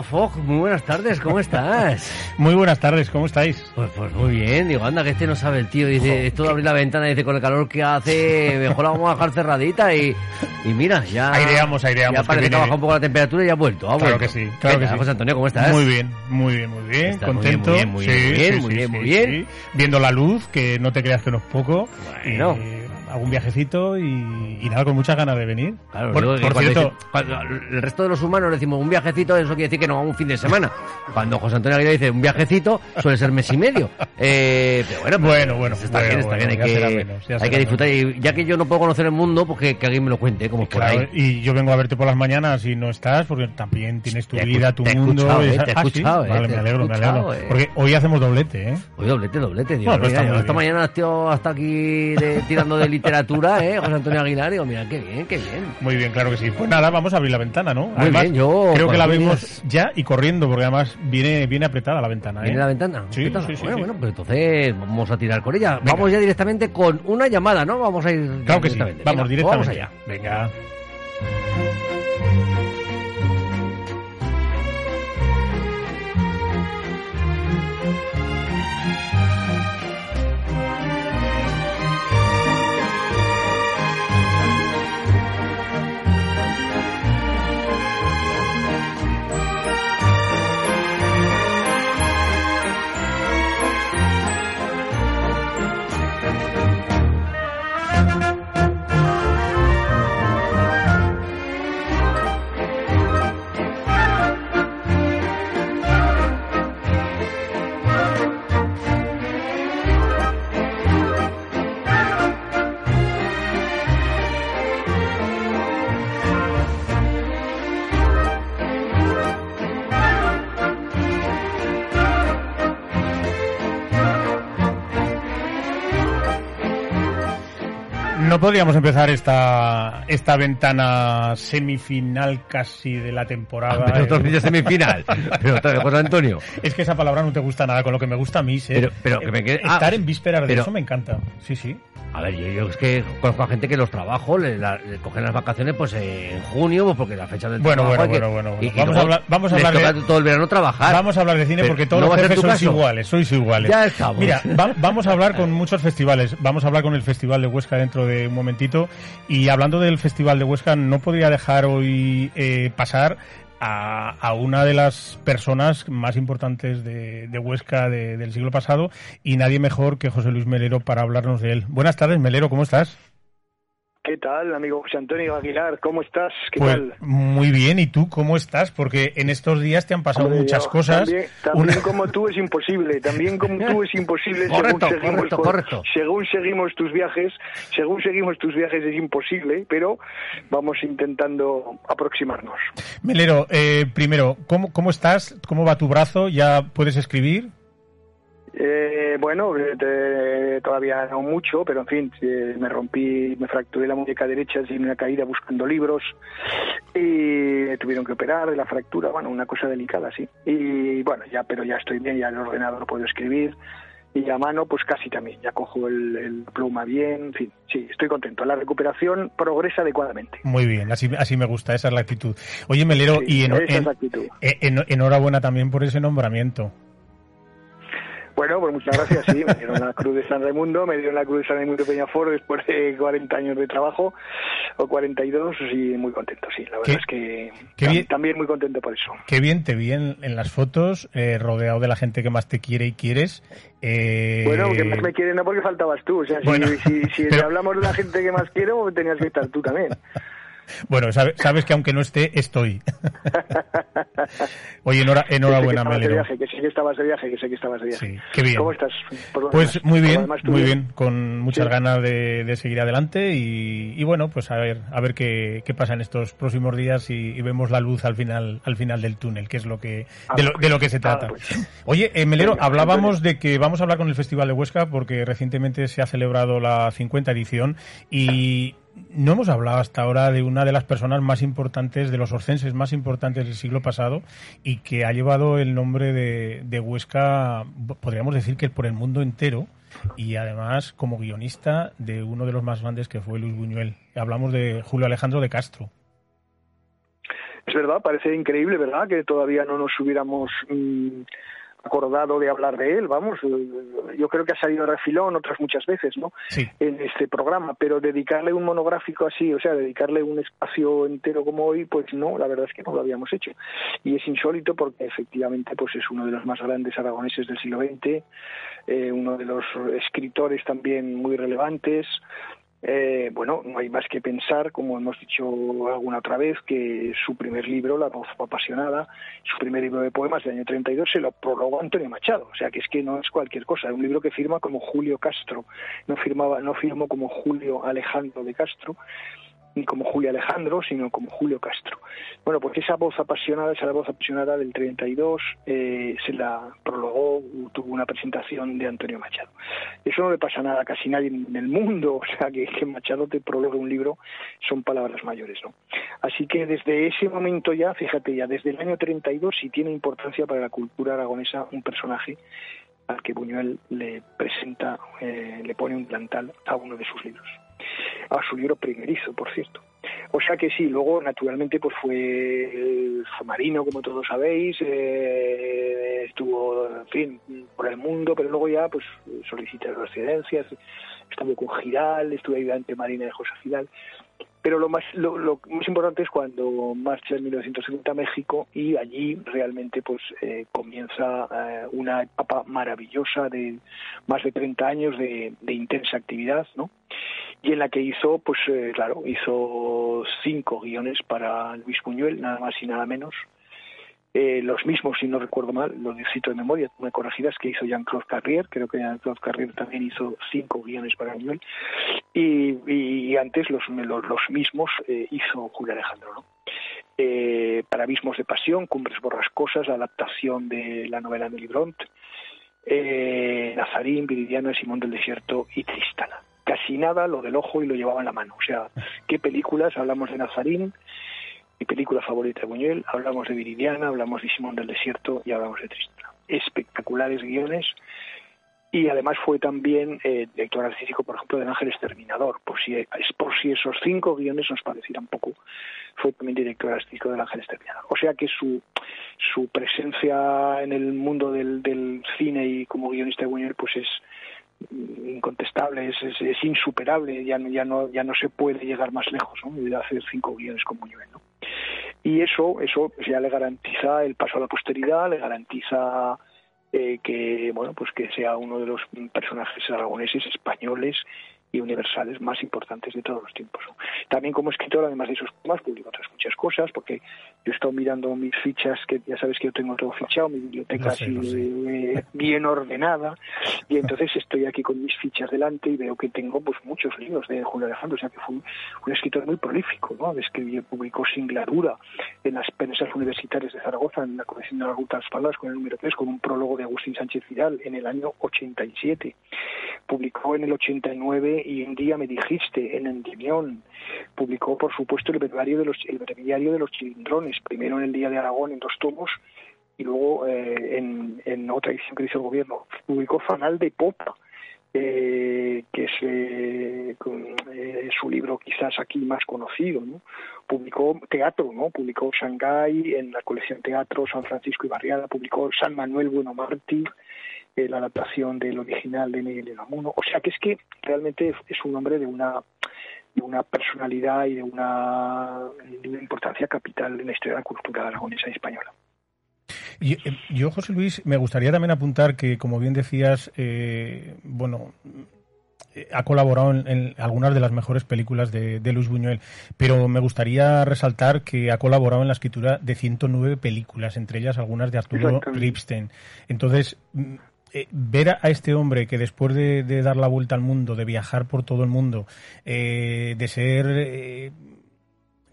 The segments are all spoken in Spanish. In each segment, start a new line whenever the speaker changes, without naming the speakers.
Fog, muy buenas tardes, ¿cómo estás?
Muy buenas tardes, ¿cómo estáis?
Pues, pues muy bien, digo, anda, que este no sabe el tío, dice, esto de abrir la ventana, dice, con el calor que hace, mejor la vamos a dejar cerradita y, y mira, ya...
Aireamos, aireamos.
Ya parece que, ha bajado un poco la temperatura y ya ha vuelto, ha
Claro
vuelto.
que sí, claro
¿Qué
que sí.
José Antonio, ¿cómo estás?
Muy bien, muy bien, muy bien,
Estás muy
contento.
bien, muy bien, muy bien, muy bien, muy bien.
Viendo la luz, que no te creas que no es poco.
Bueno.
Y algún viajecito y, y nada, con muchas ganas de venir.
Claro,
por por cierto,
cuando el resto de los humanos decimos un viajecito, eso quiere decir que nos vamos un fin de semana. Cuando José Antonio Aguirre dice un viajecito, suele ser mes y medio. Eh, pero bueno, pues,
Bueno, bueno,
está
bueno,
bien, está
bueno,
bien, hay que,
menos,
hay que disfrutar. Y ya que yo no puedo conocer el mundo, pues que, que alguien me lo cuente, como por
claro,
ahí.
y yo vengo a verte por las mañanas y no estás, porque también tienes tu
Te
vida, tu
te
mundo.
escuchado, eh, te he
Ah, ¿sí?
escuchado, eh,
Vale,
te
me alegro, me alegro. Porque hoy hacemos doblete, ¿eh?
Oye, doblete, doblete. Digo,
No, pero
mira,
está
esta mañana estoy hasta aquí de- tirando de literatura, ¿eh? José Antonio Aguilar, digo, mira, qué bien, qué bien.
Muy bien, claro que sí. Pues nada, vamos a abrir la ventana, ¿no?
Muy
Además,
bien, yo,
creo que la vemos ya y corriendo, porque además viene, viene apretada la ventana, ¿eh?
¿Viene la ventana?
Sí, sí, sí,
bueno,
sí.
bueno, pues entonces vamos a tirar con ella.
Venga.
Vamos ya directamente con una llamada, ¿no? Vamos a ir
Claro que sí. Vamos
Venga,
directamente.
Vamos allá.
Venga. Podríamos empezar esta, esta ventana semifinal casi de la temporada.
Pero
¿eh?
semifinal. Pero otra José Antonio.
Es que esa palabra no te gusta nada, con lo que me gusta a mí, ¿sí?
Pero- pero que me quede- ah,
Estar en vísperas de
pero-
eso me encanta. Sí, sí.
A ver, yo, yo es que conozco a gente que los trabajos le, la- le cogen las vacaciones pues en junio, pues porque la fecha del
Bueno,
trabajo
bueno, bueno, bueno, bueno. Vamos a hablar- vamos a hablar de-
todo el verano trabajar.
Vamos a hablar de cine
Pero
porque todos
¿no
los jefes sois
caso?
iguales, sois iguales.
Ya estamos.
Mira, va- vamos a hablar con muchos festivales. Vamos a hablar con el Festival de Huesca dentro de un momentito. Y hablando del Festival de Huesca, no podría dejar hoy eh, pasar a, a una de las personas más importantes de, de Huesca de- del siglo pasado y nadie mejor que José Luis Melero para hablarnos de él. Buenas tardes, Melero, ¿cómo estás?
¿Qué tal, amigo José Antonio Aguilar? ¿Cómo estás? ¿Qué
Pues
tal?
muy bien, ¿y tú cómo estás? Porque en estos días te han pasado
Hombre,
muchas
yo-
cosas.
También, también
Una-
como tú es imposible, también como tú es imposible.
Correcto,
según seguimos,
correcto,
con-
correcto.
según seguimos tus viajes, según seguimos tus viajes es imposible, pero vamos intentando aproximarnos.
Melero, eh, primero, ¿cómo, ¿cómo estás? ¿Cómo va tu brazo? ¿Ya puedes escribir?
Eh, bueno, eh, todavía no mucho, pero en fin, eh, me rompí, me fracturé la muñeca derecha sin una caída buscando libros y tuvieron que operar de la fractura, bueno, una cosa delicada, sí. Y bueno, ya, pero ya estoy bien, ya el ordenador puedo escribir y a mano pues casi también, ya cojo el, el pluma bien, en fin, sí, estoy contento. La recuperación progresa adecuadamente.
Muy bien, así, así me gusta, esa es la actitud. Oye, Melero,
Sí,
y en- en- eh, en- enhorabuena también por ese nombramiento.
Bueno, pues muchas gracias, sí, me dieron la Cruz de San Raimundo, me dieron la Cruz de San Raimundo Peñafort después de 40 años de trabajo, o 42, y muy contento, sí, la verdad
Qué-
es que
bien.
también muy contento por eso.
Qué bien te vi en, en las fotos, eh, rodeado de la gente que más te quiere y quieres. Eh,
Bueno, que más me quieren no porque faltabas tú, o sea, si,
Bueno,
si, si
pero-
hablamos de la gente que más quiero, tenías que estar tú también.
Bueno, sabe- sabes que aunque no esté, estoy. Oye, enhora- enhorabuena,
que que estabas de
Melero.
viaje, que sé que estabas de viaje, que sé que estabas de viaje.
Sí, qué bien.
¿Cómo estás?
Pues
demás?
muy bien,
demás,
muy bien, con muchas
Sí.
ganas de, de seguir adelante y, y bueno, pues a ver, a ver qué, qué pasa en estos próximos días y, y vemos la luz al final, al final del túnel, que es lo que
Ah,
de lo, de lo que se
ah,
trata.
pues.
Oye, eh, Melero,
Venga,
hablábamos de que vamos a hablar con el Festival de Huesca porque recientemente se ha celebrado la 50 edición y no hemos hablado hasta ahora de una de las personas más importantes, de los orcenses más importantes del siglo pasado y que ha llevado el nombre de, Huesca, podríamos decir que por el mundo entero y además como guionista de uno de los más grandes que fue Luis Buñuel. Hablamos de Julio Alejandro de Castro.
Es verdad, parece increíble, ¿verdad? Que todavía no nos hubiéramos mm, acordado de hablar de él, vamos, eh, yo creo que ha salido refilón otras muchas veces, ¿no?
Sí.
En este programa, pero dedicarle un monográfico así, o sea, dedicarle un espacio entero como hoy, pues no, la verdad es que no lo habíamos hecho. Y es insólito porque efectivamente pues es uno de los más grandes aragoneses del siglo XX, eh, uno de los escritores también muy relevantes, eh, bueno, no hay más que pensar, como hemos dicho alguna otra vez, que su primer libro, La voz apasionada, su primer libro de poemas del año 32, se lo prologó Antonio Machado. O sea, que es que no es cualquier cosa. Es un libro que firma como Julio Castro. No, firmaba, no firmó como Julio Alejandro de Castro, ni como Julio Alejandro, sino como Julio Castro. Bueno, pues esa voz apasionada, esa voz apasionada del 32, eh, se la prologó, tuvo una presentación de Antonio Machado. Eso no le pasa nada a casi nadie en el mundo, o sea, que, Machado te prologue un libro son palabras mayores, ¿no? Así que desde ese momento ya, fíjate ya, desde el año 32 sí tiene importancia para la cultura aragonesa un personaje al que Buñuel le presenta, eh, le pone un plantal a uno de sus libros a su libro primerizo, por cierto. O sea que sí, luego naturalmente pues fue, fue marino, como todos sabéis, eh, estuvo, en fin, por el mundo, pero luego ya pues solicita residencias, estuvo con Giral, estuvo ayudante marina de José Giral. Pero lo más, lo, lo más importante es cuando marcha en 1970 a México y allí realmente pues eh, comienza eh, una etapa maravillosa de más de 30 años de, de intensa actividad, ¿no? Y en la que hizo, pues eh, claro, hizo cinco guiones para Luis Buñuel, nada más y nada menos. Eh, los mismos, si no recuerdo mal, los cito de memoria, me corregirás, que hizo Jean-Claude Carrier, creo que Jean-Claude Carrier también hizo cinco guiones para Buñuel, y, antes los, mismos eh, hizo Julio Alejandro, ¿no? Eh, para Abismos de Pasión, Cumbres Borrascosas, la adaptación de la novela de Libront, eh, Nazarín, Viridiana, Simón del Desierto y Tristana casi nada lo del ojo y lo llevaba en la mano. O sea, ¿qué películas? Hablamos de Nazarín, mi película favorita de Buñuel, hablamos de Viridiana, hablamos de Simón del Desierto y hablamos de Tristana. Espectaculares guiones y además fue también eh, director artístico, por ejemplo, de Ángel Exterminador, por si, es por si esos cinco guiones nos parecieran poco, fue también director artístico del Ángel Exterminador. O sea que su, su presencia en el mundo del, del cine y como guionista de Buñuel pues es incontestable, es, es, es, insuperable, ya, ya, no, ya no se puede llegar más lejos ¿no? hacer cinco guiones como yo. ¿no? Y eso, eso ya le garantiza el paso a la posteridad, le garantiza eh, que bueno pues que sea uno de los personajes aragoneses españoles y universales más importantes de todos los tiempos. También como escritor, además de esos poemas, publico otras muchas cosas, porque yo he estado mirando mis fichas, que ya sabes que yo tengo todo fichado, mi biblioteca
sé,
así
sé.
eh, bien ordenada, y entonces estoy aquí con mis fichas delante y veo que tengo pues muchos libros de Julio Alejandro, o sea que fue un, un escritor muy prolífico, ¿no? Escribió, publicó Singladura en las pensas universitarias de Zaragoza, en la colección de las rutas palabras con el número 3, con un prólogo de Agustín Sánchez Vidal en el año 87. Publicó en el 89 y un día me dijiste en Endimión. Publicó, por supuesto, el breviario de los, breviario de los chilindrones, primero en el Día de Aragón en dos tomos y luego eh, en, otra edición que hizo el gobierno. Publicó Fanal de Popa, eh, que es eh, su libro quizás aquí más conocido. ¿no? Publicó teatro, ¿no? publicó Shanghái en la colección Teatro, San Francisco y Barriada, publicó San Manuel Bueno Mártir, eh, la adaptación del original de Miguel Unamuno. O sea que es que realmente es un hombre de una de una personalidad y de una, de una importancia capital en la historia de la cultura aragonesa y española.
Yo, yo, José Luis, me gustaría también apuntar que, como bien decías, eh, bueno, ha colaborado en, en, algunas de las mejores películas de, de, Luis Buñuel, pero me gustaría resaltar que ha colaborado en la escritura de 109 películas, entre ellas algunas de Arturo Ripstein. Entonces, eh, ver a este hombre que después de, dar la vuelta al mundo, de viajar por todo el mundo, eh, de ser...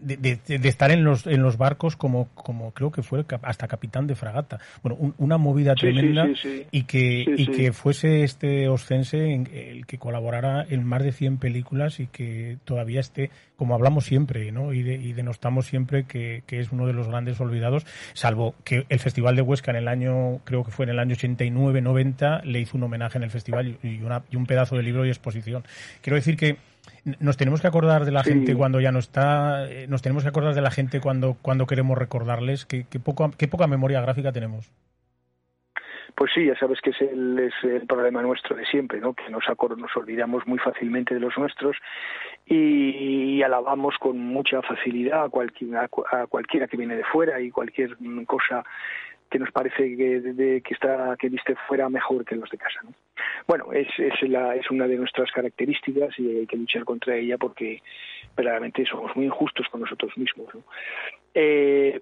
De, de, de, estar en los en los barcos como como creo que fue hasta capitán de fragata. Bueno un, una movida
sí,
tremenda
sí, sí,
y que y que fuese este oscense en el que colaborara en más de 100 películas y que todavía esté como hablamos siempre no y, y denostamos siempre que, que, es uno de los grandes olvidados salvo que el festival de Huesca en el año creo que fue en el año 89 90 le hizo un homenaje en el festival y, una, y un pedazo de libro y exposición. Quiero decir que nos tenemos que acordar de la gente cuando ya no está, eh, nos tenemos que acordar de la gente cuando, cuando queremos recordarles, qué, qué, poco, qué poca memoria gráfica tenemos.
Pues sí, ya sabes que es el, es el problema nuestro de siempre, ¿no? que nos, nos olvidamos muy fácilmente de los nuestros y, alabamos con mucha facilidad a, cualquiera, a cualquiera que viene de fuera y cualquier cosa que nos parece que, está que viste fuera mejor que los de casa. ¿no? Bueno, es, es, la, es una de nuestras características y hay que luchar contra ella porque verdaderamente somos muy injustos con nosotros mismos. Eh,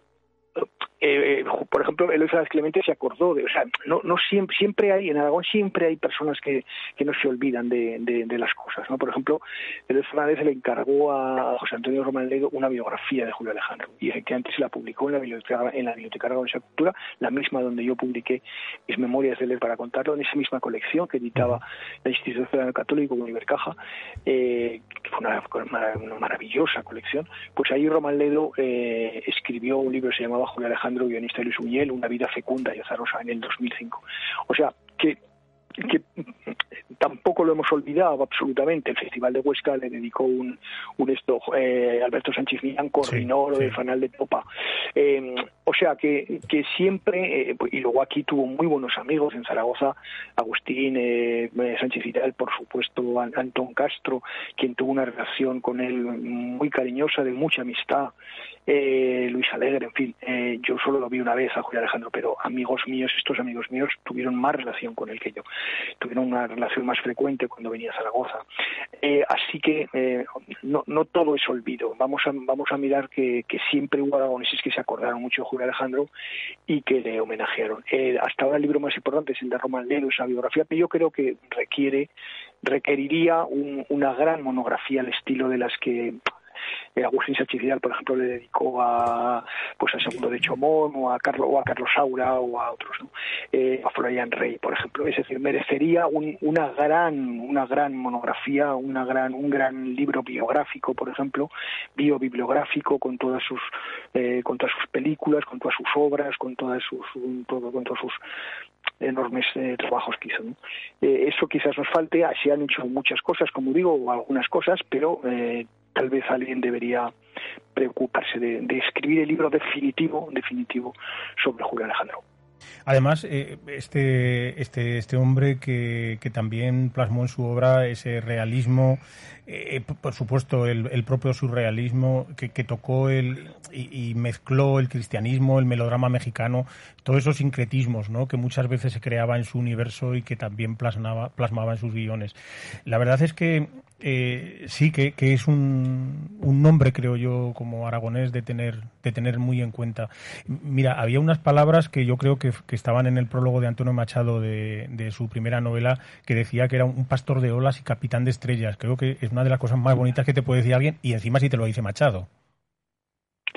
eh, por ejemplo, Fernández Clemente se acordó de, o sea, no, no siempre, siempre hay, en Aragón siempre hay personas que, que no se olvidan de, de, las cosas, ¿no? Por ejemplo, Eloy Fernández le encargó a José Antonio Román Ledo una biografía de Julio Alejandro y antes se la publicó en la biblioteca, en la biblioteca Aragón de Cultura, la misma donde yo publiqué mis memorias de él para contarlo, en esa misma colección que editaba la Institución Católico con Ibercaja, eh, que fue una, una, maravillosa colección, pues ahí Román Ledo eh, escribió un libro que se llamaba Julio Alejandro Alejandro, guionista Luis Uñel, Una vida fecunda y azarosa en el 2005. O sea, que que tampoco lo hemos olvidado absolutamente. El Festival de Huesca le dedicó un, un esto, eh, Alberto Sánchez Millán coordinó lo del Fanal de Popa. Eh, o sea que, que siempre, eh, y luego aquí tuvo muy buenos amigos en Zaragoza, Agustín Sánchez Vidal, por supuesto, Antón Castro, quien tuvo una relación con él muy cariñosa, de mucha amistad. Luis Alegre, en fin, yo solo lo vi una vez a Julio Alejandro, pero amigos míos, estos amigos míos, tuvieron más relación con él que yo tuvieron una relación más frecuente cuando venía a Zaragoza. Eh, así que eh, no, todo es olvido. Vamos a, vamos a mirar que, siempre hubo aragoneses que se acordaron mucho de Julio Alejandro y que le homenajearon. Eh, hasta ahora el libro más importante es el de Román Lero, esa biografía, pero yo creo que requiere requeriría una gran monografía al estilo de las que eh, Agustín Sánchez por ejemplo, le dedicó a pues a Segundo de Chomón o a Carlos o a Carlos Saura o a otros. Eh, a Florian Rey, por ejemplo. Es decir, merecería una gran una gran monografía, una gran un gran libro biográfico, por ejemplo, biobibliográfico con todas sus eh, con todas sus películas, con todas sus obras, con todas sus todo con todos sus enormes trabajos que hizo. eso quizás nos falte, así han hecho muchas cosas, como digo, algunas cosas, pero tal vez alguien debería preocuparse de, escribir el libro definitivo, definitivo sobre Julio Alejandro.
Además, eh, este, este, este hombre que, que, también plasmó en su obra ese realismo, eh, por supuesto, el, propio surrealismo que, tocó el, y, mezcló el cristianismo, el melodrama mexicano, todos esos sincretismos ¿no? que muchas veces se creaba en su universo y que también plasmaba, plasmaba en sus guiones. La verdad es que eh, sí, que, que es un, un, nombre, creo yo, como aragonés, de tener, de tener muy en cuenta. Mira, había unas palabras que yo creo que, que estaban en el prólogo de Antonio Machado de, de, su primera novela, que decía que era un pastor de olas y capitán de estrellas. Creo que es una de las cosas más bonitas que te puede decir alguien, y encima si te lo dice Machado.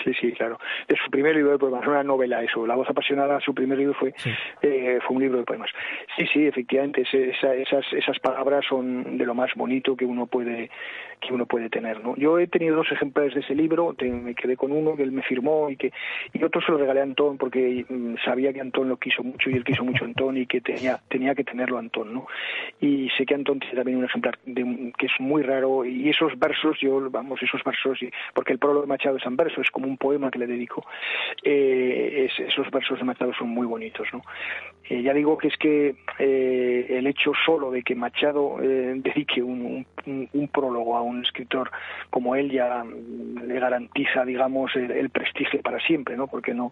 Sí, sí, claro. Es su primer libro de poemas, una novela eso. La voz apasionada, su primer libro fue, eh, fue un libro de poemas. Sí, sí, efectivamente, esas, esas palabras son de lo más bonito que uno puede que uno puede tener. ¿no? Yo he tenido dos ejemplares de ese libro, me quedé con uno que él me firmó y que y otro se lo regalé a Antón porque mm, sabía que Antón lo quiso mucho y él quiso mucho a Antón y que tenía tenía que tenerlo Antón. ¿no? Y sé que Antón tiene también un ejemplar de, que es muy raro y esos versos, yo, vamos, esos versos, porque el prólogo de Machado es en verso, es como un poema que le dedico, eh, esos versos de Machado son muy bonitos. ¿no? Eh, ya digo que es que eh, el hecho solo de que Machado dedique un, prólogo a un escritor como él ya le garantiza, digamos, el, prestigio para siempre, ¿no? Porque no,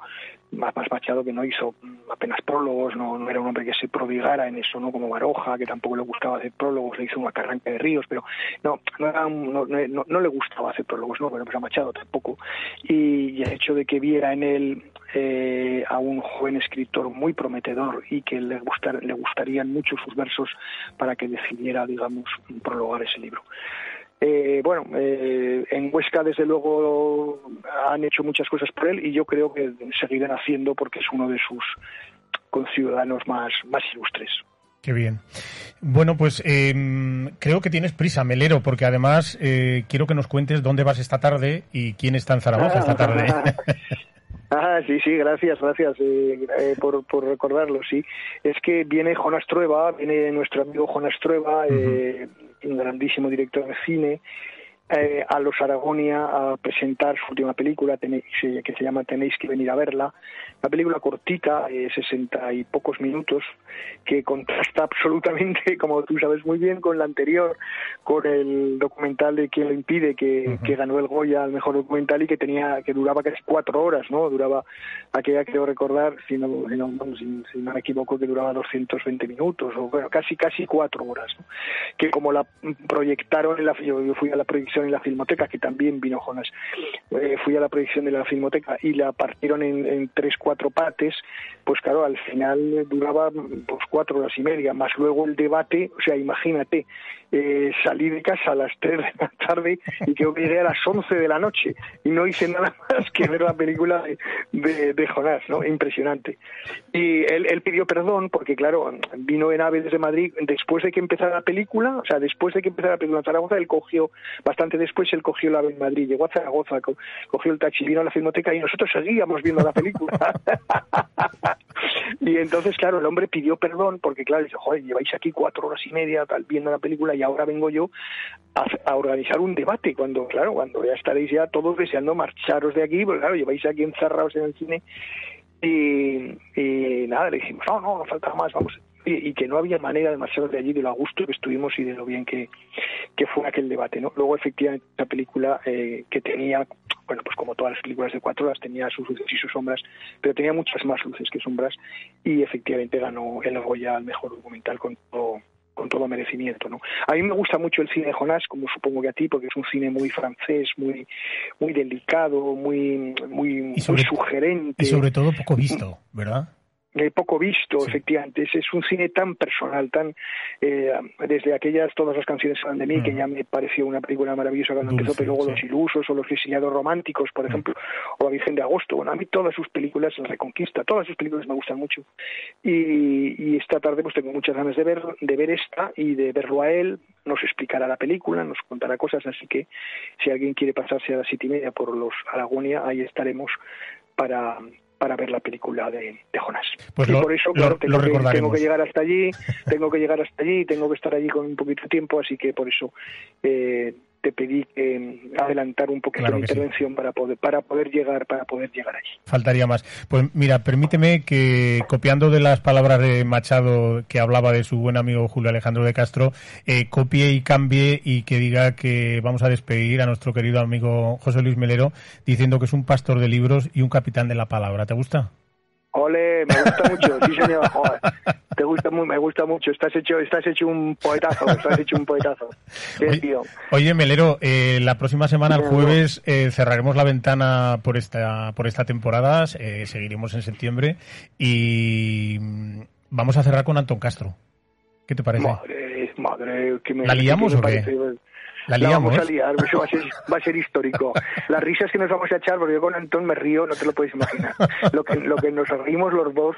más, Machado que no hizo apenas prólogos, no, no, era un hombre que se prodigara en eso, ¿no? Como Baroja, que tampoco le gustaba hacer prólogos, le hizo una carranca de ríos, pero no, no, no, no, le gustaba hacer prólogos, ¿no? Pero pues a Machado tampoco. Y, el hecho de que viera en él eh, a un joven escritor muy prometedor y que le gustarían mucho sus versos para que decidiera, digamos, prologar ese libro. Eh, bueno, eh, en Huesca desde luego han hecho muchas cosas por él y yo creo que seguirán haciendo porque es uno de sus conciudadanos más, más ilustres.
Qué bien. Bueno, pues em, creo que tienes prisa, Melero, porque además eh, quiero que nos cuentes dónde vas esta tarde y quién está en Zaragoza esta tarde.
Ah, sí, sí, gracias, gracias eh, eh, por, por recordarlo, sí. Es que viene Jonas Trueba, viene nuestro amigo Jonas Trueba, eh, un grandísimo director de cine, eh, a los Aragonia a presentar su última película tenéis, que se llama Tenéis que venir a verla. Una película cortita, eh, sesenta y pocos minutos, que contrasta absolutamente, como tú sabes muy bien, con la anterior, con el documental de Quien lo impide, que, que ganó el Goya al mejor documental y que tenía que duraba casi cuatro horas, ¿no? Duraba, aquella creo recordar, si no, si, no me equivoco, que duraba 220 minutos, o bueno, casi casi cuatro horas, que como la proyectaron, en la, yo fui a la proyección en la Filmoteca, que también vino Jonas. Eh, fui a la proyección de la Filmoteca y la partieron en, tres, cuatro partes, pues claro, al final duraba pues cuatro horas y media, más luego el debate, o sea, imagínate, eh, salí de casa a las tres de la tarde y creo que llegué a las once de la noche y no hice nada más que ver la película de, de, Jonás, ¿no? Impresionante. Y él, él, pidió perdón porque, claro, vino en AVE desde Madrid después de que empezara la película, o sea, después de que empezara la película en Zaragoza, él cogió bastante después él cogió la AVE en Madrid, llegó a Zaragoza, cogió el taxi, vino a la filmoteca y nosotros seguíamos viendo la película. y entonces, claro, el hombre pidió perdón porque, claro, dice, joder, lleváis aquí cuatro horas y media tal, viendo la película y ahora vengo yo a, organizar un debate cuando, claro, cuando ya estaréis ya todos deseando marcharos de aquí, porque, claro, lleváis aquí encerrados en el cine y, y, nada, le dijimos, no, no, no falta más, vamos y, que no había manera de marchar de allí de lo a gusto que estuvimos y de lo bien que, que fue aquel debate. ¿no? Luego, efectivamente, la película eh, que tenía, bueno, pues como todas las películas de cuatro horas, tenía sus luces y sus sombras, pero tenía muchas más luces que sombras y efectivamente ganó el Goya al mejor documental con todo con todo merecimiento, ¿no? A mí me gusta mucho el cine de Jonás, como supongo que a ti, porque es un cine muy francés, muy muy delicado, muy muy, muy sugerente
y sobre todo poco visto, ¿verdad?
Poco visto, efectivamente. Es, es, un cine tan personal, tan eh, desde aquellas todas las canciones de mí, que mm. ya me pareció una película maravillosa cuando empezó, pero luego Los Ilusos o Los Diseñados Románticos, por mm. ejemplo, o La Virgen de Agosto. Bueno, a mí todas sus películas, La Reconquista, todas sus películas me gustan mucho. Y, y esta tarde pues tengo muchas ganas de ver, de ver esta y de verlo a él. Nos explicará la película, nos contará cosas, así que si alguien quiere pasarse a las siete y media por los Aragonia, ahí estaremos para para ver la película de, Jonás.
Pues
y
por
eso, claro, tengo, que, tengo, que, llegar hasta allí, tengo que llegar hasta allí, tengo que estar allí con un poquito de tiempo, así que por eso eh, te pedí que adelantar un poquito la intervención para poder para poder llegar para poder llegar allí.
Faltaría más. Pues mira, permíteme que copiando de las palabras de Machado que hablaba de su buen amigo Julio Alejandro de Castro, eh, copie y cambie y que diga que vamos a despedir a nuestro querido amigo José Luis Melero diciendo que es un pastor de libros y un capitán de la palabra. ¿Te gusta?
Ole, me gusta mucho, sí señor, te gusta muy, me gusta mucho, estás hecho, estás hecho un poetazo, estás hecho un poetazo.
Oye, Melero, eh, la próxima semana, el jueves, eh, cerraremos la ventana por esta, por esta temporada, eh, seguiremos en septiembre y mm, vamos a cerrar con Antón Castro. ¿Qué te parece?
Madre, madre, que me,
¿La liamos o qué? La liamos.
vamos a liar, eso va a, ser, va a ser histórico. Las risas que nos vamos a echar, porque yo con Antón me río, no te lo puedes imaginar. Lo que, lo que nos reímos los dos,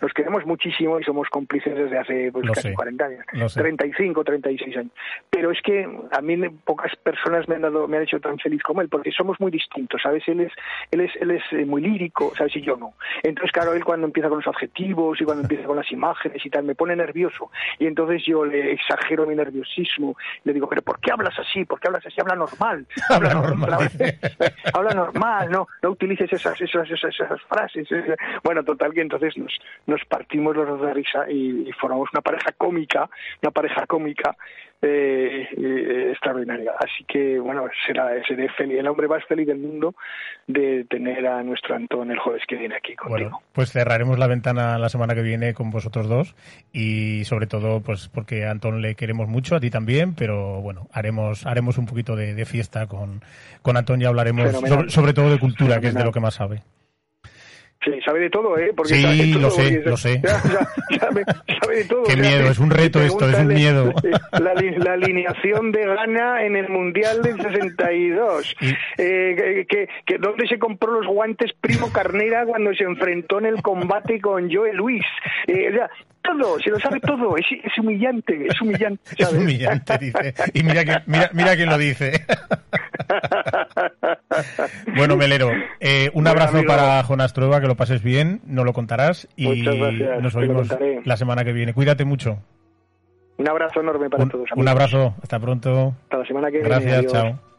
nos queremos muchísimo y somos cómplices desde hace pues, casi 40 años, 35, 36 años. Pero es que a mí pocas personas me han, dado, me han hecho tan feliz como él, porque somos muy distintos, ¿sabes? Él es, él es, él es eh, muy lírico, ¿sabes? Y yo no. Entonces, claro, él cuando empieza con los adjetivos y cuando empieza con las imágenes y tal, me pone nervioso. Y entonces yo le exagero mi nerviosismo, le digo, pero ¿por qué hablas así? Sí, porque hablas así, habla normal.
Habla, normal.
Habla, normal, no, no utilices esas, esas, esas, frases. Bueno, total que entonces nos, nos partimos los dos de risa y, y formamos una pareja cómica, una pareja cómica eh, eh, extraordinaria. Así que, bueno, será, seré feliz, el hombre más feliz del mundo de tener a nuestro Antón el jueves que viene aquí contigo.
Bueno, pues cerraremos la ventana la semana que viene con vosotros dos y sobre todo, pues porque a Antón le queremos mucho, a ti también, pero bueno, haremos haremos un poquito de, fiesta con, con Antón y hablaremos sobre, todo de cultura, que es de lo que más sabe.
Sí, sabe de todo, ¿eh?
Porque sí, lo sé, lo sé.
sabe, de todo.
Qué miedo, es un reto esto, es un miedo.
La, la, alineación de Ghana en el Mundial del 62. Eh, que, que, ¿Dónde se compró los guantes Primo Carnera cuando se enfrentó en el combate con Joe Luis? Eh, todo, se lo sabe todo, es, es humillante, es humillante.
Es humillante, dice. Y mira, que, mira, mira quién lo dice. bueno, Melero, eh, un abrazo para Jonas Trueba, que lo pases bien, nos lo contarás y nos oímos la semana que viene. Cuídate mucho.
Un abrazo enorme para todos.
Un abrazo, hasta pronto.
Hasta la semana que
viene. Gracias, chao.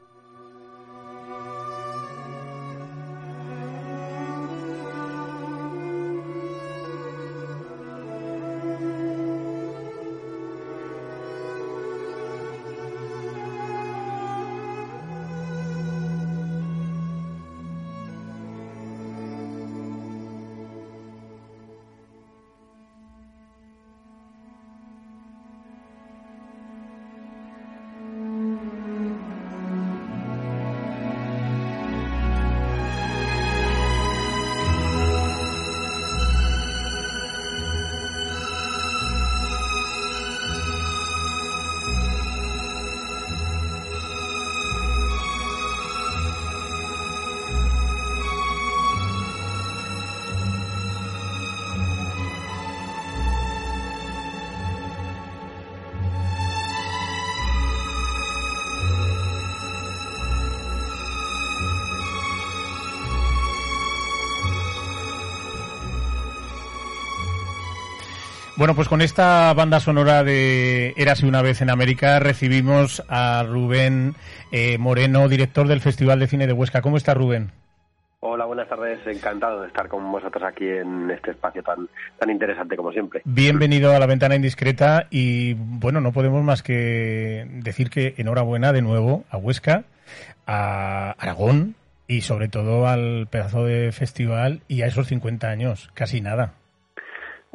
Bueno, pues con esta banda sonora de Érase una vez en América recibimos a Rubén eh, Moreno, director del Festival de Cine de Huesca. ¿Cómo está Rubén?
Hola, buenas tardes. Encantado de estar con vosotros aquí en este espacio tan, tan interesante como siempre.
Bienvenido a la ventana indiscreta y bueno, no podemos más que decir que enhorabuena de nuevo a Huesca, a Aragón y sobre todo al pedazo de festival y a esos 50 años, casi nada.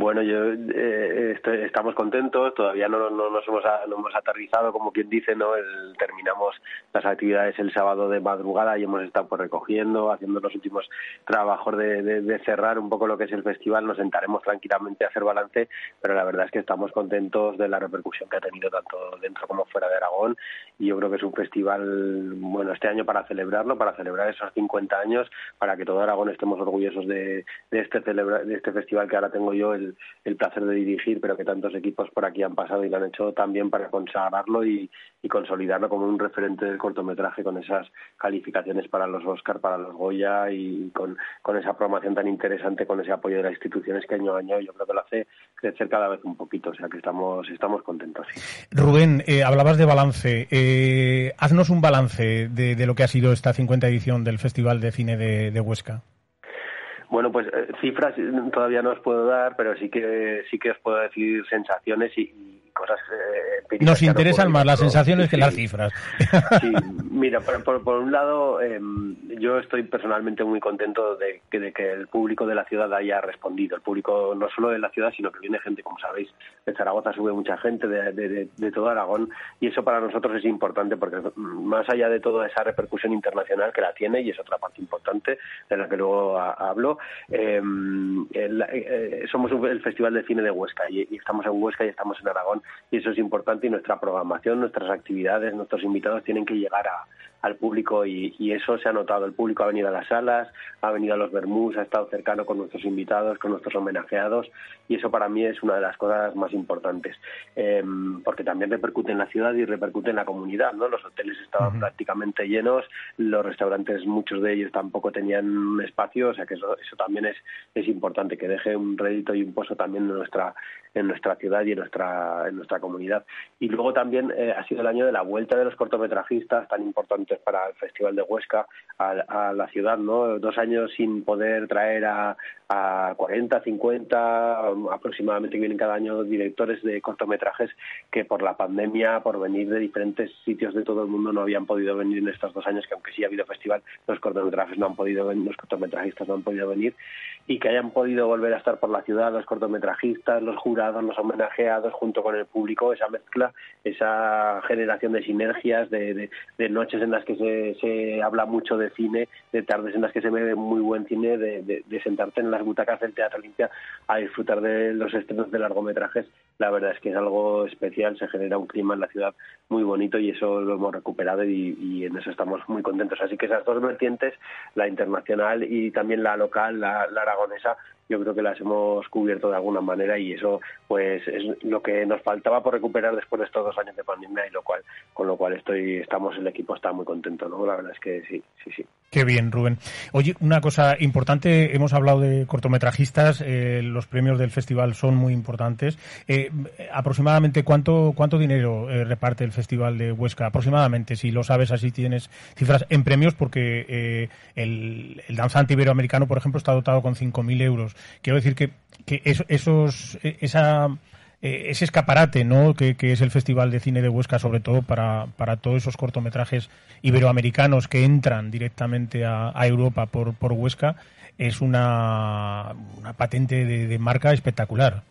Bueno, yo eh, estamos contentos, todavía no, nos hemos, aterrizado, como quien dice, ¿no? terminamos las actividades el sábado de madrugada y hemos estado pues, recogiendo, haciendo los últimos trabajos de, cerrar un poco lo que es el festival. Nos sentaremos tranquilamente a hacer balance, pero la verdad es que estamos contentos de la repercusión que ha tenido tanto dentro como fuera de Aragón. Y yo creo que es un festival, bueno, este año para celebrarlo, para celebrar esos 50 años, para que todo Aragón estemos orgullosos de, de este, de este festival que ahora tengo yo, el el, placer de dirigir, pero que tantos equipos por aquí han pasado y lo han hecho también para consagrarlo y, consolidarlo como un referente del cortometraje con esas calificaciones para los Oscar, para los Goya y con, esa programación tan interesante, con ese apoyo de las instituciones que año a año yo creo que lo hace crecer cada vez un poquito, o sea que estamos, contentos.
Rubén, eh, hablabas de balance. Eh, haznos un balance de, lo que ha sido esta 50 edición del Festival de Cine de Huesca.
Bueno, pues eh, cifras todavía no os puedo dar, pero sí que sí que os puedo decir sensaciones y, cosas
eh, Nos interesan más las sensaciones que las cifras.
Sí, mira, por, por, un lado, em, yo estoy personalmente muy contento de que, de que el público de la ciudad haya respondido. El público no solo de la ciudad, sino que viene gente, como sabéis, de Zaragoza sube mucha gente, de, de, de todo Aragón, y eso para nosotros es importante porque más allá de toda esa repercusión internacional que la tiene, y es otra parte importante de la que luego hablo, em, eh, somos el Festival de Cine de Huesca y, y estamos en Huesca y estamos en Aragón y eso es importante y nuestra programación, nuestras actividades, nuestros invitados tienen que llegar a, al público y, eso se ha notado. El público ha venido a las salas, ha venido a los Bermús, ha estado cercano con nuestros invitados, con nuestros homenajeados y eso para mí es una de las cosas más importantes em, porque también repercute en la ciudad y repercute en la comunidad. ¿no? Los hoteles estaban prácticamente llenos, los restaurantes, muchos de ellos tampoco tenían espacio, o sea que eso, eso también es, es importante, que deje un rédito y un pozo también en nuestra, en nuestra ciudad y en nuestra, en nuestra comunidad. Y luego también eh, ha sido el año de la vuelta de los cortometrajistas tan para el Festival de Huesca a, la ciudad, ¿no? Dos años sin poder traer a, a 40, 50 aproximadamente que vienen cada año directores de cortometrajes que por la pandemia, por venir de diferentes sitios de todo el mundo no habían podido venir en estos dos años, que aunque sí ha habido festival, los cortometrajes no han podido venir, los cortometrajistas no han podido venir y que hayan podido volver a estar por la ciudad los cortometrajistas, los jurados, los homenajeados junto con el público, esa mezcla, esa generación de sinergias, de, noches en las que se, habla mucho de cine, de tardes en las que se ve muy buen cine, de, de sentarte en las butacas del Teatro Limpia a disfrutar de los estrenos de largometrajes. La verdad es que es algo especial, se genera un clima en la ciudad muy bonito y eso lo hemos recuperado y, en eso estamos muy contentos. Así que esas dos vertientes, la internacional y también la local, la aragonesa, yo creo que las hemos cubierto de alguna manera y eso pues es lo que nos faltaba por recuperar después de estos dos años de pandemia y lo cual con lo cual estoy estamos el equipo está muy contento no la verdad es que sí sí sí
Qué bien, Rubén. Oye, una cosa importante, hemos hablado de cortometrajistas, eh, los premios del festival son muy importantes. Eh, aproximadamente, ¿cuánto, cuánto dinero eh, reparte el festival de Huesca? Aproximadamente, si lo sabes, así tienes cifras en premios, porque el, el, danzante iberoamericano, por ejemplo, está dotado con 5.000 euros. Quiero decir que, que esos, esa eh, ese escaparate ¿no? Que, es el Festival de Cine de Huesca, sobre todo para, para todos esos cortometrajes iberoamericanos que entran directamente a, Europa por, por Huesca, es una, una patente de marca espectacular.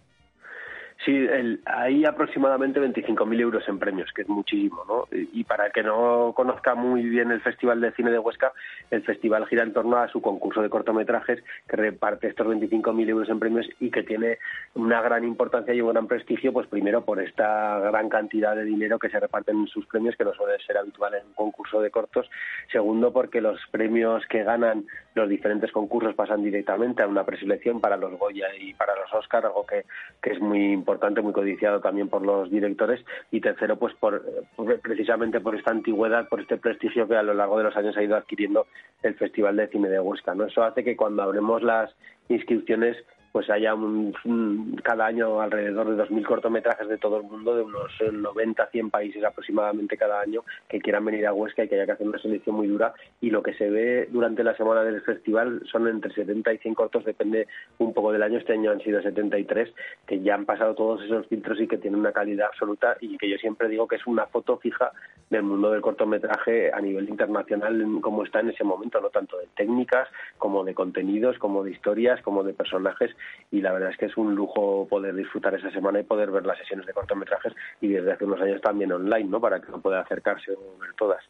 Sí, el, hay aproximadamente 25.000 euros en premios, que es muchísimo, ¿no? Y, para el que no conozca muy bien el Festival de Cine de Huesca, el festival gira en torno a su concurso de cortometrajes, que reparte estos 25.000 euros en premios y que tiene una gran importancia y un gran prestigio, pues primero por esta gran cantidad de dinero que se reparten en sus premios, que no suele ser habitual en un concurso de cortos. Segundo, porque los premios que ganan los diferentes concursos pasan directamente a una preselección para los Goya y para los Oscar, algo que, que es muy importante muy codiciado también por los directores. Y tercero, pues por, precisamente por esta antigüedad, por este prestigio que a lo largo de los años ha ido adquiriendo el Festival de Cine de Huesca. ¿no? Eso hace que cuando abremos las inscripciones pues haya un, cada año alrededor de 2.000 cortometrajes de todo el mundo, de unos 90, 100 países aproximadamente cada año, que quieran venir a Huesca y que haya que hacer una selección muy dura. Y lo que se ve durante la semana del festival son entre 70 y 100 cortos, depende un poco del año. Este año han sido 73, que ya han pasado todos esos filtros y que tienen una calidad absoluta y que yo siempre digo que es una foto fija del mundo del cortometraje a nivel internacional como está en ese momento, no tanto de técnicas como de contenidos, como de historias, como de personajes y la verdad es que es un lujo poder disfrutar esa semana y poder ver las sesiones de cortometrajes y desde hace unos años también online, ¿no? Para que uno pueda acercarse o ver todas.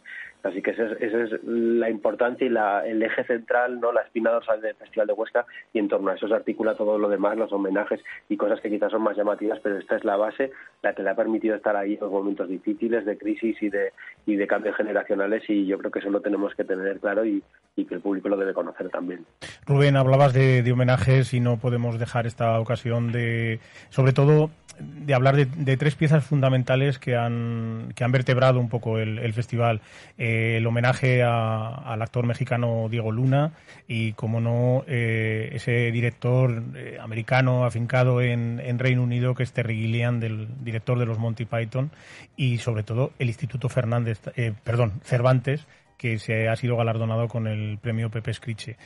Así que esa es, la importancia y la, el eje central, no la espina dorsal del Festival de Huesca y en torno a eso se articula todo lo demás, los homenajes y cosas que quizás son más llamativas, pero esta es la base, la que le ha permitido estar ahí en los momentos difíciles de crisis y de, y de cambios generacionales y yo creo que eso lo tenemos que tener claro y, que el público lo debe conocer también.
Rubén, hablabas de, de homenajes y no podemos dejar esta ocasión de, sobre todo, de hablar de, tres piezas fundamentales que han, que han vertebrado un poco el, festival. Eh, el homenaje al actor mexicano Diego Luna y, como no, eh, ese director eh, americano afincado en, en, Reino Unido que es Terry Gilliam, del director de los Monty Python, y sobre todo el Instituto Fernández, perdón, Cervantes, que se ha sido galardonado con el premio Pepe Scriche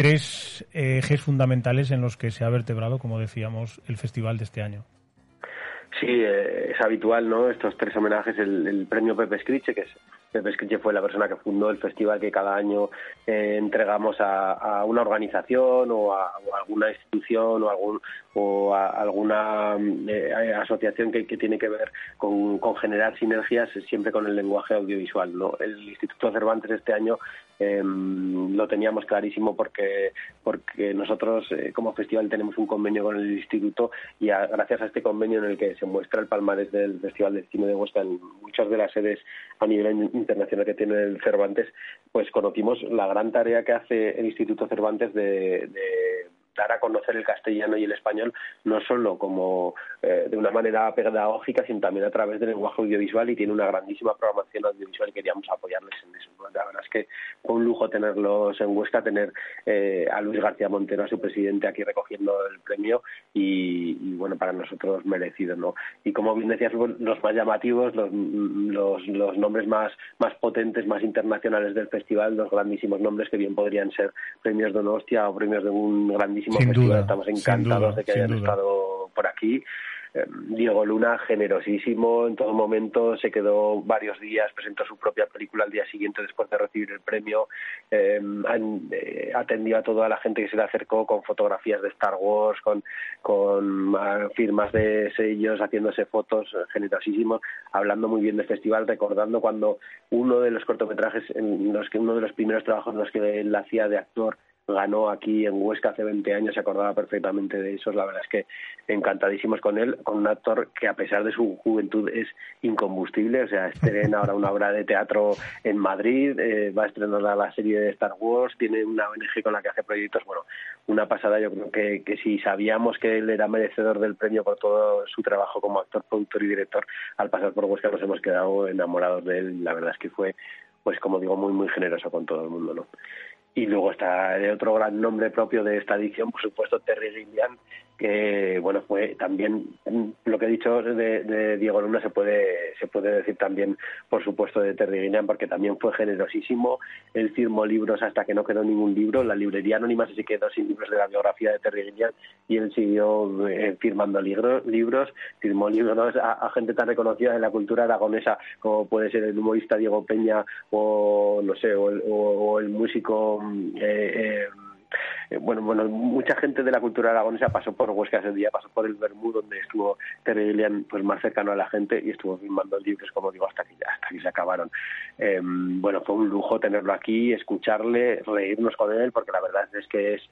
tres ejes fundamentales en los que se ha vertebrado, como decíamos, el festival de este año.
Sí, eh, es habitual, ¿no? Estos tres homenajes, el, premio Pepe Scriche, que es Pepe Scriche fue la persona que fundó el festival que cada año eh, entregamos a, una organización o a, alguna institución o, algún, o a alguna eh, asociación que, tiene que ver con, generar sinergias siempre con el lenguaje audiovisual. El Instituto Cervantes este año eh, lo teníamos clarísimo porque, porque nosotros eh, como festival tenemos un convenio con el instituto y gracias a este convenio en el que se muestra el palmarés del Festival de Cine de Huesca en muchas de las sedes a nivel internacional que tiene el Cervantes, pues conocimos la gran tarea que hace el Instituto Cervantes de dar a conocer el castellano y el español no solo como eh, de una manera pedagógica, sino también a través del lenguaje audiovisual y tiene una grandísima programación audiovisual y queríamos apoyarles en eso. La verdad es que fue un lujo tenerlos en Huesca, tener eh, a Luis García Montero, a su presidente, aquí recogiendo el premio y, bueno, para nosotros merecido, ¿no? Y como bien decías, los más llamativos, los, los, nombres más, más potentes, más internacionales del festival, los grandísimos nombres que bien podrían ser premios de Donostia o premios de un grandísimo
sin Duda,
Estamos encantados de que hayan estado por aquí. Eh, Diego Luna, generosísimo, en todo momento se quedó varios días, presentó su propia película al día siguiente después de recibir el premio, eh, eh, atendió a toda la gente que se le acercó con fotografías de Star Wars, con, con ah, firmas de sellos, haciéndose fotos, generosísimo, hablando muy bien del festival, recordando cuando uno de los cortometrajes, en los que uno de los primeros trabajos en los que él hacía de actor, ganó aquí en Huesca hace 20 años, se acordaba perfectamente de eso. La verdad es que encantadísimos con él, con un actor que a pesar de su juventud es incombustible. O sea, estrena ahora una obra de teatro en Madrid, eh, va a estrenar la serie de Star Wars, tiene una ONG con la que hace proyectos. Bueno, una pasada. Yo creo que, que si sabíamos que él era merecedor del premio por todo su trabajo como actor, productor y director, al pasar por Huesca nos hemos quedado enamorados de él. La verdad es que fue pues como digo, muy muy generoso con todo el mundo, ¿no? Y luego está el otro gran nombre propio de esta edición, por supuesto, Terry Gilliam, que bueno fue también lo que he dicho de, Diego Luna se puede se puede decir también por supuesto de Terry Gilliam porque también fue generosísimo. Él firmó libros hasta que no quedó ningún libro. La librería anónima se quedó sin libros de la biografía de Terry Gilliam y él siguió eh, firmando libros libros. Firmó libros a, gente tan reconocida de la cultura aragonesa como puede ser el humorista Diego Peña o no sé o el, músico eh, eh, eh, bueno, bueno, mucha gente de la cultura aragonesa pasó por Huesca ese día, pasó por el Bermú, donde estuvo Terry pues más cercano a la gente y estuvo filmando libros, como digo, hasta que, hasta que se acabaron. Em, bueno, fue un lujo tenerlo aquí, escucharle, reírnos con él, porque la verdad es que es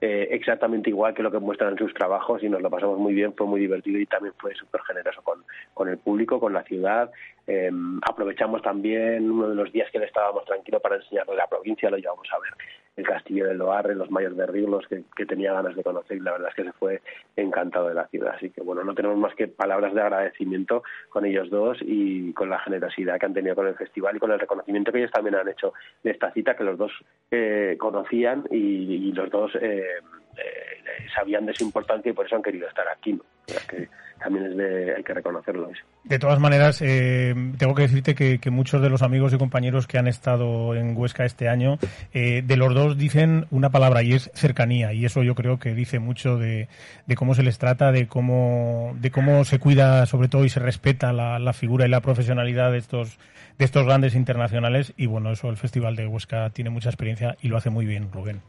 eh, exactamente igual que lo que muestran en sus trabajos y nos lo pasamos muy bien, fue muy divertido y también fue súper generoso con, con el público, con la ciudad. Em, aprovechamos también uno de los días que le estábamos tranquilo para enseñarle la provincia, lo llevamos a ver el castillo de Loarre, los mayores de Riglos, que, que, tenía ganas de conocer y la verdad es que se fue encantado de la ciudad. Así que bueno, no tenemos más que palabras de agradecimiento con ellos dos y con la generosidad que han tenido con el festival y con el reconocimiento que ellos también han hecho de esta cita que los dos eh, conocían y, los dos eh, eh, sabían de su importancia y por eso han querido estar aquí. ¿no? que también es de, hay que reconocerlo.
De todas maneras, eh, tengo que decirte que, muchos de los amigos y compañeros que han estado en Huesca este año, eh, de los dos dicen una palabra y es cercanía. Y eso yo creo que dice mucho de, cómo se les trata, de cómo, de cómo se cuida sobre todo y se respeta la, la figura y la profesionalidad de estos, de estos grandes internacionales. Y bueno, eso el Festival de Huesca tiene mucha experiencia y lo hace muy bien, Rubén.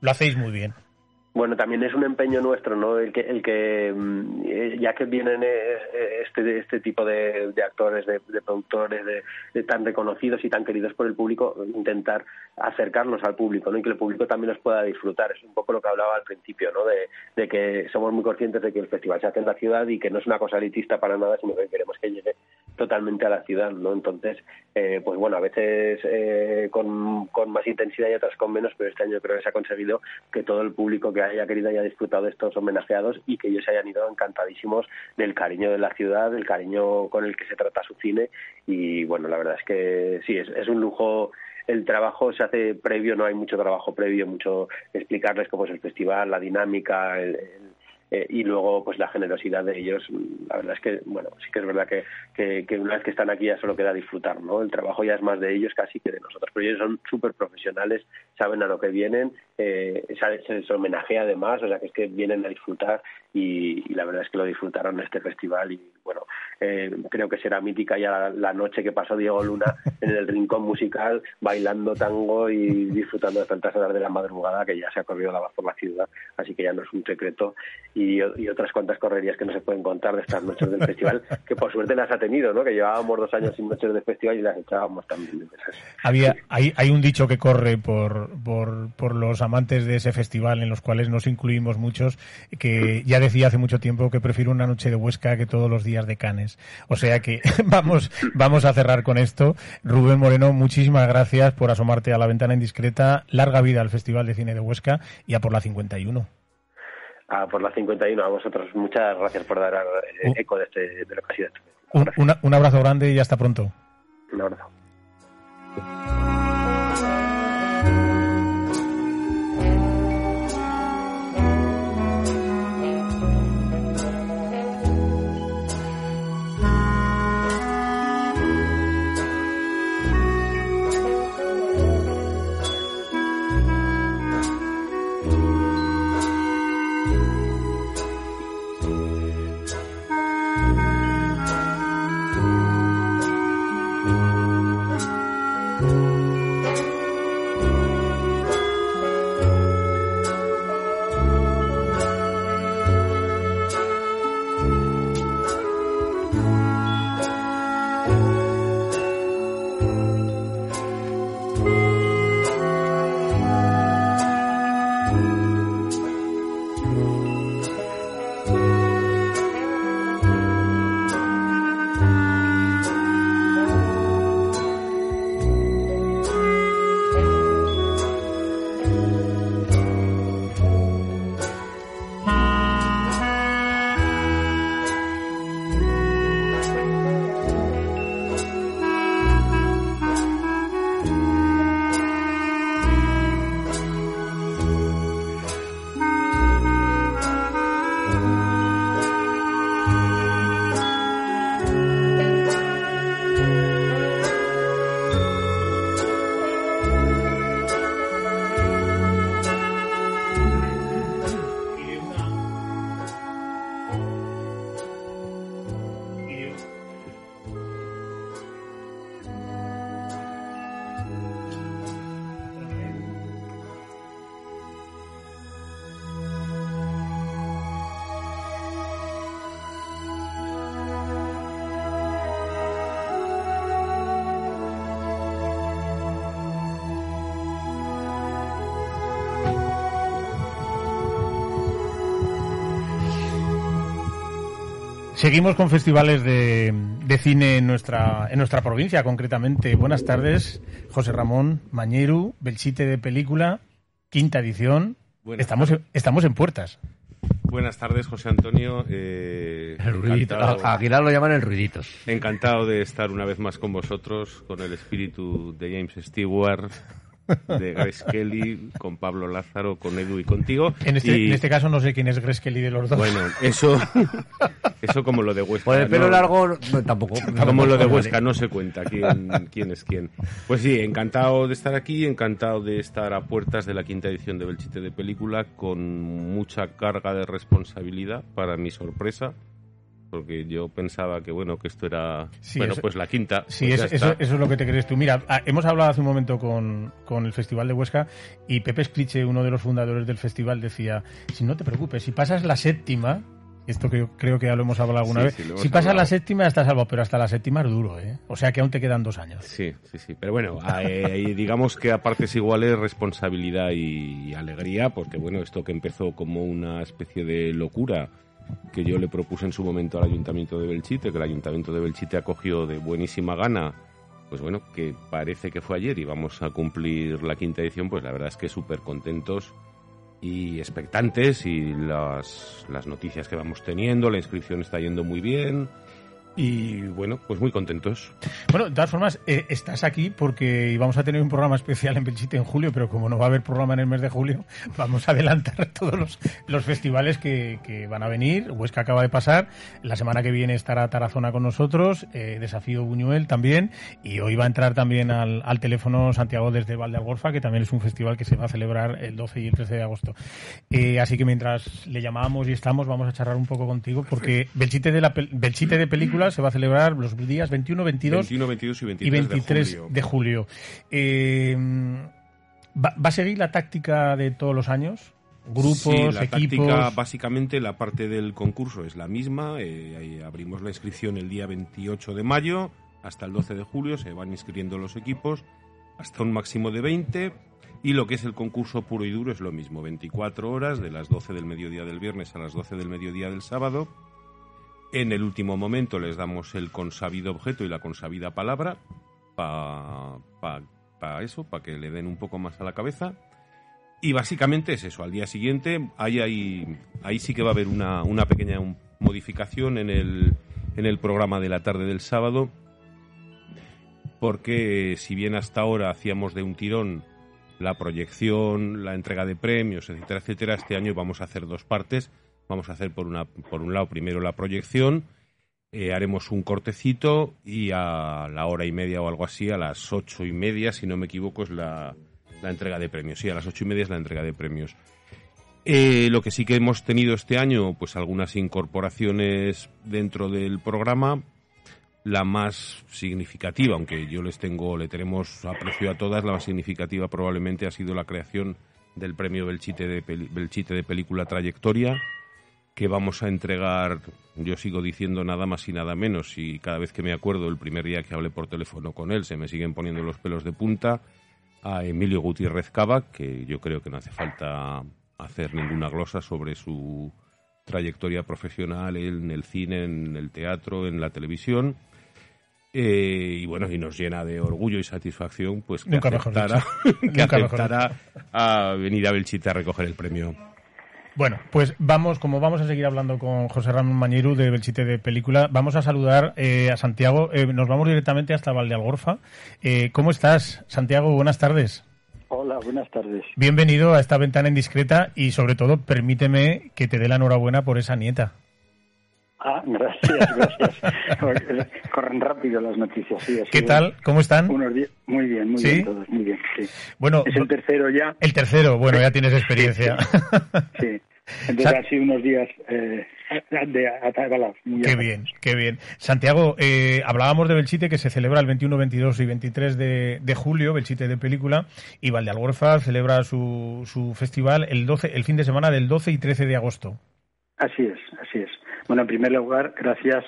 Lo hacéis muy bien
bueno, también es un empeño nuestro, ¿no? El que, el que mm, eh, ya que vienen eh, eh, este, este tipo de, actores, de, productores, de, tan reconocidos y tan queridos por el público, intentar acercarlos al público, ¿no? Y que el público también los pueda disfrutar. Es un poco lo que hablaba al principio, ¿no? De, que somos muy conscientes de que el festival se hace en la ciudad y que no es una cosa elitista para nada, sino que queremos que llegue totalmente a la ciudad, ¿no? Entonces, pues bueno, a veces con, con, más intensidad y otras con menos, pero este año creo que se ha conseguido que todo el público que haya querido haya disfrutado de estos homenajeados y que ellos hayan ido encantadísimos del cariño de la ciudad, del cariño con el que se trata su cine. Y bueno, la verdad es que sí, es, es un lujo el trabajo se hace previo, no hay mucho trabajo previo, mucho explicarles cómo es el festival, la dinámica, el, eh, y luego pues la generosidad de ellos la verdad es que bueno sí que es verdad que, que, una vez que están aquí ya solo queda disfrutar no el trabajo ya es más de ellos casi que de nosotros pero ellos son súper profesionales saben a lo que vienen eh, se les homenajea además o sea que es que vienen a disfrutar y, la verdad es que lo disfrutaron en este festival y bueno eh, creo que será mítica ya la, noche que pasó Diego Luna en el rincón musical bailando tango y disfrutando de tantas horas de la madrugada que ya se ha corrido la voz por la ciudad así que ya no es un secreto y, otras cuantas correrías que no se pueden contar de estas noches del festival, que por suerte las ha tenido, ¿no? Que llevábamos dos años sin noches de festival y las echábamos también.
Había, hay, hay un dicho que corre por, por, por los amantes de ese festival, en los cuales nos incluimos muchos, que ya decía hace mucho tiempo que prefiero una noche de Huesca que todos los días de Canes. O sea que vamos, vamos a cerrar con esto. Rubén Moreno, muchísimas gracias por asomarte a la ventana indiscreta. Larga vida al Festival de Cine de Huesca y a por la 51
por la 51. A vosotros muchas gracias por dar eh, eco de, este, de lo que ha sido.
Un, un abrazo grande y hasta pronto.
Un abrazo.
Seguimos con festivales de, cine en nuestra, en nuestra provincia, concretamente. Buenas tardes, José Ramón Mañeru, Belchite de Película, quinta edición. estamos, estamos en puertas.
Buenas tardes, José Antonio.
Eh, el ruidito. Aguilar lo llaman el ruidito.
Encantado de estar una vez más con vosotros, con el espíritu de James Stewart, de Grace Kelly, con Pablo Lázaro, con Edu y contigo.
En este, en este caso no sé quién es Grace Kelly de los dos.
Bueno, eso, eso como lo de Huesca.
Por el pelo largo tampoco.
Como lo de Huesca, no se cuenta quién, quién es quién. Pues sí, encantado de estar aquí, encantado de estar a puertas de la quinta edición de Belchite de Película, con mucha carga de responsabilidad, para mi sorpresa porque yo pensaba que bueno que esto era bueno pues la quinta
sí
pues
eso, es lo que te crees tú mira ah, hemos hablado hace un momento con, con el festival de Huesca y Pepe Scliche uno de los fundadores del festival decía si no te preocupes si pasas la séptima esto que creo que ya lo hemos hablado alguna vez. si pasas la séptima estás salvo, pero hasta la séptima es duro, ¿eh? O sea que aún te quedan dos años.
Sí, sí, sí. Pero bueno, eh, digamos que a partes iguales responsabilidad y alegría, porque bueno, esto que empezó como una especie de locura que yo le propuse en su momento al Ayuntamiento de Belchite, que el Ayuntamiento de Belchite acogió de buenísima gana, pues bueno, que parece que fue ayer y vamos a cumplir la quinta edición, pues la verdad es que súper contentos y expectantes y las, las noticias que vamos teniendo, la inscripción está yendo muy bien, y bueno, pues muy contentos.
Bueno, de todas formas, eh, estás aquí porque íbamos a tener un programa especial en Belchite en julio, pero como no va a haber programa en el mes de julio, vamos a adelantar todos los, festivales que, van a venir. Huesca acaba de pasar, la semana que viene estará Tarazona con nosotros, eh, Desafío Buñuel también, y hoy va a entrar también al, teléfono Santiago desde Valdealgorfa, que también es un festival que se va a celebrar el 12 y el 13 de agosto. Eh, así que mientras le llamamos y estamos, vamos a charlar un poco contigo, porque Belchite de, la, Belchite de película se va a celebrar los días 21, 22,
21, 22 y 23,
de julio. Eh, ¿va, a seguir la táctica de todos los años? Grupos, sí, la equipos. Táctica,
básicamente la parte del concurso es la misma. Eh, abrimos la inscripción el día 28 de mayo hasta el 12 de julio. Se van inscribiendo los equipos hasta un máximo de 20. Y lo que es el concurso puro y duro es lo mismo, 24 horas de las 12 del mediodía del viernes a las 12 del mediodía del sábado en el último momento les damos el consabido objeto y la consabida palabra para eso, para que le den un poco más a la cabeza. Y básicamente es eso. Al día siguiente, ahí, ahí, sí que va a haber una pequeña modificación en el, en el programa de la tarde del sábado. Porque si bien hasta ahora hacíamos de un tirón la proyección, la entrega de premios, etcétera, etcétera, este año vamos a hacer dos partes Vamos a hacer por, una, por un lado primero la proyección, eh, haremos un cortecito y a la hora y media o algo así, a las ocho y media, si no me equivoco, es la, la entrega de premios. Sí, a las ocho y media es la entrega de premios. Eh, lo que sí que hemos tenido este año, pues algunas incorporaciones dentro del programa. La más significativa, aunque yo les tengo, le tenemos aprecio a todas, la más significativa probablemente ha sido la creación del premio Belchite de, Belchite de Película Trayectoria, que vamos a entregar, yo sigo diciendo nada más y nada menos, y cada vez que me acuerdo el primer día que hablé por teléfono con él se me siguen poniendo los pelos de punta, a Emilio Gutiérrez Cava, que yo creo que no hace falta hacer ninguna glosa sobre su trayectoria profesional en el cine, en el teatro, en la televisión. Eh, y bueno, y nos llena de orgullo y satisfacción pues que aceptara, que aceptara a venir a Belchite a recoger el premio.
Bueno, pues vamos, como vamos a seguir hablando con José Ramón Mañiru de Belchite de Película, vamos a saludar eh, a Santiago. Eh, nos vamos directamente hasta Valdealgorfa. Eh, ¿Cómo estás, Santiago? Buenas tardes.
Hola, buenas tardes.
Bienvenido a esta ventana indiscreta y sobre todo permíteme que te dé la enhorabuena por esa nieta.
Ah, gracias, gracias. Corren rápido las noticias. Sí,
¿Qué tal? ¿Cómo están?
Muy bien, muy bien todos, muy bien. Sí.
Bueno,
es el tercero ya.
El tercero, bueno, ya tienes experiencia.
Sí. Entonces ha sido unos días eh, de atabalados.
Qué bien, qué bien. Santiago, eh, hablábamos de Belchite que se celebra el 21, 22 y 23 de, de julio, Belchite de película, y Valdealgorfa celebra su, su festival el 12, el fin de semana del 12 y 13 de agosto.
Así es, así es. Bueno, en primer lugar, gracias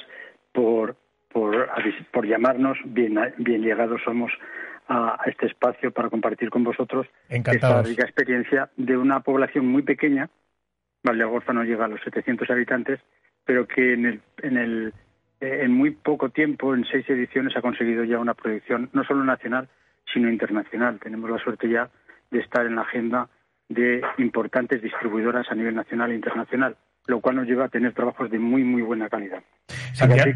por, por, por llamarnos. Bien, bien llegados somos a, este espacio para compartir con vosotros esta rica experiencia de una población muy pequeña. Valdeagorza no llega a los 700 habitantes, pero que en el en el eh, en muy poco tiempo, en seis ediciones, ha conseguido ya una proyección no solo nacional, sino internacional. Tenemos la suerte ya de estar en la agenda de importantes distribuidoras a nivel nacional e internacional, lo cual nos lleva a tener trabajos de muy, muy buena calidad.
Santiago,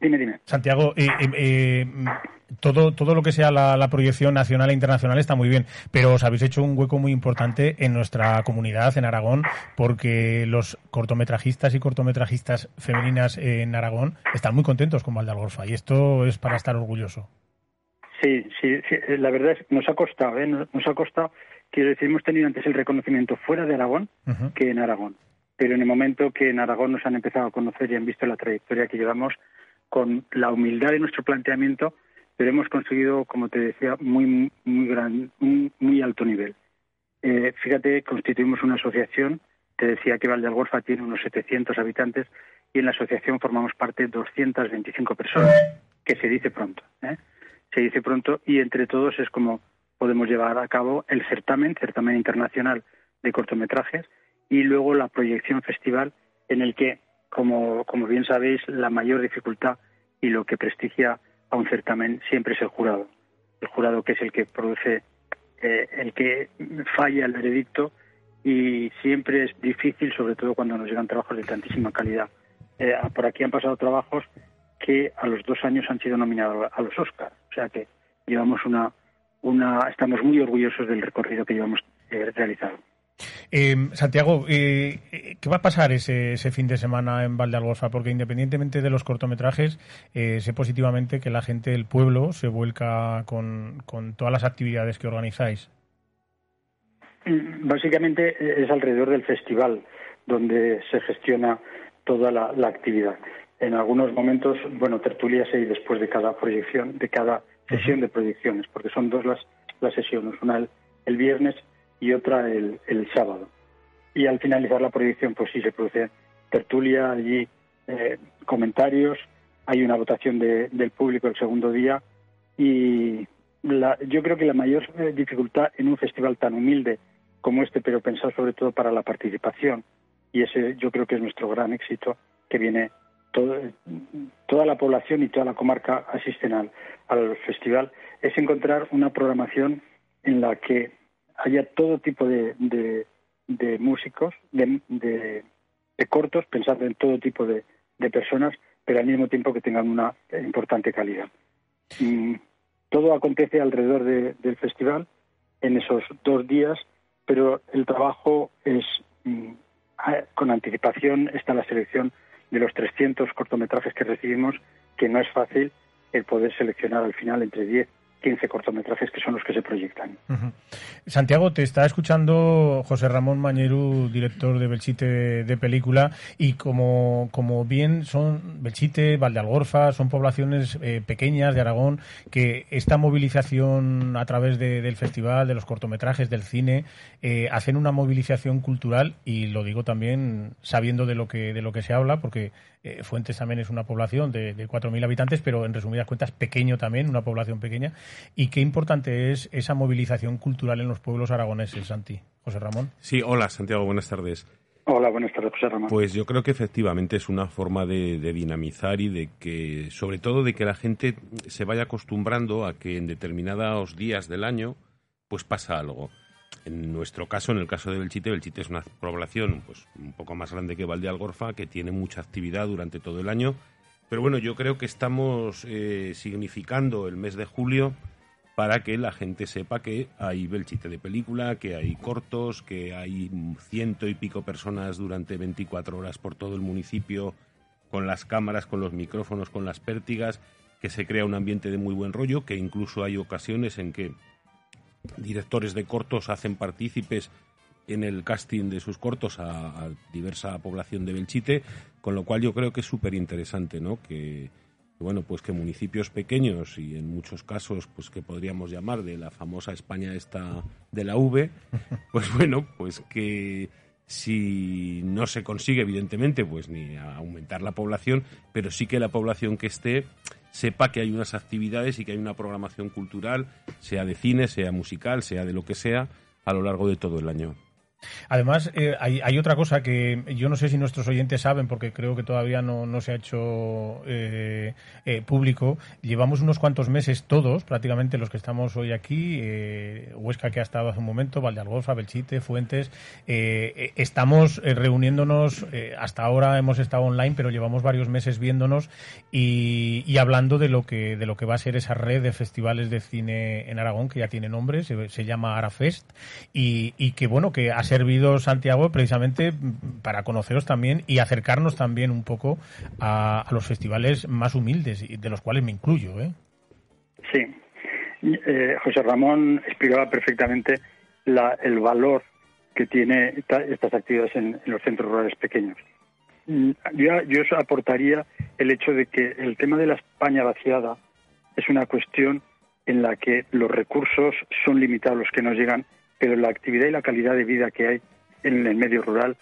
dime, dime. Santiago, eh, eh, todo, todo lo que sea la, proyección nacional e internacional está muy bien, pero os habéis hecho un hueco muy importante en nuestra comunidad, en Aragón, porque los cortometrajistas y cortometrajistas femeninas en Aragón están muy contentos con Valdalgorfa y esto es para estar orgulloso.
Sí, sí, la verdad es que nos ha costado, ¿eh? nos ha costado, quiero decir, hemos tenido antes el reconocimiento fuera de Aragón que en Aragón, pero en el momento que en Aragón nos han empezado a conocer y han visto la trayectoria que llevamos, con la humildad de nuestro planteamiento, pero hemos conseguido, como te decía, muy muy gran, muy, alto nivel. Eh, fíjate, constituimos una asociación, te decía que Valdealgorfa tiene unos 700 habitantes y en la asociación formamos parte de 225 personas, que se dice pronto, ¿eh? se dice pronto y entre todos es como podemos llevar a cabo el certamen, certamen internacional de cortometrajes y luego la proyección festival en el que, como, como bien sabéis, la mayor dificultad y lo que prestigia a un certamen siempre es el jurado. El jurado que es el que produce, eh, el que falla el veredicto y siempre es difícil, sobre todo cuando nos llegan trabajos de tantísima calidad. Eh, por aquí han pasado trabajos que a los dos años han sido nominados a los Oscars. O sea que llevamos una, una, estamos muy orgullosos del recorrido que llevamos eh, realizado.
Eh, Santiago, eh, ¿qué va a pasar ese, fin de semana en Valdealgorfa? Porque independientemente de los cortometrajes, eh, sé positivamente que la gente del pueblo se vuelca con, todas las actividades que organizáis.
Mm, básicamente es alrededor del festival donde se gestiona toda la, actividad. En algunos momentos, bueno, tertulias hay después de cada proyección, de cada sesión de proyecciones, porque son dos las, las sesiones, una el viernes y otra el, el sábado. Y al finalizar la proyección, pues sí se produce tertulia, allí eh, comentarios, hay una votación del público el segundo día y la, yo creo que la mayor eh, dificultad en un festival tan humilde como este, pero pensado sobre todo para la participación, y ese yo creo que es nuestro gran éxito, que viene todo, toda la población y toda la comarca asisten al, al festival, es encontrar una programación en la que haya todo tipo de, de, músicos, de, de, cortos, pensando en todo tipo de, personas, pero al mismo tiempo que tengan una importante calidad. Mm, todo acontece alrededor del festival en esos dos días, pero el trabajo es mm, con anticipación está la selección de los 300 cortometrajes que recibimos, que no es fácil el poder seleccionar al final entre 10 15 cortometrajes que son los que se proyectan.
Santiago, te está escuchando José Ramón Mañeru, director de Belchite de película, y como, como bien son Belchite, Valdealgorfa, son poblaciones eh, pequeñas de Aragón, que esta movilización a través del festival, de los cortometrajes, del cine, eh, hacen una movilización cultural, y lo digo también sabiendo de lo que, de lo que se habla, porque eh, Fuentes también es una población de, de 4.000 habitantes, pero en resumidas cuentas pequeño también, una población pequeña. ¿Y qué importante es esa movilización cultural en los pueblos aragoneses, Santi? José Ramón.
Sí, hola Santiago, buenas tardes.
Hola, buenas tardes, José Ramón.
Pues yo creo que efectivamente es una forma de, dinamizar y de que, sobre todo, de que la gente se vaya acostumbrando a que en determinados días del año, pues pasa algo. En nuestro caso, en el caso de Belchite, Belchite es una población pues un poco más grande que Valdealgorfa, que tiene mucha actividad durante todo el año. Pero bueno, yo creo que estamos eh, significando el mes de julio para que la gente sepa que hay Belchite de película, que hay cortos, que hay ciento y pico personas durante 24 horas por todo el municipio con las cámaras, con los micrófonos, con las pértigas, que se crea un ambiente de muy buen rollo, que incluso hay ocasiones en que directores de cortos hacen partícipes en el casting de sus cortos a, diversa población de Belchite, con lo cual yo creo que es súper interesante, ¿no? Que, bueno, pues que municipios pequeños y en muchos casos, pues que podríamos llamar de la famosa España esta de la V, pues bueno, pues que si no se consigue evidentemente pues ni aumentar la población, pero sí que la población que esté sepa que hay unas actividades y que hay una programación cultural, sea de cine, sea musical, sea de lo que sea, a lo largo de todo el año.
Además, eh, hay, otra cosa que yo no sé si nuestros oyentes saben, porque creo que todavía no, se ha hecho eh, eh, público. Llevamos unos cuantos meses todos, prácticamente los que estamos hoy aquí, Huesca que ha estado hace un momento, Valdealgorfa, Belchite, Fuentes, estamos reuniéndonos, hasta ahora hemos estado online, pero llevamos varios meses viéndonos y, hablando de lo, que, de lo que va a ser esa red de festivales de cine en Aragón, que ya tiene nombre, se, llama Arafest, y, y que bueno, que ha servido Santiago precisamente para conoceros también y acercarnos también un poco a, los festivales más humildes, de los cuales me incluyo. ¿eh?
Sí. Eh, José Ramón explicaba perfectamente el valor que tiene estas actividades en, los centros rurales pequeños. Mm, yo, yo aportaría el hecho de que el tema de la España vaciada es una cuestión en la que los recursos son limitados los que nos llegan pero la actividad y la calidad de vida que hay en el medio rural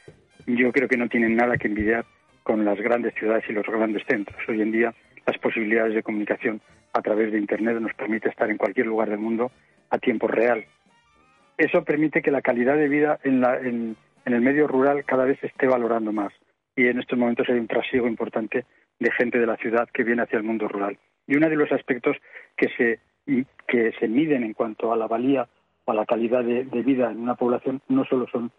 yo creo que no tienen nada que envidiar con las grandes ciudades y los grandes centros. Hoy en día las posibilidades de comunicación a través de Internet nos permite estar en cualquier lugar del mundo a tiempo real. Eso permite que la calidad de vida en, en el medio rural cada vez se esté valorando más y en estos momentos hay un trasiego importante de gente de la ciudad que viene hacia el mundo rural. Y uno de los aspectos que se, que se miden en cuanto a la valía a la calidad de, vida en una población no solo son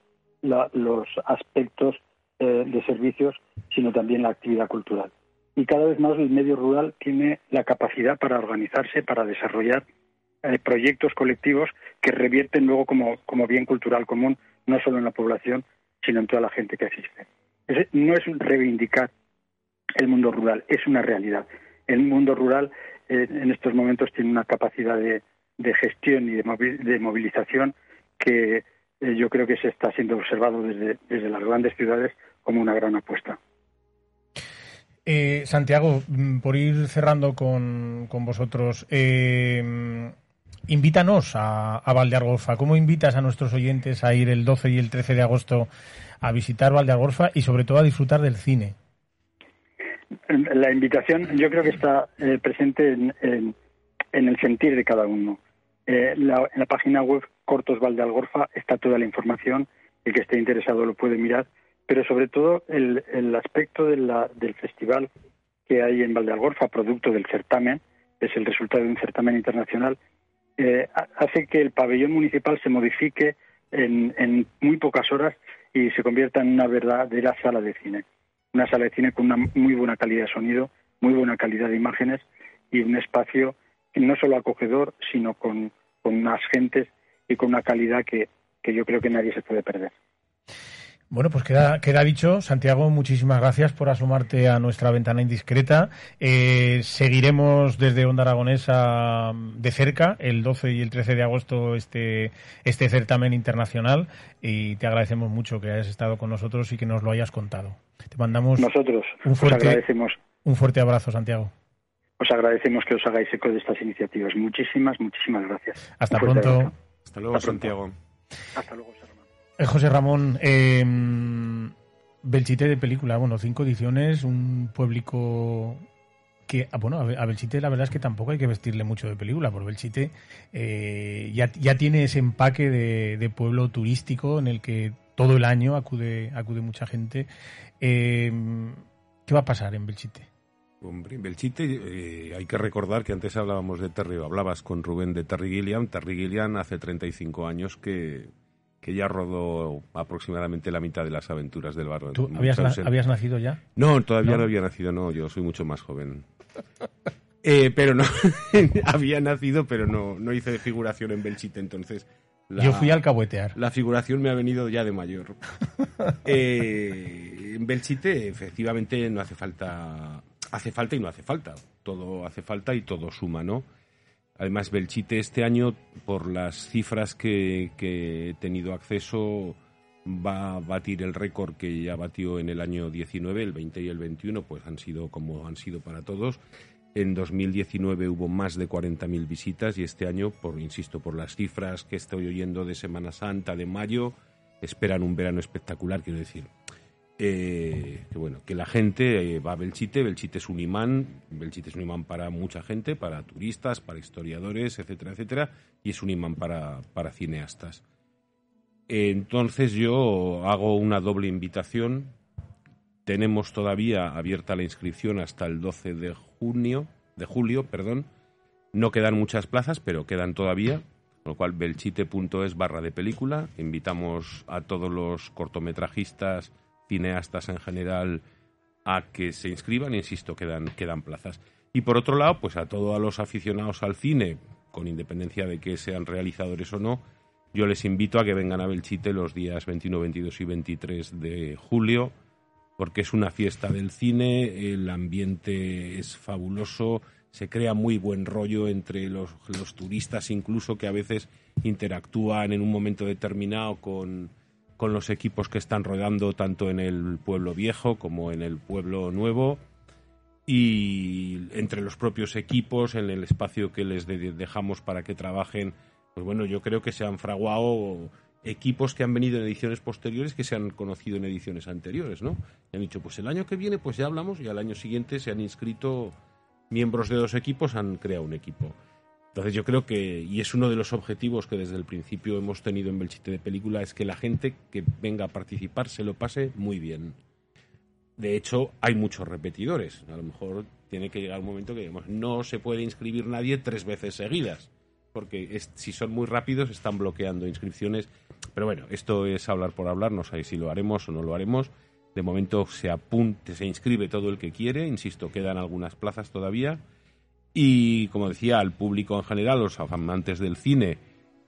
los aspectos eh, de servicios, sino también la actividad cultural. Y cada vez más el medio rural tiene la capacidad para organizarse, para desarrollar eh, proyectos colectivos que revierten luego como, como bien cultural común, no solo en la población, sino en toda la gente que asiste. no es reivindicar el mundo rural, es una realidad. El mundo rural eh, en estos momentos tiene una capacidad de, de gestión y de, movilización que eh, yo creo que se está siendo observado desde, desde las grandes ciudades como una gran apuesta.
Eh, Santiago, mm, por ir cerrando con, con vosotros, eh, invítanos a, a Valdeargorfa. ¿Cómo invitas a nuestros oyentes a ir el 12 y el 13 de agosto a visitar Valdeargorfa y sobre todo a disfrutar del cine?
La invitación yo creo que está eh, presente en, en el sentir de cada uno. Eh, en la página web Cortos Valdealgorfa está toda la información, el que esté interesado lo puede mirar, pero sobre todo el, aspecto de la, del festival que hay en Valdealgorfa, producto del certamen, es el resultado de un certamen internacional, eh, hace que el pabellón municipal se modifique en, en muy pocas horas y se convierta en una verdadera sala de cine. Una sala de cine con una muy buena calidad de sonido, muy buena calidad de imágenes y un espacio no solo acogedor, sino con, con unas gentes y con una calidad que, que yo creo que nadie se puede perder.
Bueno, pues queda, queda dicho. Santiago, muchísimas gracias por asomarte a nuestra ventana indiscreta. Eh, seguiremos desde Onda Aragonesa de cerca el 12 y el 13 de agosto este, este certamen internacional y te agradecemos mucho que hayas estado con nosotros y que nos lo hayas contado. Te mandamos
nosotros
un fuerte, agradecemos. Un fuerte abrazo, Santiago
os agradecemos que os hagáis eco de estas iniciativas. Muchísimas, muchísimas gracias.
Hasta pronto.
Hasta luego, Santiago.
Hasta luego, José Ramón.
Eh, José Ramón, eh, Belchite de película, bueno, cinco ediciones, un público que, ah, bueno, a Belchite la verdad es que tampoco hay que vestirle mucho de película, porque Belchite eh, ya, ya tiene ese empaque de, de, pueblo turístico en el que todo el año acude, acude mucha gente. Eh, ¿Qué va a pasar en Belchite?
Hombre, Belchite, eh, hay que recordar que antes hablábamos de Terry, hablabas con Rubén de Terry Gilliam. Terry Gilliam hace 35 años que, que ya rodó aproximadamente la mitad de las aventuras del barrio.
¿Tú habías, nacido ya?
No, todavía ¿No? había nacido, no, yo soy mucho más joven. Eh, pero no, había nacido, pero no, no hice figuración en Belchite, entonces...
yo fui al cabuetear.
La figuración me ha venido ya de mayor. Eh, en Belchite, efectivamente, no hace falta hace falta y no hace falta. Todo hace falta y todo suma, ¿no? Además, Belchite este año, por las cifras que, he tenido acceso, va a batir el récord que ya batió en el año 19, el 20 y el 21, pues han sido como han sido para todos. En 2019 hubo más de 40.000 visitas y este año, por insisto, por las cifras que estoy oyendo de Semana Santa, de mayo, esperan un verano espectacular, quiero decir eh, que bueno, que la gente eh, va a Belchite, Belchite es un imán, Belchite es un imán para mucha gente, para turistas, para historiadores, etcétera, etcétera, y es un imán para, para cineastas. Entonces yo hago una doble invitación. Tenemos todavía abierta la inscripción hasta el 12 de junio, de julio, perdón. No quedan muchas plazas, pero quedan todavía. Con lo cual, belchite.es barra de película. Invitamos a todos los cortometrajistas, cineastas en general, a que se inscriban. Insisto, quedan, quedan plazas. Y por otro lado, pues a todos los aficionados al cine, con independencia de que sean realizadores o no, yo les invito a que vengan a Belchite los días 21, 22 y 23 de julio, porque es una fiesta del cine, el ambiente es fabuloso, se crea muy buen rollo entre los, los turistas incluso que a veces interactúan en un momento determinado con, con los equipos que están rodando tanto en el pueblo viejo como en el pueblo nuevo y entre los propios equipos, en el espacio que les dejamos para que trabajen, pues bueno, yo creo que se han fraguado equipos que han venido en ediciones posteriores que se han conocido en ediciones anteriores, ¿no? Y han dicho, pues el año que viene pues ya hablamos y al año siguiente se han inscrito miembros de dos equipos han creado un equipo. Entonces yo creo que, y es uno de los objetivos que desde el principio hemos tenido en Belchite de Película, es que la gente que venga a participar se lo pase muy bien. De hecho, hay muchos repetidores. A lo mejor tiene que llegar un momento que digamos, no se puede inscribir nadie tres veces seguidas, porque si son muy rápidos están bloqueando inscripciones. Pero bueno, esto es hablar por hablar, no sé si lo haremos o no lo haremos. De momento se apunte, se inscribe todo el que quiere, insisto, quedan algunas plazas todavía. Y como decía, al público en general, los amantes del cine,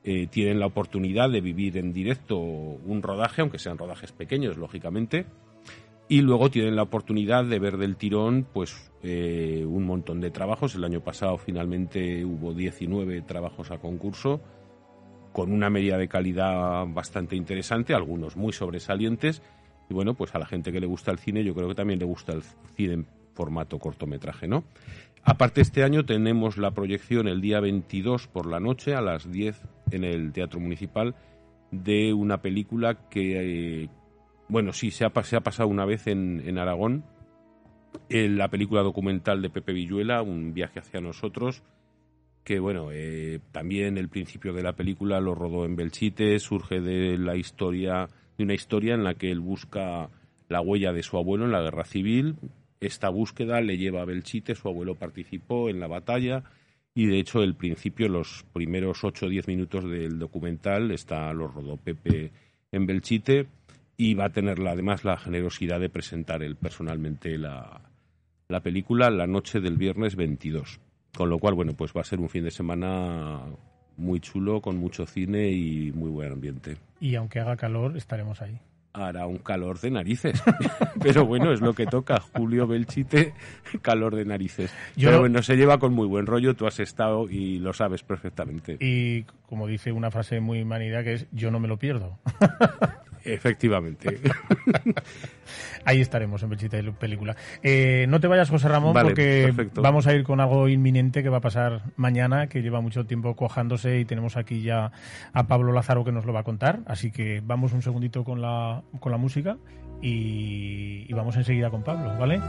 eh, tienen la oportunidad de vivir en directo un rodaje, aunque sean rodajes pequeños, lógicamente. Y luego tienen la oportunidad de ver del tirón pues eh, un montón de trabajos. El año pasado finalmente hubo 19 trabajos a concurso con una media de calidad bastante interesante, algunos muy sobresalientes y bueno, pues a la gente que le gusta el cine, yo creo que también le gusta el cine en formato cortometraje, ¿no? Aparte, este año tenemos la proyección el día 22 por la noche a las 10 en el Teatro Municipal de una película que, eh, bueno, sí, se ha, se ha, pasado una vez en, en Aragón, en la película documental de Pepe Villuela, Un viaje hacia nosotros, que bueno, eh, también el principio de la película lo rodó en Belchite, surge de la historia de una historia en la que él busca la huella de su abuelo en la guerra civil. Esta búsqueda le lleva a Belchite, su abuelo participó en la batalla y de hecho el principio, los primeros 8 o 10 minutos del documental, está lo rodó Pepe en Belchite y va a tener además la generosidad de presentar él personalmente la, la película la noche del viernes 22. Con lo cual, bueno, pues va a ser un fin de semana muy chulo, con mucho cine y muy buen ambiente.
Y aunque haga calor, estaremos ahí.
Hará un calor de narices. Pero bueno, es lo que toca. Julio Belchite, calor de narices. Pero bueno, se lleva con muy buen rollo. Tú has estado y lo sabes perfectamente.
Y como dice una frase muy manida que es, yo no me lo pierdo.
Efectivamente.
Ahí estaremos en Belchita de Película. Eh, no te vayas, José Ramón, porque vamos a ir con algo inminente que va a pasar mañana, que lleva mucho tiempo cojándose y tenemos aquí ya a Pablo Lázaro que nos lo va a contar. Así que vamos un segundito con la, con la música y, y vamos enseguida con Pablo, ¿vale?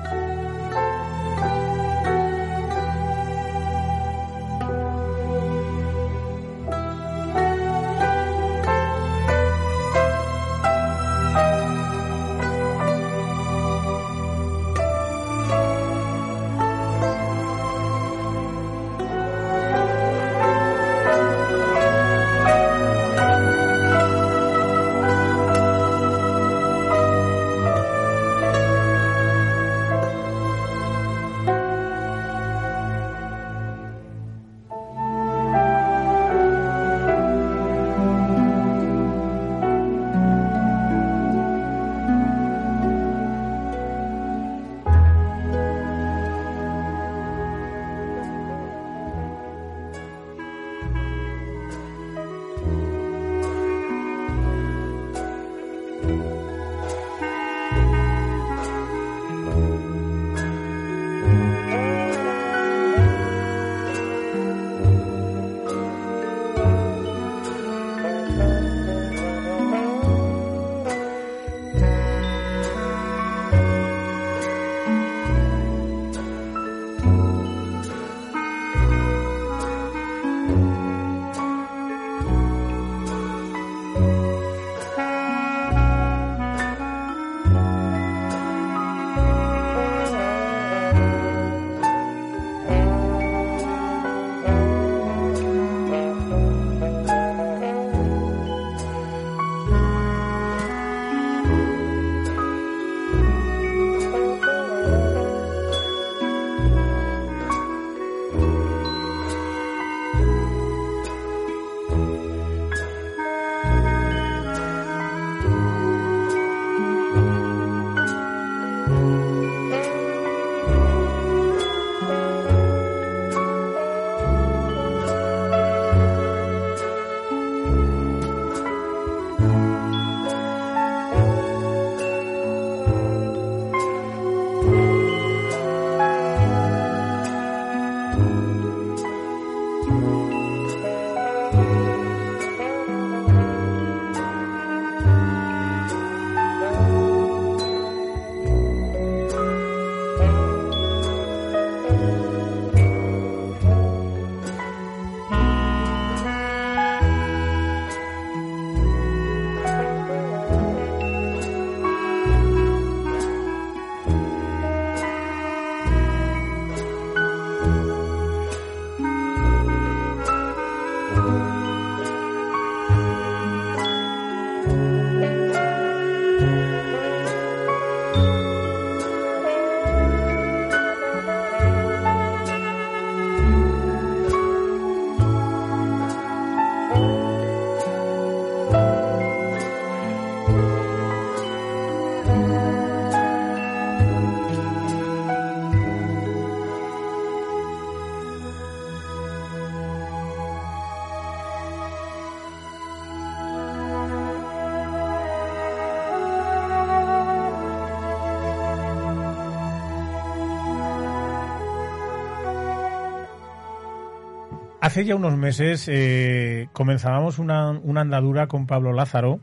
Hace ya unos meses eh, comenzábamos una, andadura con Pablo Lázaro,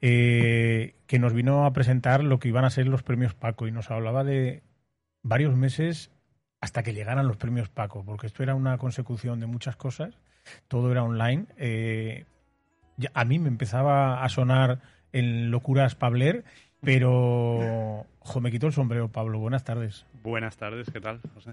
eh, que nos vino a presentar lo que iban a ser los premios Paco y nos hablaba de varios meses hasta que llegaran los premios Paco, porque esto era una consecución de muchas cosas, todo era online. Eh, a mí me empezaba a sonar en locuras Pabler, pero me quitó el sombrero, Pablo. Buenas tardes.
Buenas tardes, ¿qué tal, José?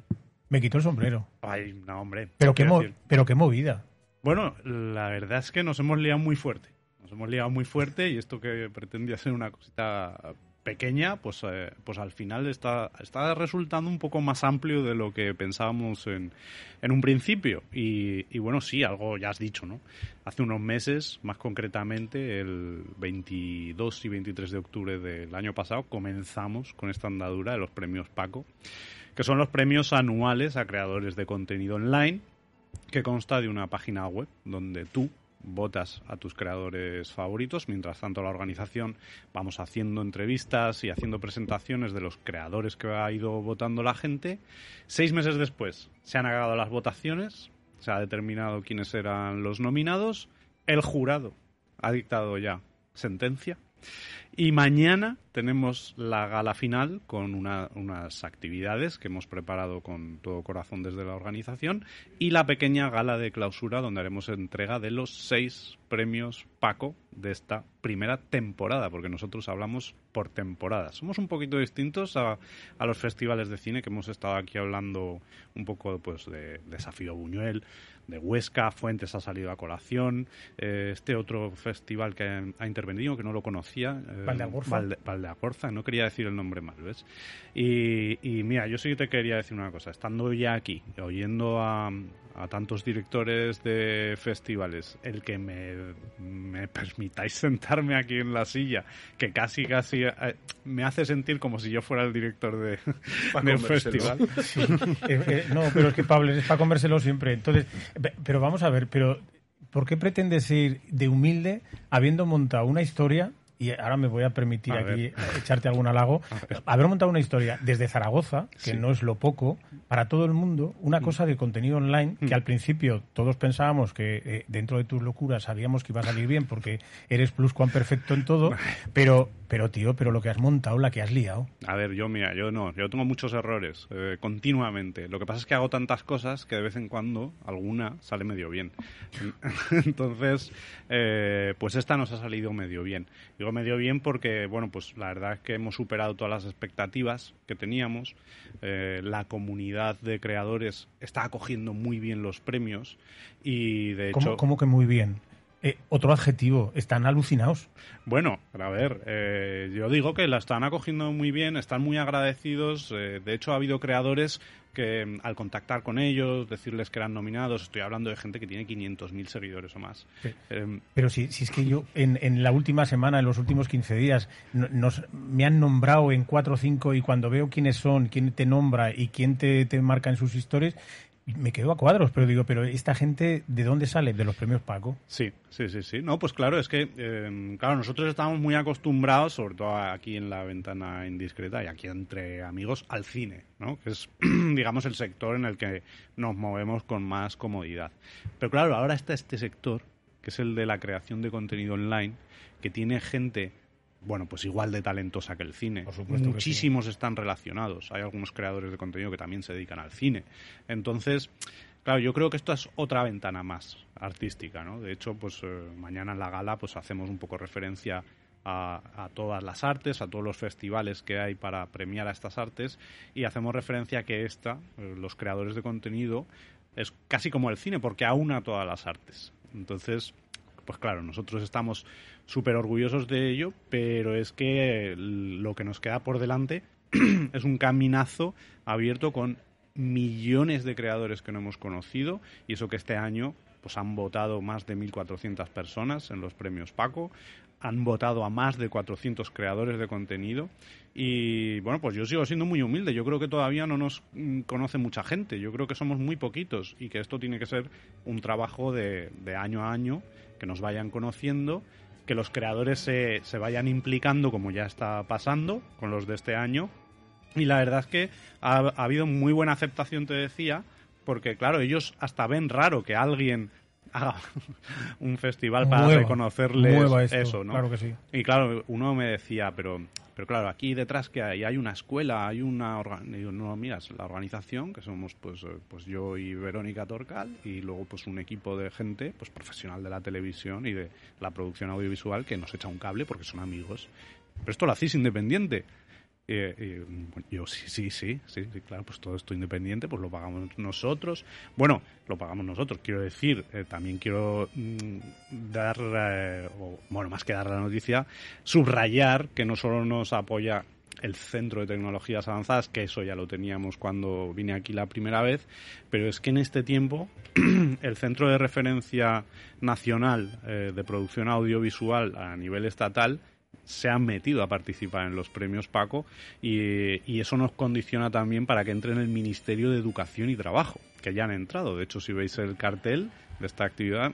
Me quitó el sombrero.
Ay, no, hombre.
Pero qué, pero qué movida.
Bueno, la verdad es que nos hemos liado muy fuerte. Nos hemos liado muy fuerte y esto que pretendía ser una cosita pequeña, pues, eh, pues al final está, está resultando un poco más amplio de lo que pensábamos en, en un principio. Y, y, bueno, sí, algo ya has dicho, ¿no? Hace unos meses, más concretamente, el 22 y 23 de octubre del año pasado, comenzamos con esta andadura de los premios Paco, que son los premios anuales a creadores de contenido online, que consta de una página web donde tú votas a tus creadores favoritos. Mientras tanto, la organización vamos haciendo entrevistas y haciendo presentaciones de los creadores que ha ido votando la gente. Seis meses después se han acabado las votaciones, se ha determinado quiénes eran los nominados. El jurado ha dictado ya sentencia. Y mañana tenemos la gala final con unas actividades que hemos preparado con todo corazón desde la organización y la pequeña gala de clausura donde haremos entrega de los seis premios Paco de esta primera temporada, porque nosotros hablamos por temporada. Somos un poquito distintos a, los festivales de cine que hemos estado aquí hablando un poco pues, de Desafío Buñuel, de Huesca, Fuentes ha salido a colación, eh, este otro festival que ha intervenido, que no lo conocía,
eh, Valdeagorza.
no quería decir el nombre mal, ¿ves? Y, y mira, yo sí te quería decir una cosa, estando ya aquí, oyendo a, a tantos directores de festivales, el que me, me, permitáis sentarme aquí en la silla, que casi, casi eh, me hace sentir como si yo fuera el director de, un festival.
Eh, eh, no, pero es que Pablo es para comérselo siempre. Entonces, pero vamos a ver, pero ¿por qué pretendes ir de humilde habiendo montado una historia y ahora me voy a permitir aquí echarte algún halago, haber montado una historia desde Zaragoza, que no es lo poco, para todo el mundo, una cosa de contenido online que mm. al principio todos pensábamos que eh, dentro de tus locuras sabíamos que iba a salir bien porque eres plus cuan perfecto en todo, pero pero, tío, pero lo que has montado, la que has liado.
A ver, yo, mira, yo no, yo tengo muchos errores, eh, continuamente. Lo que pasa es que hago tantas cosas que de vez en cuando alguna sale medio bien. Entonces, eh, pues esta nos ha salido medio bien. Digo medio bien porque, bueno, pues la verdad es que hemos superado todas las expectativas que teníamos. Eh, la comunidad de creadores está acogiendo muy bien los premios y, de hecho...
¿Cómo que muy bien? Eh, otro adjetivo, están alucinados.
Bueno, a ver, eh, yo digo que la están acogiendo muy bien, están muy agradecidos. Eh, de hecho, ha habido creadores que mm, al contactar con ellos, decirles que eran nominados, estoy hablando de gente que tiene 500.000 seguidores o más.
Pero si, si, es que yo en, en, la última semana, en los últimos 15 días, nos, me han nombrado en 4 o 5 y cuando veo quiénes son, quién te nombra y quién te, te marca en sus historias, me quedo a cuadros, pero digo, pero esta gente, ¿de dónde sale? ¿De los premios Paco?
Sí, sí, sí, sí. No, pues claro, es que, eh, claro, nosotros estamos muy acostumbrados, sobre todo aquí en la ventana indiscreta y aquí entre amigos, al cine, ¿no? Que es, digamos, el sector en el que nos movemos con más comodidad. Pero claro, ahora está este sector, que es el de la creación de contenido online, que tiene gente bueno, pues igual de talentosa que el cine. Muchísimos están relacionados. Hay algunos creadores de contenido que también se dedican al cine. Entonces, claro, yo creo que esto es otra ventana más artística, ¿no? De hecho, pues eh, mañana en la gala pues hacemos un poco referencia a, todas las artes, a todos los festivales que hay para premiar a estas artes y hacemos referencia a que esta, eh, los creadores de contenido, es casi como el cine porque aúna todas las artes. Entonces, pues claro, nosotros estamos súper orgullosos de ello, pero es que lo que nos queda por delante es un caminazo abierto con millones de creadores que no hemos conocido y eso que este año pues han votado más de 1.400 personas en los premios Paco, han votado a más de 400 creadores de contenido y bueno, pues yo sigo siendo muy humilde, yo creo que todavía no nos mm, conoce mucha gente, yo creo que somos muy poquitos y que esto tiene que ser un trabajo de, de año a año, que nos vayan conociendo que los creadores se, se vayan implicando como ya está pasando con los de este año. Y la verdad es que ha, habido muy buena aceptación, te decía, porque claro, ellos hasta ven raro que alguien haga un festival para reconocerles eso, ¿no?
Claro que sí.
Y claro, uno me decía, pero pero claro, aquí detrás que hay, hay una escuela, hay una organización, no, miras, la organización, que somos pues, eh, pues yo y Verónica Torcal, y luego pues un equipo de gente, pues profesional de la televisión y de la producción audiovisual que nos echa un cable porque son amigos. Pero esto lo hacéis independiente. Eh, yo sí, sí, sí, sí, claro, pues todo esto independiente, pues lo pagamos nosotros. Bueno, lo pagamos nosotros, quiero decir, eh, también quiero mm, dar, eh, bueno, más que dar la noticia, subrayar que no solo nos apoya el Centro de Tecnologías Avanzadas, que eso ya lo teníamos cuando vine aquí la primera vez, pero es que en este tiempo el Centro de Referencia Nacional de Producción Audiovisual a nivel estatal se han metido a participar en los premios Paco y, eso nos condiciona también para que entre en el Ministerio de Educación y Trabajo, que ya han entrado. De hecho, si veis el cartel de esta actividad,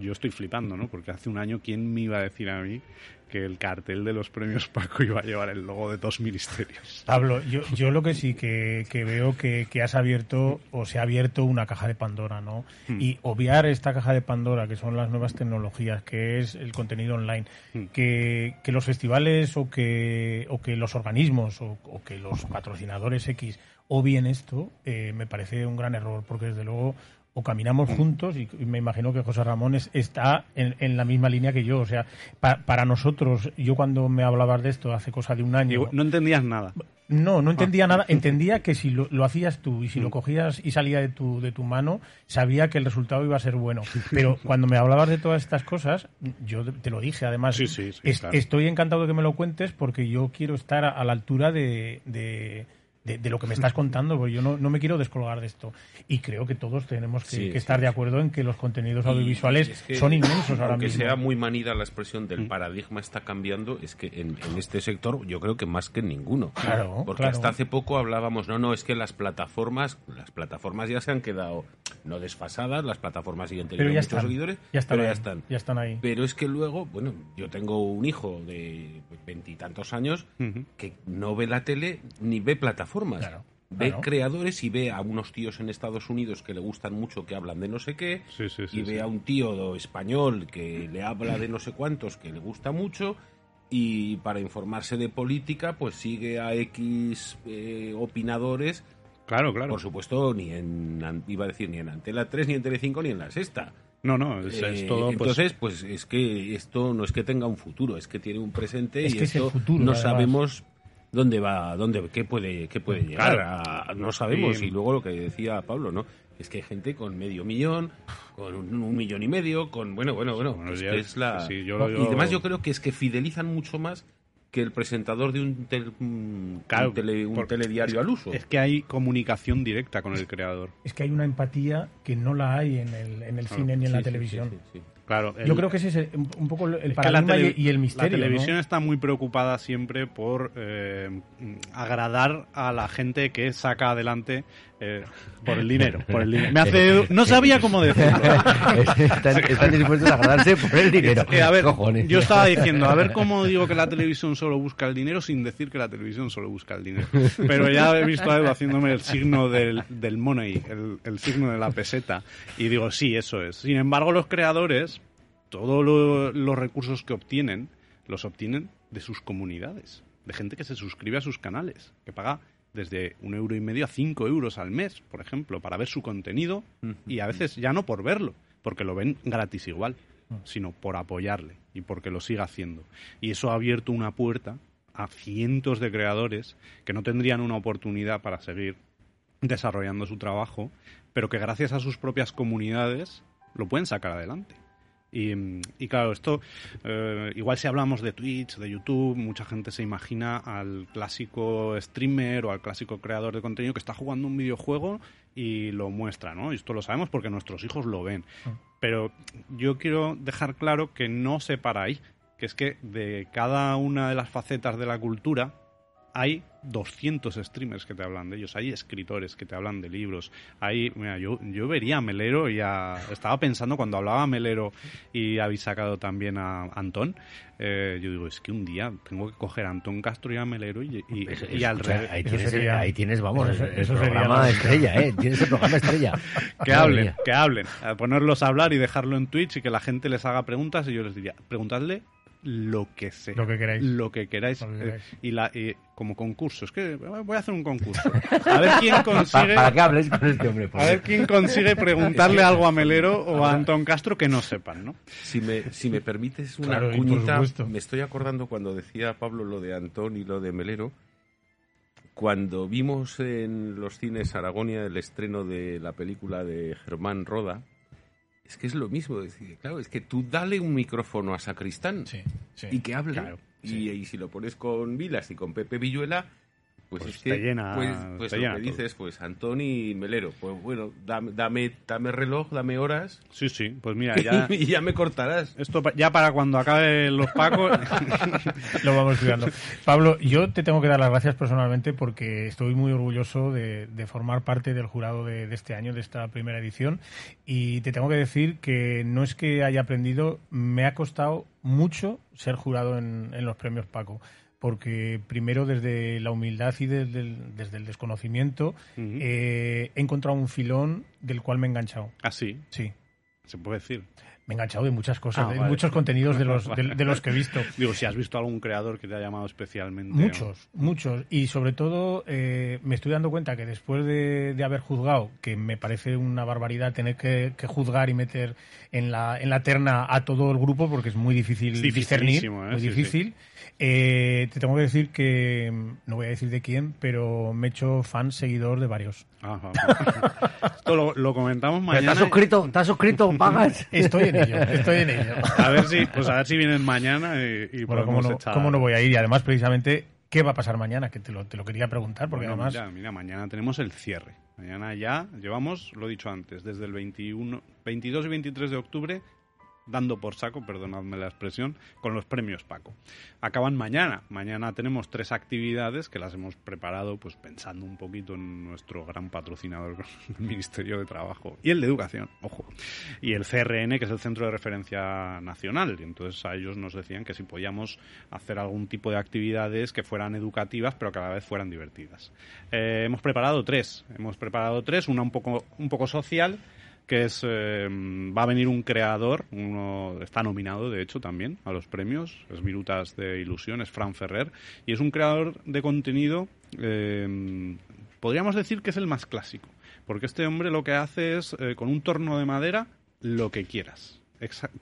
yo estoy flipando, ¿no? Porque hace un año, ¿quién me iba a decir a mí que el cartel de los premios Paco iba a llevar el logo de dos ministerios.
Pablo, yo, yo lo que sí que, veo que, has abierto o se ha abierto una caja de Pandora, ¿no? Hmm. Y obviar esta caja de Pandora, que son las nuevas tecnologías, que es el contenido online, hmm. que, los festivales o que, o que los organismos o, que los patrocinadores X obvien esto, eh, me parece un gran error, porque desde luego o caminamos juntos y, me imagino que José Ramón está en, la misma línea que yo. O sea, para nosotros, yo cuando me hablabas de esto hace cosa de un año...
No entendías nada.
No, no entendía ah. nada. Entendía que si lo, hacías tú y si lo mm. cogías y salía de tu, de tu mano, sabía que el resultado iba a ser bueno. Pero cuando me hablabas de todas estas cosas, yo te lo dije. Además, estoy encantado de que me lo cuentes porque yo quiero estar a, la altura de de, lo que me estás contando, porque yo no, no, me quiero descolgar de esto. Y creo que todos tenemos que, estar de acuerdo en que los contenidos audiovisuales son inmensos ahora
aunque
mismo.
sea muy manida la expresión del paradigma está cambiando, es que en, este sector yo creo que más que en ninguno.
Claro,
porque hasta hace poco hablábamos, no, no, es que las plataformas, las plataformas ya se han quedado no desfasadas, las plataformas siguen teniendo muchos seguidores,
ya están,
pero
ya
están.
Ya están ahí.
Pero es que luego, bueno, yo tengo un hijo de veintitantos años que no ve la tele ni ve plataformas.
Claro
ve creadores y ve a unos tíos en Estados Unidos que le gustan mucho que hablan de no sé qué y ve a un tío español que le habla de no sé cuántos que le gusta mucho y para informarse de política pues sigue a X eh, opinadores.
Claro claro.
Por supuesto ni en iba a decir ni en Antela 3 ni en Tele5 ni en la Sexta.
No, no, es, eh, todo.
Pues entonces, pues... es que esto no es que tenga un futuro, es que tiene un presente y esto no sabemos dónde va, dónde, qué puede, qué puede llegar. no sabemos. Y luego lo que decía Pablo, ¿no? Es que hay gente con medio millón, con un, millón y medio, con bueno, bueno, bueno. es, la... Y además yo creo que es que fidelizan mucho más que el presentador de un, un, telediario al uso.
Es que hay comunicación directa con el creador.
Es que hay una empatía que no la hay en el, en el cine ni en la televisión.
Claro,
Yo creo que ese es un poco el paradigma y el misterio.
La televisión está muy preocupada siempre por eh, agradar a la gente que saca adelante eh, por el dinero. Por el dinero. Me hace, no sabía cómo decirlo.
están, dispuestos a agradarse por el dinero.
a ver, yo estaba diciendo, a ver cómo digo que la televisión solo busca el dinero sin decir que la televisión solo busca el dinero. Pero ya he visto a Edu haciéndome el signo del, del money, el, el signo de la peseta. Y digo, sí, eso es. Sin embargo, los creadores todos los recursos que obtienen los obtienen de sus comunidades, de gente que se suscribe a sus canales, que paga desde un euro y medio a cinco euros al mes, por ejemplo, para ver su contenido y a veces ya no por verlo, porque lo ven gratis igual, sino por apoyarle y porque lo siga haciendo. Y eso ha abierto una puerta a cientos de creadores que no tendrían una oportunidad para seguir desarrollando su trabajo, pero que gracias a sus propias comunidades lo pueden sacar adelante. Y, claro, esto, eh, igual si hablamos de Twitch, de YouTube, mucha gente se imagina al clásico streamer o al clásico creador de contenido que está jugando un videojuego y lo muestra, ¿no? Y esto lo sabemos porque nuestros hijos lo ven. Ah. Pero yo quiero dejar claro que no se para ahí, que es que de cada una de las facetas de la cultura hay 200 streamers que te hablan de ellos, hay escritores que te hablan de libros, hay, mira, yo, yo vería a Melero y a, estaba pensando cuando hablaba a Melero y habéis sacado también a Antón, eh, yo digo, es que un día tengo que coger a Antón Castro y a Melero y, y, al revés.
Ahí tienes, ahí tienes, vamos, eso, el, programa estrella, ¿eh? Tienes el programa estrella.
que hablen, que hablen, a ponerlos a hablar y dejarlo en Twitch y que la gente les haga preguntas y yo les diría, preguntadle lo que sea.
Lo que queráis.
Lo que queráis. Eh, y, la, como concurso. Es que voy a hacer un concurso. A ver quién consigue.
¿Para, qué hables con este hombre?
A ver quién consigue preguntarle algo a Melero o a Antón Castro que no sepan, ¿no?
Si me, si me permites una cuñita, me estoy acordando cuando decía Pablo lo de Antón y lo de Melero. Cuando vimos en los cines Aragonia el estreno de la película de Germán Roda, es que es lo mismo. claro, es que tú dale un micrófono a Sacristán y que hable. y, y, si lo pones con Vilas y con Pepe Villuela, pues, pues, es que,
llena,
pues, pues lo que dices, pues Antoni Melero, pues bueno, dame, dame, dame, reloj, dame horas.
Sí, sí, pues mira, ya...
y ya me cortarás.
Esto ya para cuando acaben los pacos...
lo vamos cuidando. Pablo, yo te tengo que dar las gracias personalmente porque estoy muy orgulloso de, formar parte del jurado de, este año, de esta primera edición, y te tengo que decir que no es que haya aprendido, me ha costado mucho ser jurado en, en los premios Paco porque primero desde la humildad y desde el, desde el desconocimiento eh, he encontrado un filón del cual me he enganchado.
¿Ah, sí?
Sí.
¿Se puede decir?
Me he enganchado de muchas cosas, ah, de muchos contenidos de los, de, los que he visto.
Digo, si has visto algún creador que te ha llamado especialmente.
Muchos, muchos. Y sobre todo eh, me estoy dando cuenta que después de, haber juzgado, que me parece una barbaridad tener que, juzgar y meter en la, en la terna a todo el grupo, porque es muy difícil discernir, ¿eh? muy difícil. Eh, te tengo que decir que, no voy a decir de quién, pero me he hecho fan seguidor de varios.
Esto lo, comentamos mañana.
¿Estás suscrito? ¿Estás suscrito? ¿Pagas?
Estoy en ello, estoy en ello.
A ver si, pues a ver si vienen mañana y,
bueno, ¿cómo no, ¿cómo no voy a ir? Y además, precisamente, ¿qué va a pasar mañana? Que te lo, te lo quería preguntar, porque además...
Mira, mira, mañana tenemos el cierre. Mañana ya llevamos, lo he dicho antes, desde el 21, 22 y 23 de octubre dando por saco, perdonadme la expresión, con los premios Paco. Acaban mañana. Mañana tenemos tres actividades que las hemos preparado pues pensando un poquito en nuestro gran patrocinador, el Ministerio de Trabajo y el de Educación, ojo. Y el CRN, que es el Centro de Referencia Nacional. Y entonces a ellos nos decían que si podíamos hacer algún tipo de actividades que fueran educativas, pero que a la vez fueran divertidas. Eh, hemos preparado tres. Hemos preparado tres, una un poco, un poco social que es eh, va a venir un creador, uno está nominado de hecho también a los premios, es Virutas de Ilusión, es Fran Ferrer, y es un creador de contenido, eh, podríamos decir que es el más clásico, porque este hombre lo que hace es eh, con un torno de madera lo que quieras,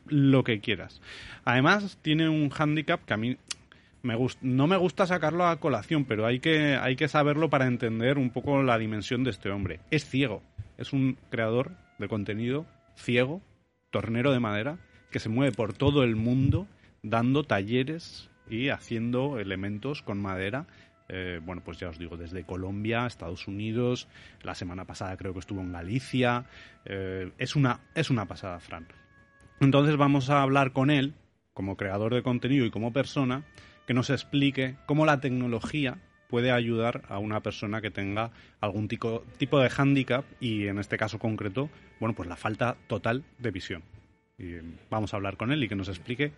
lo que quieras. Además tiene un hándicap que a mí me no me gusta sacarlo a colación, pero hay que, hay que saberlo para entender un poco la dimensión de este hombre. Es ciego, es un creador de contenido ciego, tornero de madera, que se mueve por todo el mundo dando talleres y haciendo elementos con madera. Eh, bueno, pues ya os digo, desde Colombia, Estados Unidos, la semana pasada creo que estuvo en Galicia. Eh, es, una, es una pasada, Fran. Entonces vamos a hablar con él, como creador de contenido y como persona, que nos explique cómo la tecnología puede ayudar a una persona que tenga algún tipo, tipo de hándicap y en este caso concreto, bueno, pues la falta total de visión. Y vamos a hablar con él y que nos explique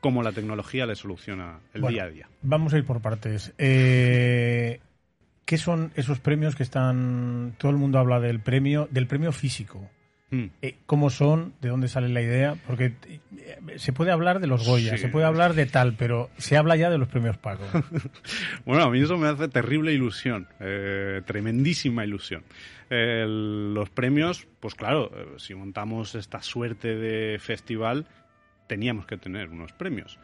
cómo la tecnología le soluciona el día a día.
Vamos a ir por partes. Eh, ¿Qué son esos premios que están? Todo el mundo habla del premio, del premio físico. Mm. Eh, ¿Cómo son? ¿De dónde sale la idea? Porque eh, se puede hablar de los Goya, se puede hablar de tal, pero se habla ya de los premios Paco.
bueno, a mí eso me hace terrible ilusión, eh, tremendísima ilusión. los premios, pues claro, si montamos esta suerte de festival, teníamos que tener unos premios.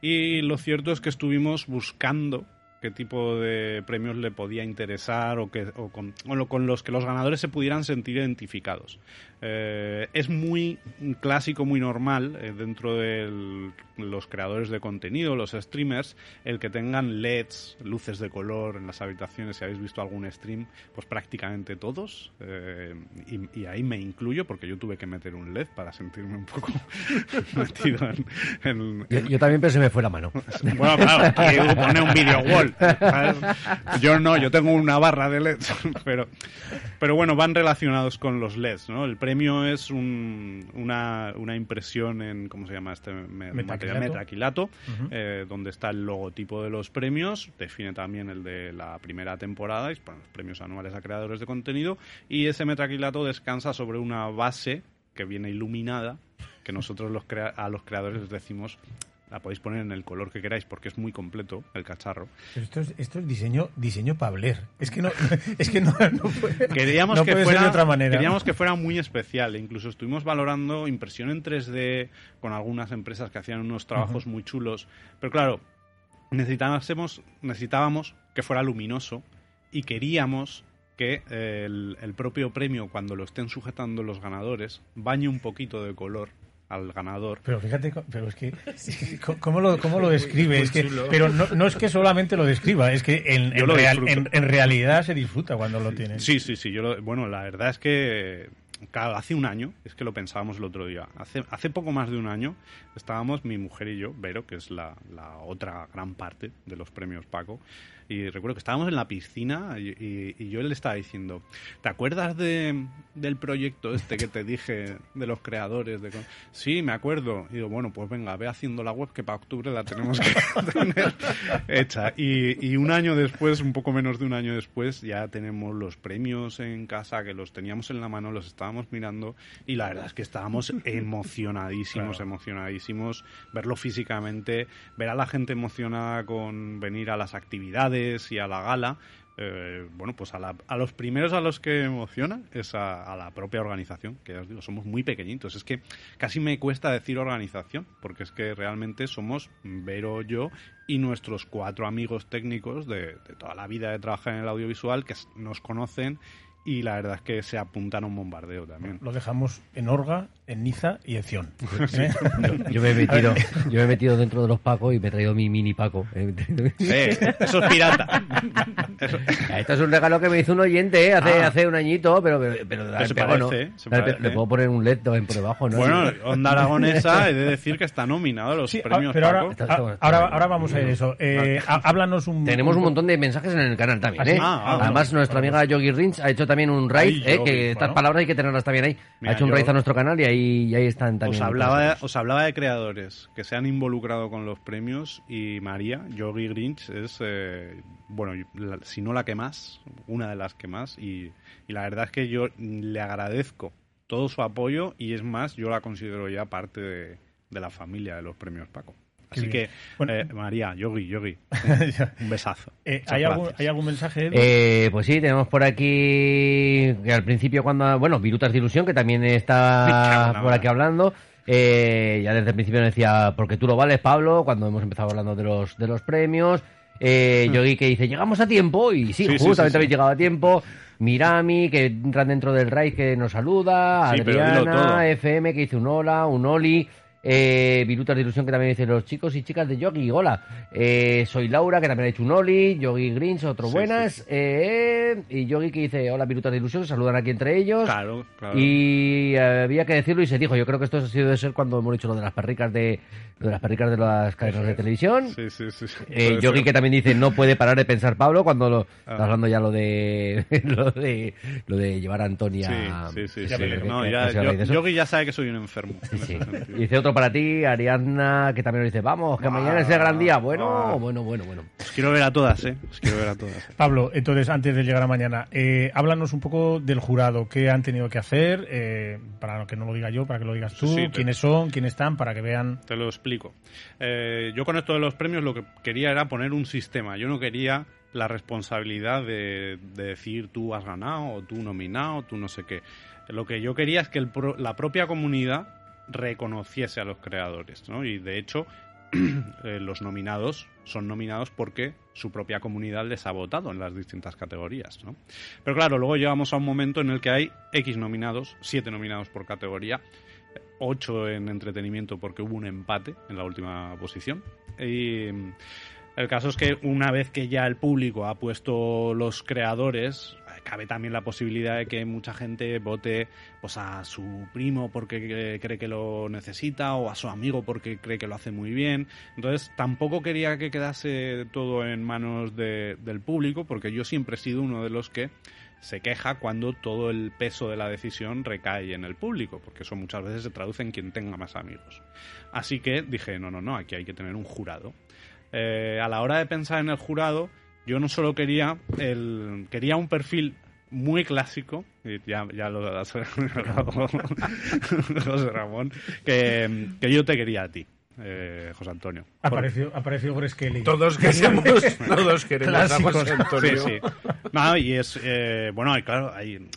Y lo cierto es que estuvimos buscando qué tipo de premios le podía interesar o, que, o con, con, los que los ganadores se pudieran sentir identificados. Eh, es muy clásico, muy normal eh, dentro de los creadores de contenido, los streamers, el que tengan LEDs, luces de color en las habitaciones. Si habéis visto algún stream, pues prácticamente todos. Eh, y, ahí me incluyo porque yo tuve que meter un LED para sentirme un poco metido en...
yo, también pensé me fue la mano.
bueno, claro, que pone un video wall yo no, yo tengo una barra de LEDs, pero, pero bueno, van relacionados con los LEDs, ¿no? El premio es una, una, impresión en, ¿cómo se llama este material? Metaquilato, eh, donde está el logotipo de los premios, define también el de la primera temporada, y, los premios anuales a creadores de contenido, y ese metaquilato descansa sobre una base que viene iluminada, que nosotros los a los creadores les decimos la podéis poner en el color que queráis porque es muy completo el cacharro.
esto es, esto es diseño diseño Pabler. Es que no es que no,
queríamos que fuera de otra manera. Queríamos que fuera muy especial. Incluso estuvimos valorando impresión en 3D con algunas empresas que hacían unos trabajos muy chulos. Pero claro, necesitábamos, necesitábamos que fuera luminoso y queríamos que el, el propio premio, cuando lo estén sujetando los ganadores, bañe un poquito de color al ganador.
Pero fíjate, pero es que, ¿cómo lo, cómo lo describe? Es que, pero no, no, es que solamente lo describa, es que en, en, realidad se disfruta cuando lo tiene.
Sí, sí, sí. Yo bueno, la verdad es que hace un año, es que lo pensábamos el otro día, hace, hace poco más de un año estábamos mi mujer y yo, Vero, que es la, la otra gran parte de los premios Paco, y recuerdo que estábamos en la piscina y, yo le estaba diciendo, ¿te acuerdas de, del proyecto este que te dije de los creadores? De... Sí, me acuerdo. Y digo, bueno, pues venga, ve haciendo la web que para octubre la tenemos que tener hecha. Y, y un año después, un poco menos de un año después, ya tenemos los premios en casa, que los teníamos en la mano, los estábamos mirando y la verdad es que estábamos emocionadísimos, emocionadísimos, verlo físicamente, ver a la gente emocionada con venir a las actividades, y a la gala, eh, bueno, pues a, los primeros a los que emociona es a, la propia organización, que ya os digo, somos muy pequeñitos. Es que casi me cuesta decir organización, porque es que realmente somos Vero, yo y nuestros cuatro amigos técnicos de toda la vida de trabajar en el audiovisual que nos conocen y la verdad es que se apuntan a un bombardeo también.
Lo dejamos en Orga, en Niza y en Cion.
¿Eh? Yo, me he metido, yo me he metido dentro de los Pacos y me he traído mi mini Paco.
eso es pirata.
Esto es un regalo que me hizo un oyente ¿eh? hace, ah. hace un añito, pero, pero,
se parece,
Le puedo poner un LED por debajo, ¿no?
Bueno, Onda Aragonesa he de decir que está nominado a los premios pero
ahora, ahora, ahora, vamos a ir eso. Eh, háblanos un...
Tenemos un montón de mensajes en el canal también, ¿eh? Ah, ah, Además, nuestra amiga Yogi Rins ha hecho también un raid, eh, que estas palabras hay que tenerlas también ahí. ha hecho un raid a nuestro canal y ahí, ahí están también.
Os hablaba, os hablaba de creadores que se han involucrado con los premios y María, Yogi Grinch, es, eh, bueno, si no la que más, una de las que más. Y, y la verdad es que yo le agradezco todo su apoyo y es más, yo la considero ya parte de, de la familia de los premios Paco. Así que, eh, María, Yogi, Yogi, un besazo.
Eh, ¿hay, algún, ¿hay, algún, mensaje?
Eh, pues sí, tenemos por aquí que al principio cuando, bueno, Virutas de Ilusión, que también está por aquí hablando, eh, ya desde el principio decía, porque tú lo vales, Pablo, cuando hemos empezado hablando de los, de los premios. Eh, hmm. Yogi que dice, llegamos a tiempo, y sí, justamente habéis llegado a tiempo. Mirami, que entra dentro del raid que nos saluda, Adriana, FM, que dice un hola, un oli. Eh, Virutas de Ilusión, que también dice los chicos y chicas de Yogi. Hola, eh, soy Laura, que también ha hecho un Oli. Yogi Greens, otro buenas. Eh, y Yogi que dice: Hola, Virutas de Ilusión. saludan aquí entre ellos.
Claro, claro.
Y había que decirlo y se dijo. Yo creo que esto ha sido de ser cuando hemos dicho lo de las perricas de, de las perricas de las cadenas de televisión.
Sí, sí, sí.
Eh, Yogi que también dice: No puede parar de pensar Pablo cuando lo, ah. está hablando ya lo de, lo de lo de llevar a Antonia.
Sí, sí, sí. no, ya, Yogi ya sabe que soy un enfermo.
dice otro para ti, Ariadna, que también nos dice, vamos, que mañana es el gran día. Bueno, bueno, bueno, bueno.
Os quiero ver a todas, ¿eh? Os quiero ver a todas.
Pablo, entonces, antes de llegar a mañana, eh, háblanos un poco del jurado. ¿Qué han tenido que hacer? Eh, para que no lo diga yo, para que lo digas tú. ¿Quiénes son? ¿Quiénes están? Para que vean.
Te lo explico. Eh, yo con esto de los premios lo que quería era poner un sistema. Yo no quería la responsabilidad de, decir tú has ganado o tú nominado, tú no sé qué. Lo que yo quería es que la propia comunidad reconociese a los creadores, ¿no? Y de hecho, eh, los nominados son nominados porque su propia comunidad les ha votado en las distintas categorías, ¿no? Pero claro, luego llegamos a un momento en el que hay X nominados, 7 nominados por categoría, 8 en entretenimiento porque hubo un empate en la última posición. Y el caso es que una vez que ya el público ha puesto los creadores, cabe también la posibilidad de que mucha gente vote pues a su primo porque cree que lo necesita o a su amigo porque cree que lo hace muy bien. Entonces tampoco quería que quedase todo en manos del público porque yo siempre he sido uno de los que se queja cuando todo el peso de la decisión recae en el público, porque eso muchas veces se traduce en quien tenga más amigos. Así que dije, no, no, no, aquí hay que tener un jurado. Eh, a la hora de pensar en el jurado, yo no solo quería el quería un perfil muy clásico, ya, ya lo José Ramón, que, que yo te quería a ti eh, José Antonio.
Apareció, apareció
Todos queremos, todos queremos a José Antonio.
Sí, sí. y es, eh, bueno, y claro, hay,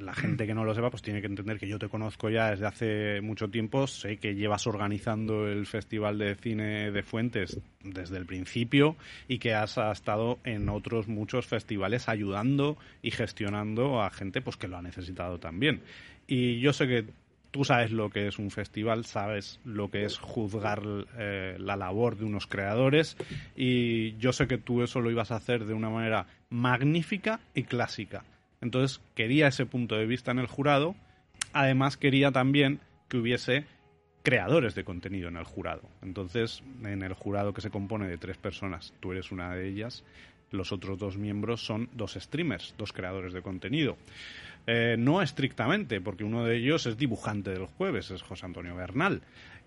la gente que no lo sepa, pues tiene que entender que yo te conozco ya desde hace mucho tiempo, sé que llevas organizando el Festival de Cine de Fuentes desde el principio y que has estado en otros muchos festivales ayudando y gestionando a gente pues que lo ha necesitado también. Y yo sé que tú sabes lo que es un festival, sabes lo que es juzgar eh, la labor de unos creadores y yo sé que tú eso lo ibas a hacer de una manera magnífica y clásica. Entonces quería ese punto de vista en el jurado, además quería también que hubiese creadores de contenido en el jurado. Entonces, en el jurado que se compone de tres personas, tú eres una de ellas, los otros dos miembros son dos streamers, dos creadores de contenido. Eh, no estrictamente, porque uno de ellos es dibujante del jueves, es José Antonio Bernal,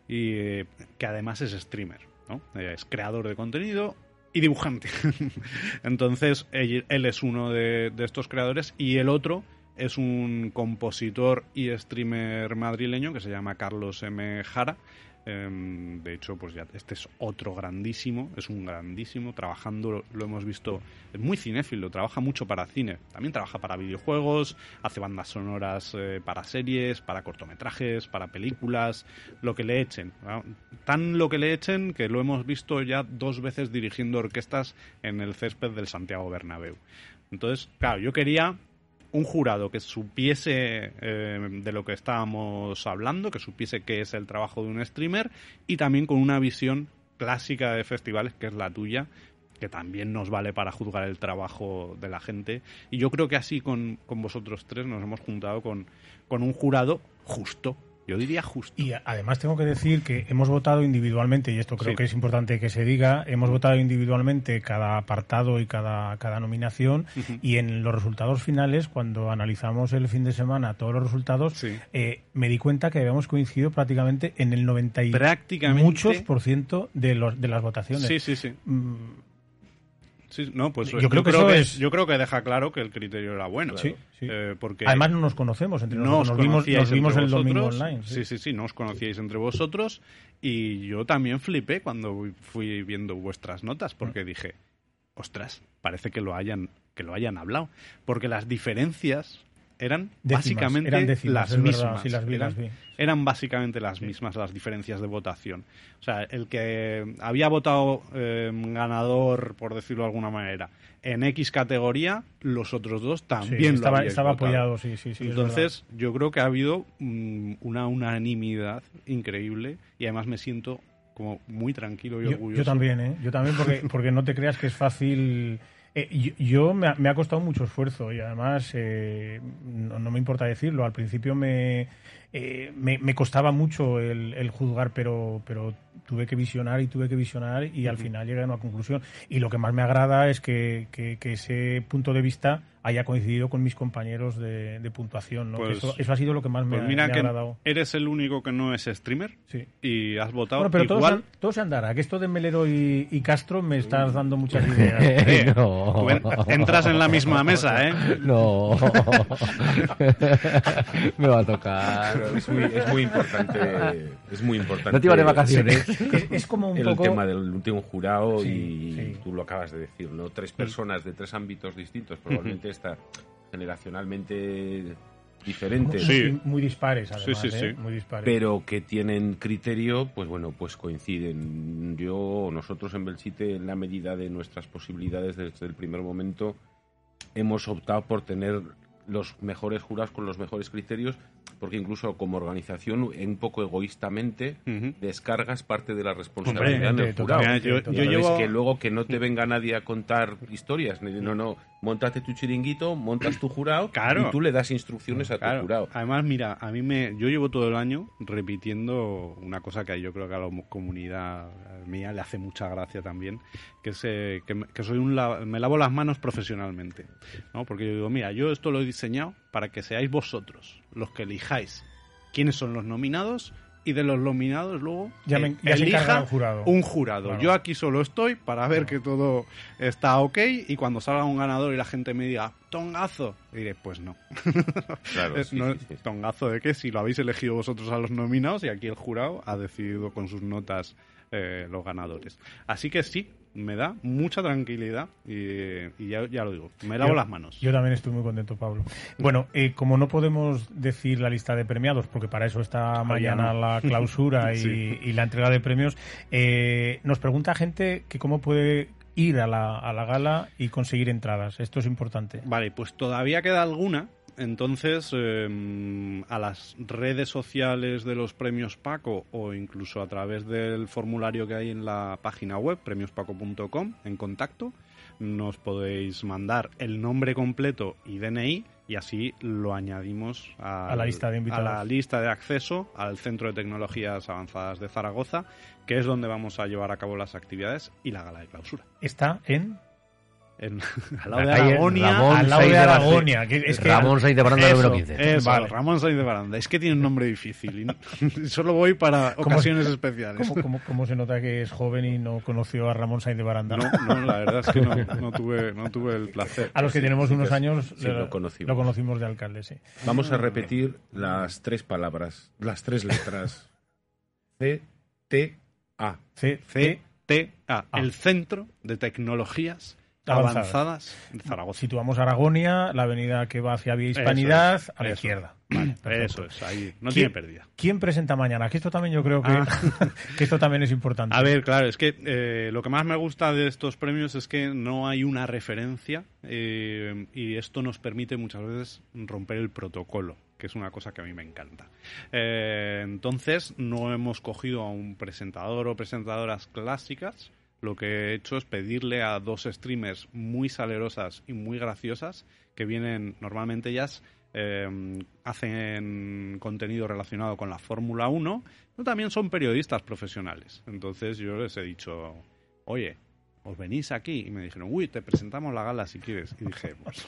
y eh, que además es streamer, ¿no? Eh, es creador de contenido y dibujante. Entonces, él, es uno de, de, estos creadores y el otro es un compositor y streamer madrileño que se llama Carlos M. Jara, Em, de hecho, pues ya este es otro grandísimo, es un grandísimo, trabajando, lo, hemos visto, es muy cinéfilo, trabaja mucho para cine, también trabaja para videojuegos, hace bandas sonoras eh, para series, para cortometrajes, para películas, lo que le echen. Tan lo que le echen que lo hemos visto ya dos veces dirigiendo orquestas en el césped del Santiago Bernabéu. Entonces, claro, yo quería un jurado que supiese eh, de lo que estábamos hablando, que supiese qué es el trabajo de un streamer y también con una visión clásica de festivales, que es la tuya, que también nos vale para juzgar el trabajo de la gente. Y yo creo que así con, con vosotros tres nos hemos juntado con, con un jurado justo, yo diría justo.
Y además tengo que decir que hemos votado individualmente, y esto creo que es importante que se diga, hemos votado individualmente cada apartado y cada, cada nominación, y en los resultados finales, cuando analizamos el fin de semana todos los resultados, eh, me di cuenta que habíamos coincidido prácticamente en el 90 y muchos por ciento de, los, de las votaciones.
Sí, sí, sí. Mm, no, pues yo, creo, que, es... yo creo que deja claro que el criterio era bueno. Sí,
eh, porque Además no nos conocemos entre nosotros. Nos, vimos, vimos el domingo online.
Sí. sí, sí, no os conocíais entre vosotros y yo también flipé cuando fui viendo vuestras notas porque mm. dije, ostras, parece que lo hayan que lo hayan hablado, porque las diferencias eran básicamente las mismas. eran, básicamente las mismas las diferencias de votación. O sea, el que había votado eh, ganador, por decirlo de alguna manera, en X categoría, los otros dos también
estaba,
lo
estaba apoyado, sí, sí, sí.
Entonces, yo creo que ha habido mm, una unanimidad increíble y además me siento como muy tranquilo y orgulloso.
Yo, también, ¿eh? Yo también, porque, porque no te creas que es fácil eh, yo, me, ha, costado mucho esfuerzo y además eh, no, me importa decirlo. Al principio me, eh, me, costaba mucho el, juzgar, pero, pero tuve que visionar y tuve que visionar y al final llegué a una conclusión. Y lo que más me agrada es que, que ese punto de vista haya coincidido con mis compañeros de, puntuación. ¿no? Pues eso, ha sido lo que más me, pues mira que
Eres el único que no es streamer sí. y has votado
bueno, pero
igual.
Todo, se, andará. Que esto de Melero y, Castro me estás dando muchas ideas.
no. entras en la misma mesa, ¿eh?
No. me va a tocar.
Es, muy, es muy importante. Es muy importante.
No te iba de vacaciones.
es, como un
el tema del último jurado y tú lo acabas de decir, ¿no? Tres personas de tres ámbitos distintos probablemente está generacionalmente diferentes.
Sí. Muy dispares, además, ¿eh? muy dispares.
Pero que tienen criterio, pues bueno, pues coinciden. Yo, nosotros en Belchite, en la medida de nuestras posibilidades desde el primer momento, hemos optado por tener los mejores jurados con los mejores criterios, porque incluso como organización, un poco egoístamente, descargas parte de la responsabilidad en el jurado. Yo, que luego que no te venga nadie a contar historias, no, no, montate tu chiringuito, montas tu jurado
claro.
y tú le das instrucciones a tu jurado.
Además, mira, a mí me, yo llevo todo el año repitiendo una cosa que yo creo que a la comunidad mía le hace mucha gracia también, que es eh, que, soy un me lavo las manos profesionalmente, ¿no? Porque yo digo, mira, yo esto lo he diseñado para que seáis vosotros los que elijáis quiénes son los nominados y de los nominados luego
ya me, elija jurado.
un jurado. Yo aquí solo estoy para ver que todo está ok y cuando salga un ganador y la gente me diga tongazo, diré pues no.
Claro,
tongazo de qué si lo habéis elegido vosotros a los nominados y aquí el jurado ha decidido con sus notas eh, los ganadores. Así que sí, me da mucha tranquilidad y, ya, lo digo, me lavo las manos.
Yo también estoy muy contento, Pablo. Bueno, eh, como no podemos decir la lista de premiados, porque para eso está mañana la clausura y, la entrega de premios, eh, nos pregunta gente que cómo puede ir a la, a la gala y conseguir entradas. Esto es importante.
Vale, pues todavía queda alguna, entonces, em, a las redes sociales de los premios Paco o incluso a través del formulario que hay en la página web, premiospaco.com, en contacto, nos podéis mandar el nombre completo y DNI y así lo añadimos a,
la lista de
a la lista de acceso al Centro de Tecnologías Avanzadas de Zaragoza, que es donde vamos a llevar a cabo las actividades y la gala de clausura.
Está en
en, al lado de Aragonia.
Ramón al lado de Aragonia. es
que, Ramón Sainz de Baranda número 15.
vale. Ramón Sainz de Baranda. Es que tiene un nombre difícil. Y solo voy para ocasiones especiales.
¿cómo, cómo, se nota que es joven y no conoció a Ramón Sainz de Baranda?
No, no la verdad es que no, no, tuve, no tuve el placer.
A los que tenemos unos años
lo, conocimos.
lo conocimos de alcalde, sí.
Vamos a repetir las tres palabras, las tres letras. C, T, A.
C, C, T, A. El Centro de Tecnologías avanzadas, de Zaragoza.
Situamos Aragonia, la avenida que va hacia Vía Hispanidad, a la izquierda.
eso es, ahí no tiene pérdida.
¿Quién presenta mañana? Que esto también yo creo que, ah. que esto también es importante.
A ver, claro, es que eh, lo que más me gusta de estos premios es que no hay una referencia eh, y esto nos permite muchas veces romper el protocolo que es una cosa que a mí me encanta. Eh, entonces, no hemos cogido a un presentador o presentadoras clásicas, lo que he hecho es pedirle a dos streamers muy salerosas y muy graciosas que vienen normalmente ellas eh, hacen contenido relacionado con la Fórmula 1, pero también son periodistas profesionales. Entonces yo les he dicho, oye, os venís aquí y me dijeron, uy, te presentamos la gala si quieres. Y dije, pues,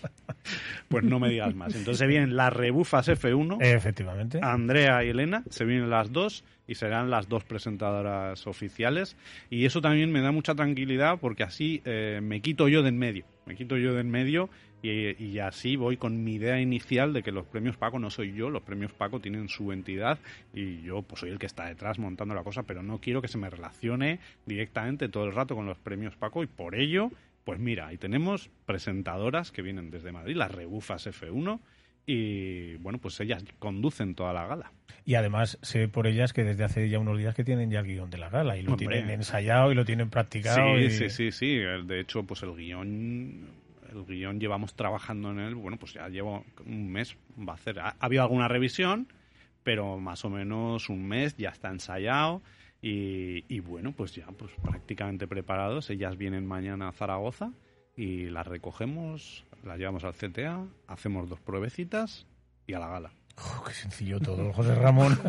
pues no me digas más. Entonces vienen las rebufas F1.
Efectivamente.
Andrea y Elena, se vienen las dos y serán las dos presentadoras oficiales. Y eso también me da mucha tranquilidad porque así eh, me quito yo de en medio. Me quito yo de en medio y, así voy con mi idea inicial de que los premios Paco no soy yo, los premios Paco tienen su entidad y yo pues soy el que está detrás montando la cosa, pero no quiero que se me relacione directamente todo el rato con los premios Paco y por ello, pues mira, ahí tenemos presentadoras que vienen desde Madrid, las rebufas F1 y bueno, pues ellas conducen toda la gala.
Y además sé por ellas que desde hace ya unos días que tienen ya el guion de la gala y lo tienen ensayado y lo tienen practicado.
Sí, sí, sí, sí. De hecho, pues el guion el guion llevamos trabajando en él, bueno, pues ya llevo un mes, va a hacer, ha, habido alguna revisión, pero más o menos un mes, ya está ensayado y, bueno, pues ya pues prácticamente preparados, ellas vienen mañana a Zaragoza y las recogemos, las llevamos al CTA, hacemos dos pruebecitas y a la gala
qué sencillo todo, José Ramón.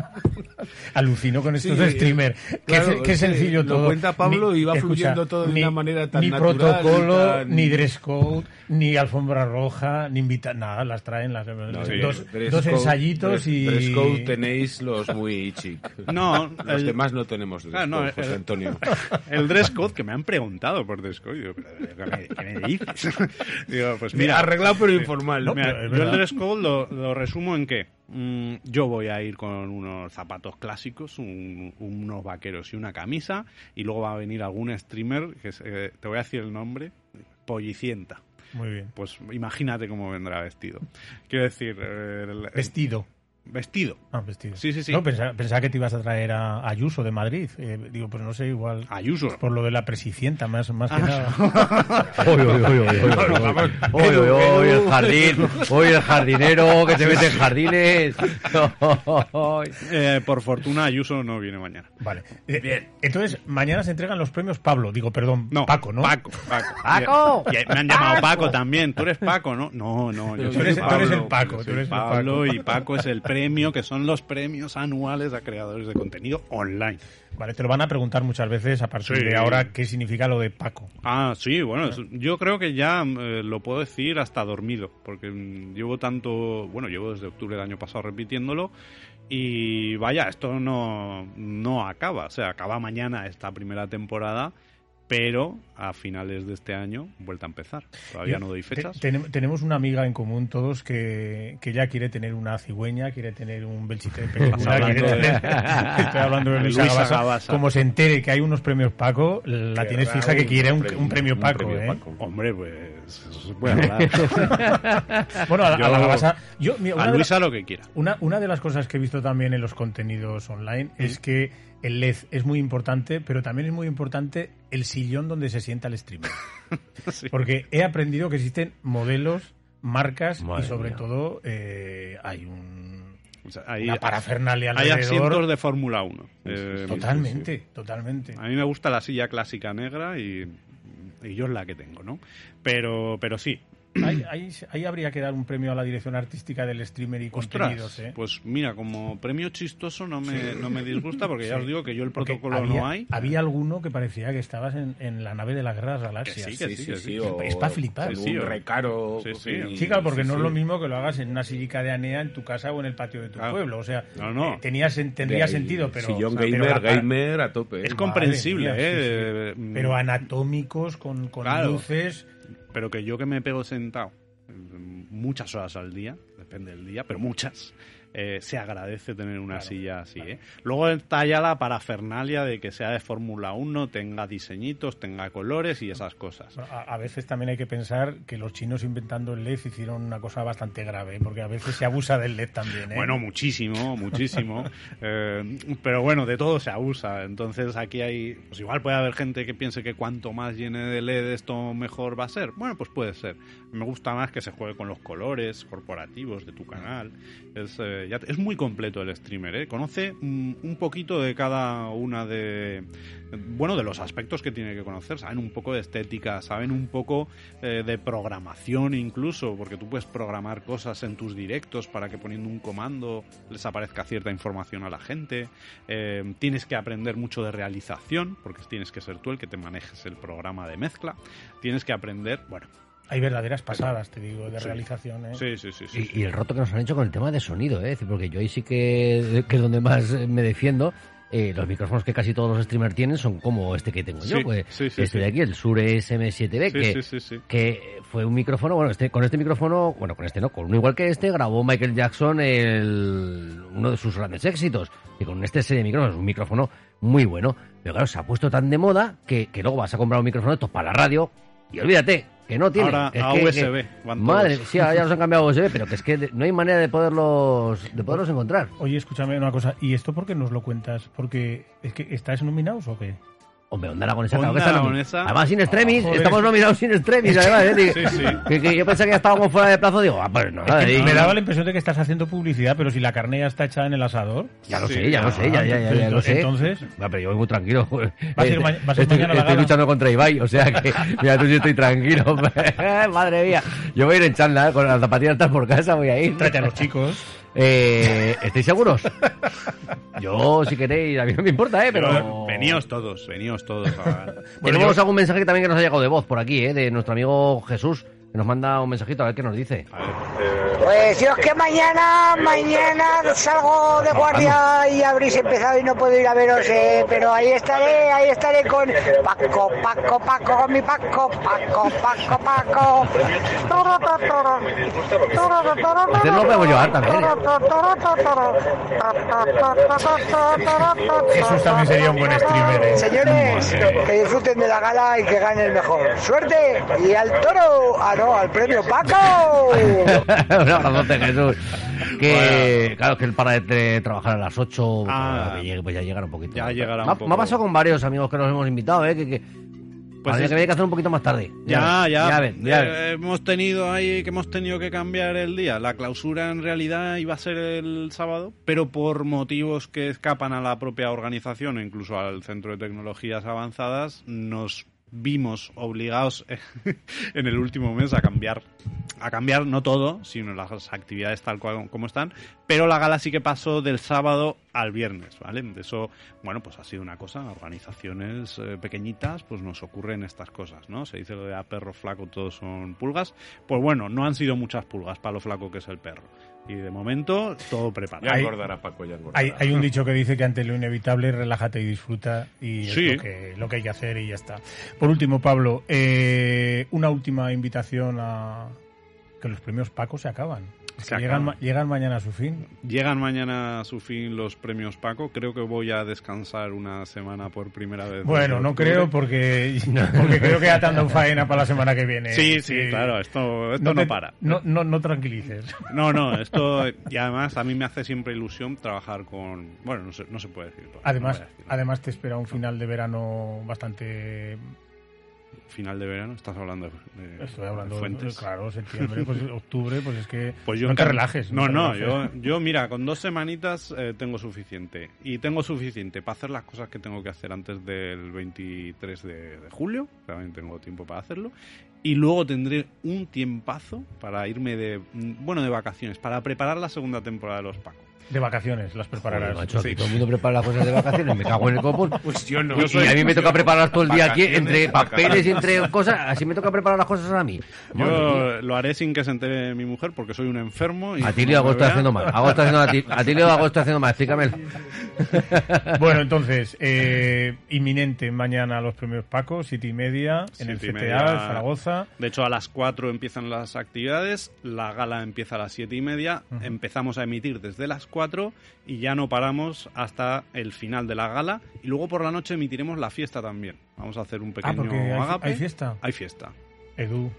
Alucino con estos streamers. qué, sencillo todo.
Lo cuenta Pablo y va fluyendo todo de una manera tan
ni protocolo, ni dress code, ni alfombra roja, ni invita nada, las traen las dos, dos ensayitos y
dress code tenéis los muy chic.
No,
los demás no tenemos dress code, José Antonio.
El dress code que me han preguntado por dress code, digo, ¿qué me, dices?
digo, pues mira, arreglado pero informal.
yo el dress code lo, lo resumo en qué Mm, yo voy a ir con unos zapatos clásicos, unos vaqueros y una camisa. Y luego va a venir algún streamer, que eh, te voy a decir el nombre, Pollicienta.
Muy bien.
Pues imagínate cómo vendrá vestido. Quiero decir...
vestido.
Vestido.
Ah, vestido.
Sí, sí, sí.
No, pensaba, que te ibas a traer a Ayuso de Madrid. Eh, digo, pues no sé, igual.
Ayuso.
Por lo de la presicienta, más, más que
nada. Uy, uy, uy, uy, uy, el jardín. Uy, el jardinero que se mete en jardines.
eh, por fortuna, Ayuso no viene mañana.
Vale. Eh, Bien. Entonces, mañana se entregan los premios Pablo. Digo, perdón,
no,
Paco, ¿no?
Paco, Paco.
¡Paco!
me han llamado Paco también. Tú eres Paco, ¿no? No, no.
Yo tú, eres, tú eres el Paco. Tú eres
Pablo y Paco es el premio, que son los premios anuales a creadores de contenido online.
Vale, te lo van a preguntar muchas veces a partir de ahora qué significa lo de Paco.
Ah, sí, bueno, yo creo que ya eh, lo puedo decir hasta dormido, porque mm, llevo tanto, bueno, llevo desde octubre del año pasado repitiéndolo y vaya, esto no, no acaba, o sea, acaba mañana esta primera temporada pero a finales de este año vuelta a empezar. Todavía no doy fechas.
tenemos una amiga en común todos que, que ya quiere tener una cigüeña, quiere tener un belchite de película. estoy hablando de Luisa, Gabasa. Como se entere que hay unos premios Paco, la tienes fija que quiere un, premio, Paco. ¿eh?
Hombre, pues bueno,
a, la Gabasa... Yo,
a Luisa lo que quiera.
Una, una de las cosas que he visto también en los contenidos online es que el LED es muy importante, pero también es muy importante el sillón donde se sienta el streamer. Porque he aprendido que existen modelos, marcas y sobre todo eh, hay un hay, una parafernalia
Hay asientos de Fórmula 1.
Eh, totalmente, totalmente.
A mí me gusta la silla clásica negra y, y yo es la que tengo, ¿no? Pero, pero sí,
Ahí, ahí, habría que dar un premio a la dirección artística del streamer y contenidos, ¿eh?
Pues mira, como premio chistoso no me, no me disgusta porque ya os digo que yo el protocolo no hay.
Había alguno que parecía que estabas en, la nave de la Guerra Galaxias.
sí, que sí, sí,
Es para flipar.
Sí, un recaro.
Sí, claro, porque no es lo mismo que lo hagas en una sillica de Anea en tu casa o en el patio de tu pueblo. O sea,
no, no.
Eh, tenías, tendría sentido, pero...
Sillón gamer, gamer a tope.
Es comprensible, ¿eh?
Pero anatómicos, con, con luces
pero que yo que me pego sentado muchas horas al día, depende del día, pero muchas, eh, se agradece tener una silla así. ¿eh? Luego está ya la parafernalia de que sea de Fórmula 1, tenga diseñitos, tenga colores y esas cosas.
A, veces también hay que pensar que los chinos inventando el LED hicieron una cosa bastante grave, porque a veces se abusa del LED también. ¿eh?
Bueno, muchísimo, muchísimo. pero bueno, de todo se abusa. Entonces aquí hay, pues igual puede haber gente que piense que cuanto más llene de LED esto mejor va a ser. Bueno, pues puede ser. Me gusta más que se juegue con los colores corporativos de tu canal. Es es muy completo el streamer, ¿eh? conoce un poquito de cada una de, bueno, de los aspectos que tiene que conocer. Saben un poco de estética, saben un poco eh, de programación incluso, porque tú puedes programar cosas en tus directos para que poniendo un comando les aparezca cierta información a la gente. Eh, tienes que aprender mucho de realización, porque tienes que ser tú el que te manejes el programa de mezcla. Tienes que aprender, bueno,
hay verdaderas pasadas, te digo, de realización. ¿eh?
Sí, sí, sí.
y, el roto que nos han hecho con el tema de sonido, ¿eh? porque yo ahí sí que, que es donde más me defiendo. Eh, los micrófonos que casi todos los streamers tienen son como este que tengo yo, pues, este de aquí, el Sure SM7B, que, que fue un micrófono, bueno, este, con este micrófono, bueno, con este no, con uno igual que este, grabó Michael Jackson el, uno de sus grandes éxitos, y con este serie de micrófonos, un micrófono muy bueno, pero claro, se ha puesto tan de moda que, que luego vas a comprar un micrófono de estos para la radio, y olvídate, que no tiene.
Ahora a USB.
madre, sí, ahora ya los han cambiado a USB, pero que es que no hay manera de poderlos de poderlos encontrar.
Oye, escúchame una cosa, ¿y esto por qué nos lo cuentas? ¿Porque es que estás nominados o qué?
Hombre, Onda Aragonesa, claro que está Además, sin extremis, ah, estamos nominados sin extremis, además, ¿eh? Sí, sí. Que, yo pensé que ya estábamos fuera de plazo, digo, ah, pues no,
Me daba la impresión de que estás haciendo publicidad, pero si la carne ya está echada en el asador.
Ya lo sé, ya lo sé, ya, ya, ya, lo sé.
Entonces.
No, pero yo voy muy tranquilo. ¿Vas a ir, estoy, mañana a la estoy luchando contra Ibai, o sea que, mira, tú sí estoy tranquilo. Madre mía. Yo voy a ir en chanda, con las zapatillas por casa, voy a ir.
Trate a los chicos.
Eh, ¿Estáis seguros? Yo, si queréis, a mí no me importa, ¿eh? Pero...
Veníos todos, veníos todos.
Tenemos algún mensaje también que nos ha llegado de voz por aquí, ¿eh? De nuestro amigo Jesús, que nos manda un mensajito, a ver qué nos dice.
Pues yo es que mañana, mañana salgo de guardia y habréis empezado y no puedo ir a veros, eh, pero ahí estaré, ahí estaré con Paco, Paco, Paco, con mi Paco, Paco, Paco, Paco.
Este lo podemos llevar también.
Jesús también sería un buen streamer. ¿eh?
Señores, que disfruten de la gala y que gane el mejor. ¡Suerte! Y al toro, ah no, al premio Paco.
Un abrazote, Jesús. que, claro, que él para de trabajar a las 8, ah, pues ya llegará un poquito.
Ya llegará
un
poco.
Me ha pasado con varios amigos que nos hemos invitado, ¿eh? que, que pues que había que hacer un poquito más tarde.
Ya, ya. Eh, hemos tenido ahí que hemos tenido que cambiar el día. La clausura en realidad iba a ser el sábado, pero por motivos que escapan a la propia organización incluso al Centro de Tecnologías Avanzadas, nos vimos obligados en el último mes a cambiar a cambiar no todo sino las actividades tal cual como están pero la gala sí que pasó del sábado al viernes vale eso bueno pues ha sido una cosa organizaciones eh, pequeñitas pues nos ocurren estas cosas no se dice lo de a perro flaco todos son pulgas pues bueno no han sido muchas pulgas para lo flaco que es el perro y de momento, todo preparado.
Ya engordará, Paco, ya
Hay, hay, un dicho que dice que ante lo inevitable, relájate y disfruta. Y es lo que, lo que hay que hacer y ya está. Por último, Pablo, eh, una última invitación a que los premios Paco se acaban llegan, llegan, mañana a su fin.
Llegan mañana a su fin los premios Paco. Creo que voy a descansar una semana por primera vez.
Bueno, no creo porque, porque creo que ya te ando faena para la semana que viene.
Sí, sí, claro, esto, esto no, para.
No, no, no tranquilices.
No, no, esto. Y además a mí me hace siempre ilusión trabajar con. Bueno, no se, no se puede decir.
Además, además te espera un final de verano bastante
final de verano, estás hablando de,
Estoy hablando de fuentes. claro, septiembre, pues octubre, pues es que
pues yo
no te relajes.
No, no, yo, yo mira, con dos semanitas eh, tengo suficiente. Y tengo suficiente para hacer las cosas que tengo que hacer antes del 23 de, de julio, también tengo tiempo para hacerlo. Y luego tendré un tiempazo para irme de, bueno, de vacaciones, para preparar la segunda temporada de Los Pacos.
De vacaciones las prepararás.
macho, todo el mundo prepara las cosas de vacaciones, me cago en el copón.
Pues yo no.
Y, a mí me toca preparar todo el día aquí, entre papeles y entre cosas, así me toca preparar las cosas a mí.
Yo lo haré sin que se entere mi mujer, porque soy un enfermo. Y
a ti le hago estoy haciendo mal. Hago haciendo a ti, a ti le hago estoy haciendo mal, explícame.
bueno, entonces, eh, inminente mañana los premios Paco, siete y media, en el CTA, Zaragoza.
De hecho, a las cuatro empiezan las actividades, la gala empieza a las siete y media, empezamos a emitir desde las cuatro y ya no paramos hasta el final de la gala y luego por la noche emitiremos la fiesta también. Vamos a hacer un ah, pequeño
agape. ¿Hay fiesta?
Hay fiesta.
Edu.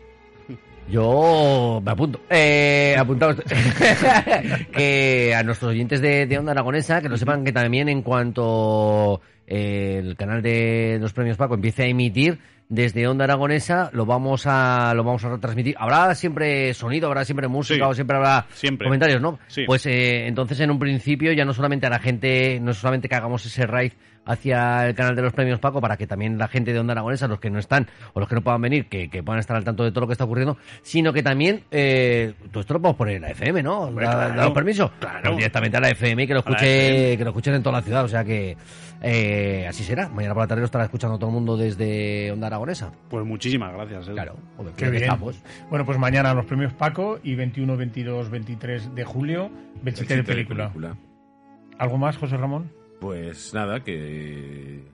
Yo me apunto. Eh, apuntamos. que a nuestros oyentes de, de, Onda Aragonesa, que lo sepan que también en cuanto eh, el canal de los premios Paco empiece a emitir, desde Onda Aragonesa lo vamos a lo vamos a retransmitir. Habrá siempre sonido, habrá siempre música o siempre habrá comentarios, ¿no? Pues eh, entonces en un principio ya no solamente a la gente, no solamente que hagamos ese raid hacia el canal de los premios Paco para que también la gente de Onda Aragonesa, los que no están o los que no puedan venir, que, puedan estar al tanto de todo lo que está ocurriendo, sino que también, eh, todo esto lo podemos poner en la FM, ¿no? ¿Da, permiso? Claro. directamente a la FM y que lo escuche, que lo escuchen en toda la ciudad, o sea que eh, así será. Mañana por la tarde lo estará escuchando todo el mundo desde Onda Aragonesa.
Pues muchísimas gracias.
Claro,
Qué bien. Bueno, pues mañana los premios Paco y 21, 22, 23 de julio, Belchite de película. ¿Algo más, José Ramón?
Pues nada, que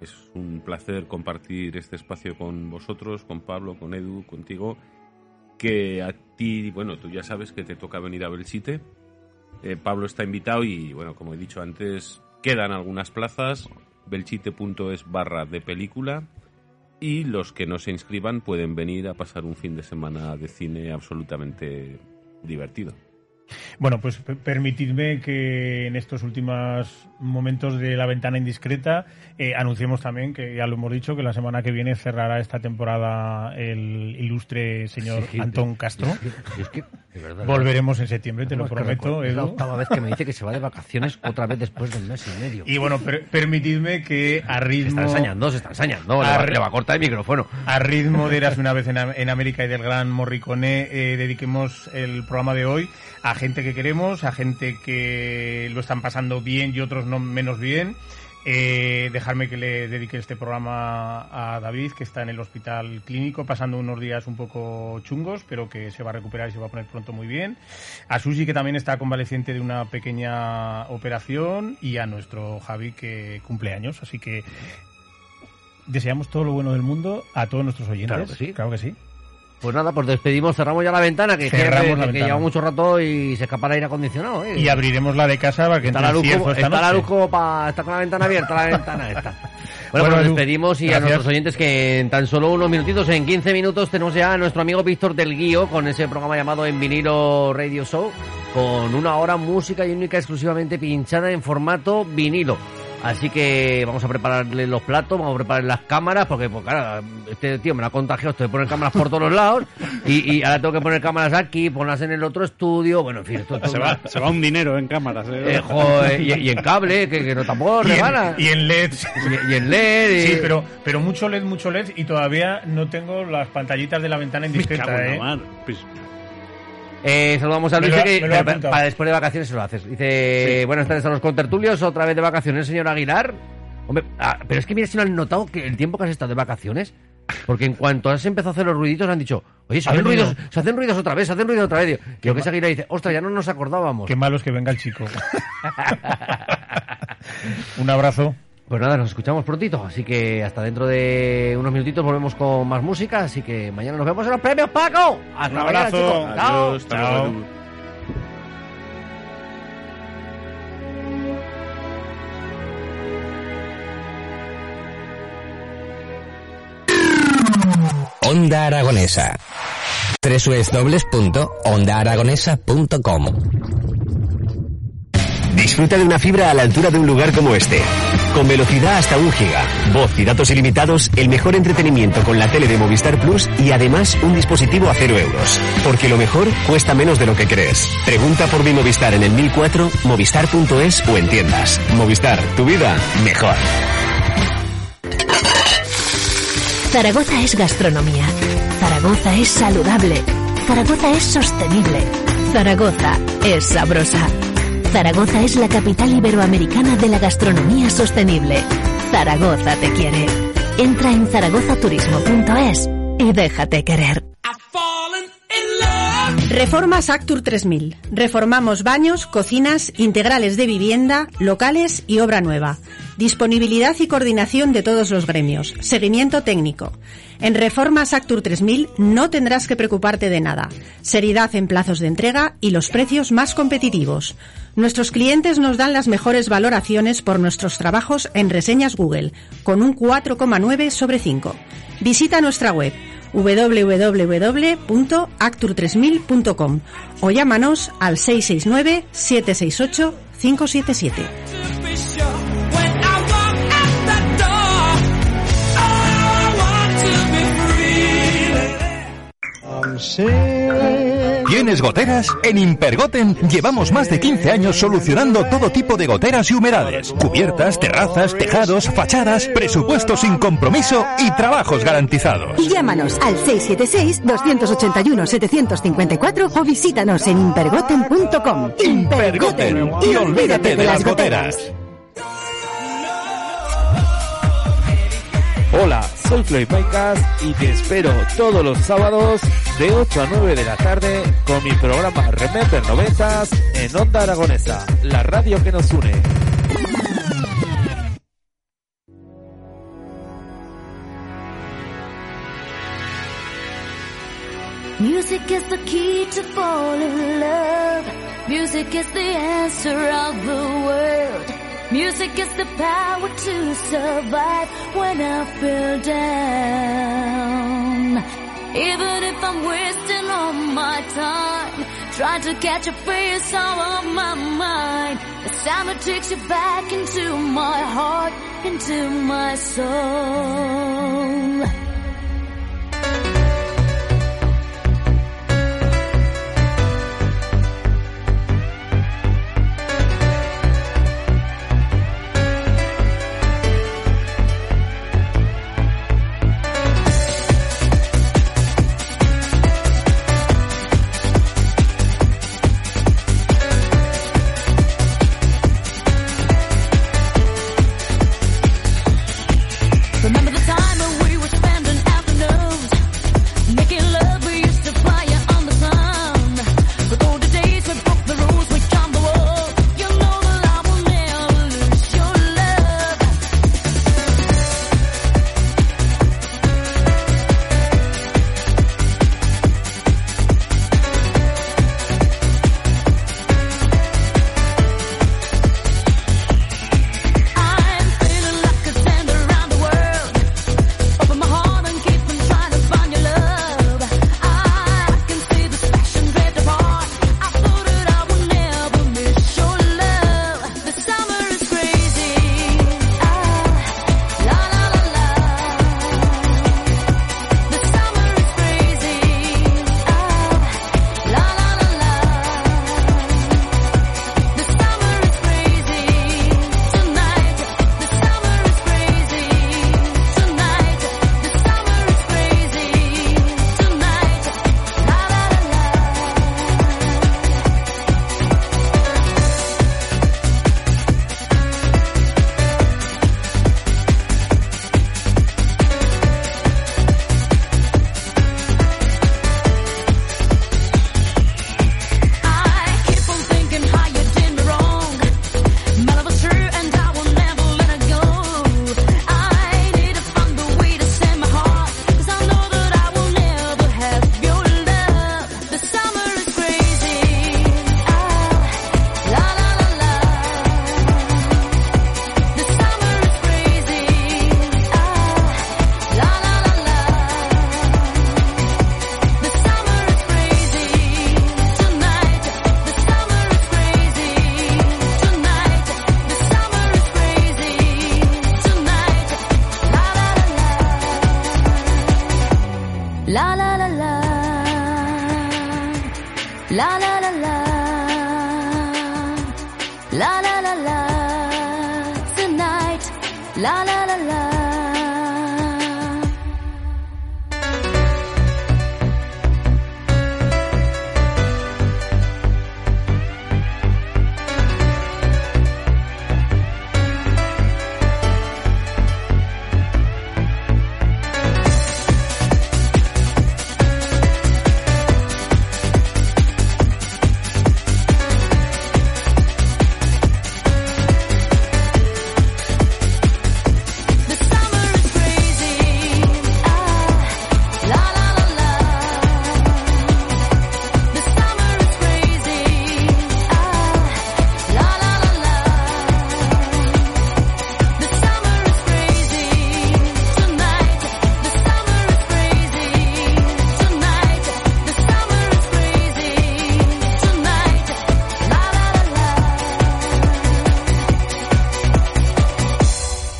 es un placer compartir este espacio con vosotros, con Pablo, con Edu, contigo. Que a ti, bueno, tú ya sabes que te toca venir a Belchite. Eh, Pablo está invitado y, bueno, como he dicho antes, quedan algunas plazas. Belchite.es barra de película. Y los que no se inscriban pueden venir a pasar un fin de semana de cine absolutamente divertido.
Bueno, pues permitidme que en estos últimos momentos de la ventana indiscreta eh, anunciemos también que ya lo hemos dicho que la semana que viene cerrará esta temporada el ilustre señor Antón Castro. Volveremos en septiembre, te lo prometo.
Es la octava vez que me dice que se va de vacaciones otra vez después de un mes y medio.
Y bueno, permitidme que a ritmo.
Se está ensañando, se está ensañando. Le va, a cortar el micrófono.
A ritmo de Eras una vez en, América y del gran Morricone, eh, dediquemos el programa de hoy a gente que queremos, a gente que lo están pasando bien y otros no menos bien. Eh, dejarme que le dedique este programa a David, que está en el hospital clínico, pasando unos días un poco chungos, pero que se va a recuperar y se va a poner pronto muy bien. A Susi, que también está convaleciente de una pequeña operación. Y a nuestro Javi, que cumple años. Así que deseamos todo lo bueno del mundo a todos nuestros oyentes.
Claro que sí.
Claro que sí.
Pues nada, pues despedimos, cerramos ya la ventana, que, lleva mucho rato y se escapa el aire acondicionado. ¿eh?
Y abriremos la de casa para que
está la luz, está la luz como para estar con la ventana abierta, la ventana esta. Bueno, pues nos despedimos y a nuestros oyentes que en tan solo unos minutitos, en 15 minutos, tenemos ya a nuestro amigo Víctor del Guío con ese programa llamado En Vinilo Radio Show con una hora música y única exclusivamente pinchada en formato vinilo. Así que vamos a prepararle los platos, vamos a preparar las cámaras, porque pues, claro, este tío me la ha contagiado esto de poner cámaras por todos los lados, y, ahora tengo que poner cámaras aquí, ponerlas en el otro estudio, bueno, en fin, esto,
se, va, se, va, un dinero en cámaras. ¿eh?
Eh, y, en cable, que, no tampoco regala.
Y en LED.
Y, en LED.
Sí, pero, pero mucho LED, mucho LED, y todavía no tengo las pantallitas de la ventana indiscreta, ¿eh? Pues,
eh, saludamos a Luis, que para, después de vacaciones se lo haces. Dice, buenas tardes a los contertulios, otra vez de vacaciones, señor Aguilar. Hombre, ah, pero es que mira si no han notado que el tiempo que has estado de vacaciones, porque en cuanto has empezado a hacer los ruiditos han dicho, oye, se hacen, ruidos, se hacen ruidos otra vez, se hacen ruidos otra vez. Y lo que es Aguilar dice, ostras, ya no nos acordábamos.
Qué malo es que venga el chico. Un abrazo.
Pues nada, nos escuchamos prontito, así que hasta dentro de unos minutitos volvemos con más música, así que mañana nos vemos en los premios, Paco.
Hasta Un abrazo.
Chao. Chao.
Onda Aragonesa. www.ondaaragonesa.com Disfruta de una fibra a la altura de un lugar como este. Con velocidad hasta un giga, voz y datos ilimitados, el mejor entretenimiento con la tele de Movistar Plus y además un dispositivo a cero euros. Porque lo mejor cuesta menos de lo que crees. Pregunta por mi Movistar en el 1004, movistar.es o en tiendas. Movistar, tu vida mejor.
Zaragoza es gastronomía. Zaragoza es saludable. Zaragoza es sostenible. Zaragoza es sabrosa. Zaragoza es la capital iberoamericana de la gastronomía sostenible. Zaragoza te quiere. Entra en zaragozaturismo.es y déjate querer.
Reformas Actur 3000. Reformamos baños, cocinas, integrales de vivienda, locales y obra nueva. Disponibilidad y coordinación de todos los gremios. Seguimiento técnico. En Reformas Actur 3000 no tendrás que preocuparte de nada. Seriedad en plazos de entrega y los precios más competitivos. Nuestros clientes nos dan las mejores valoraciones por nuestros trabajos en reseñas Google, con un 4,9 sobre 5. Visita nuestra web www.actur3000.com o llámanos al 669 768 577.
¿Tienes goteras? En Impergoten llevamos más de 15 años solucionando todo tipo de goteras y humedades. Cubiertas, terrazas, tejados, fachadas, presupuestos sin compromiso y trabajos garantizados.
Llámanos al 676-281-754 o visítanos en impergoten.com.
Impergoten y olvídate de las goteras.
Hola, soy Floyd Maicas y te espero todos los sábados de 8 a 9 de la tarde con mi programa Remember 90 en Onda Aragonesa, la radio que nos une.
Music is the key to fall in love. Music is the answer of the world. Music is the power to survive when I feel down. Even if I'm wasting all my time, trying to catch a face out of my mind. The sound that takes you back into my heart, into my soul.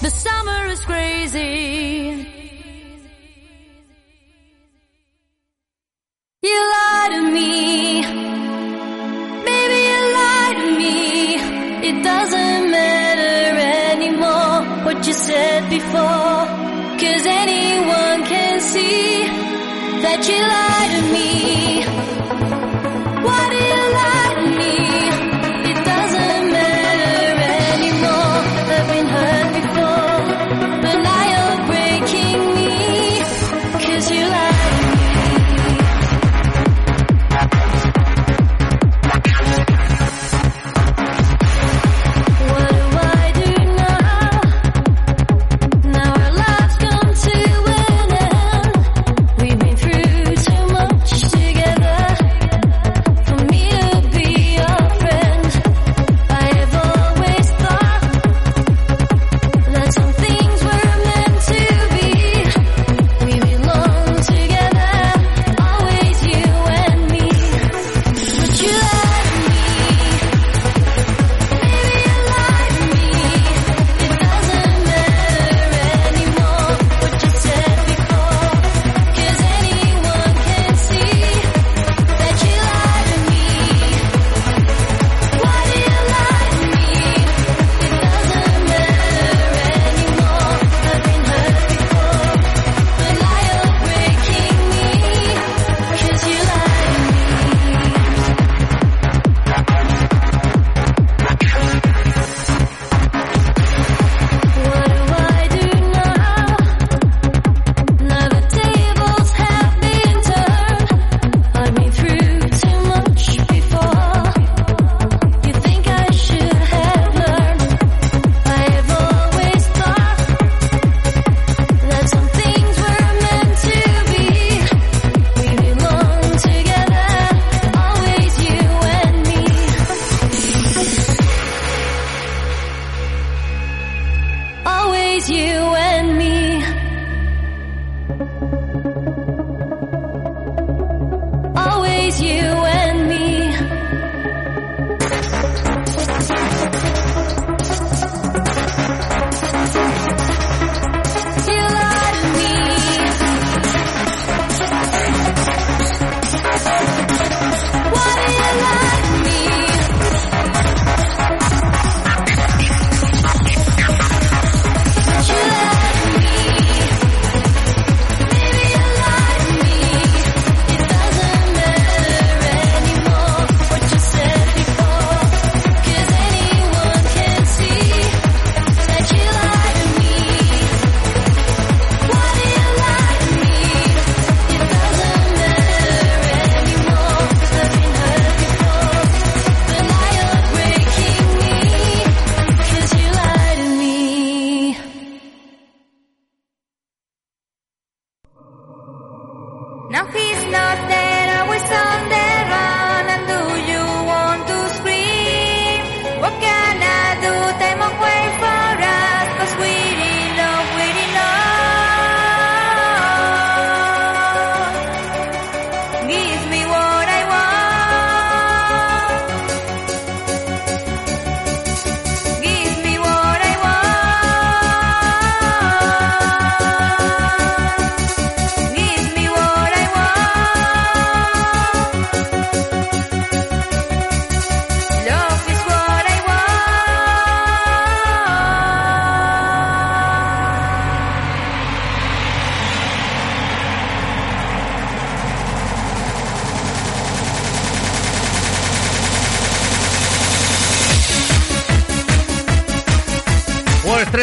The summer is crazy. You lie to me. Baby, you lie to me. It doesn't matter anymore what you said before.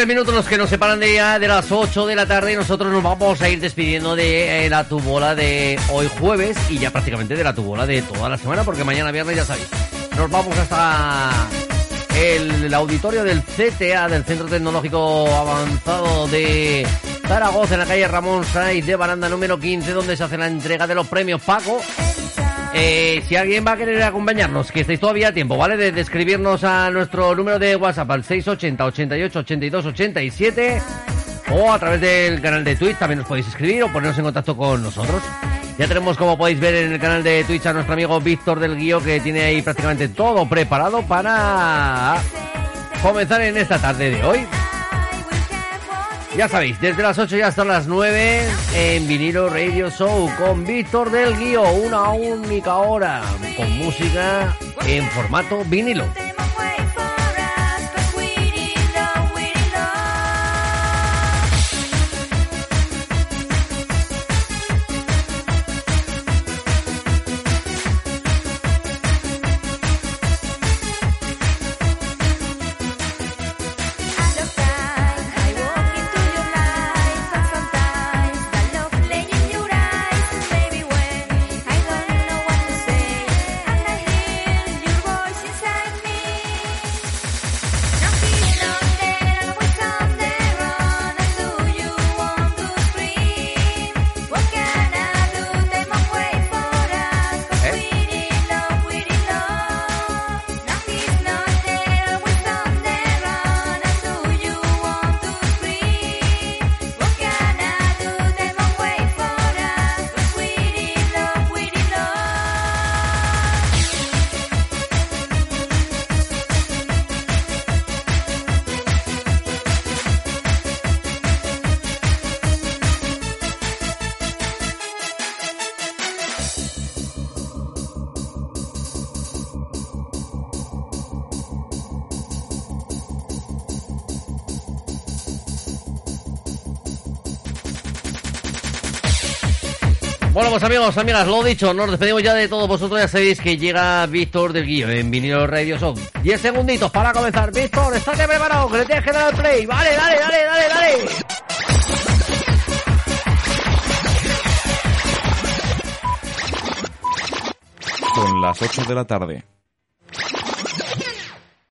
Minutos los que nos separan de, ya de las 8 de la tarde y nosotros nos vamos a ir despidiendo de eh, la tubola de hoy jueves y ya prácticamente de la tubola de toda la semana porque mañana viernes ya sabéis. Nos vamos hasta el, auditorio del CTA, del Centro Tecnológico Avanzado de Zaragoza, en la calle Ramón Saiz de Baranda número 15, donde se hace la entrega de los premios Paco. Eh, si alguien va a querer acompañarnos, que estéis todavía a tiempo, ¿vale? De, escribirnos a nuestro número de WhatsApp al 680 88 82 87 o a través del canal de Twitch también nos podéis escribir o poneros en contacto con nosotros. Ya tenemos, como podéis ver en el canal de Twitch, a nuestro amigo Víctor del Guío, que tiene ahí prácticamente todo preparado para comenzar en esta tarde de hoy. Ya sabéis, desde las 8 y hasta las 9 en Vinilo Radio Show con Víctor del Guío, una única hora con música en formato vinilo. Amigos, amigas, lo dicho, nos despedimos ya de todos vosotros. Ya sabéis que llega Víctor del Guío en Vinilo Radio Son 10 segunditos para comenzar. Víctor, estate preparado, que le tienes que dar al play. Vale, dale, dale, dale, dale.
Son las 8 de la tarde.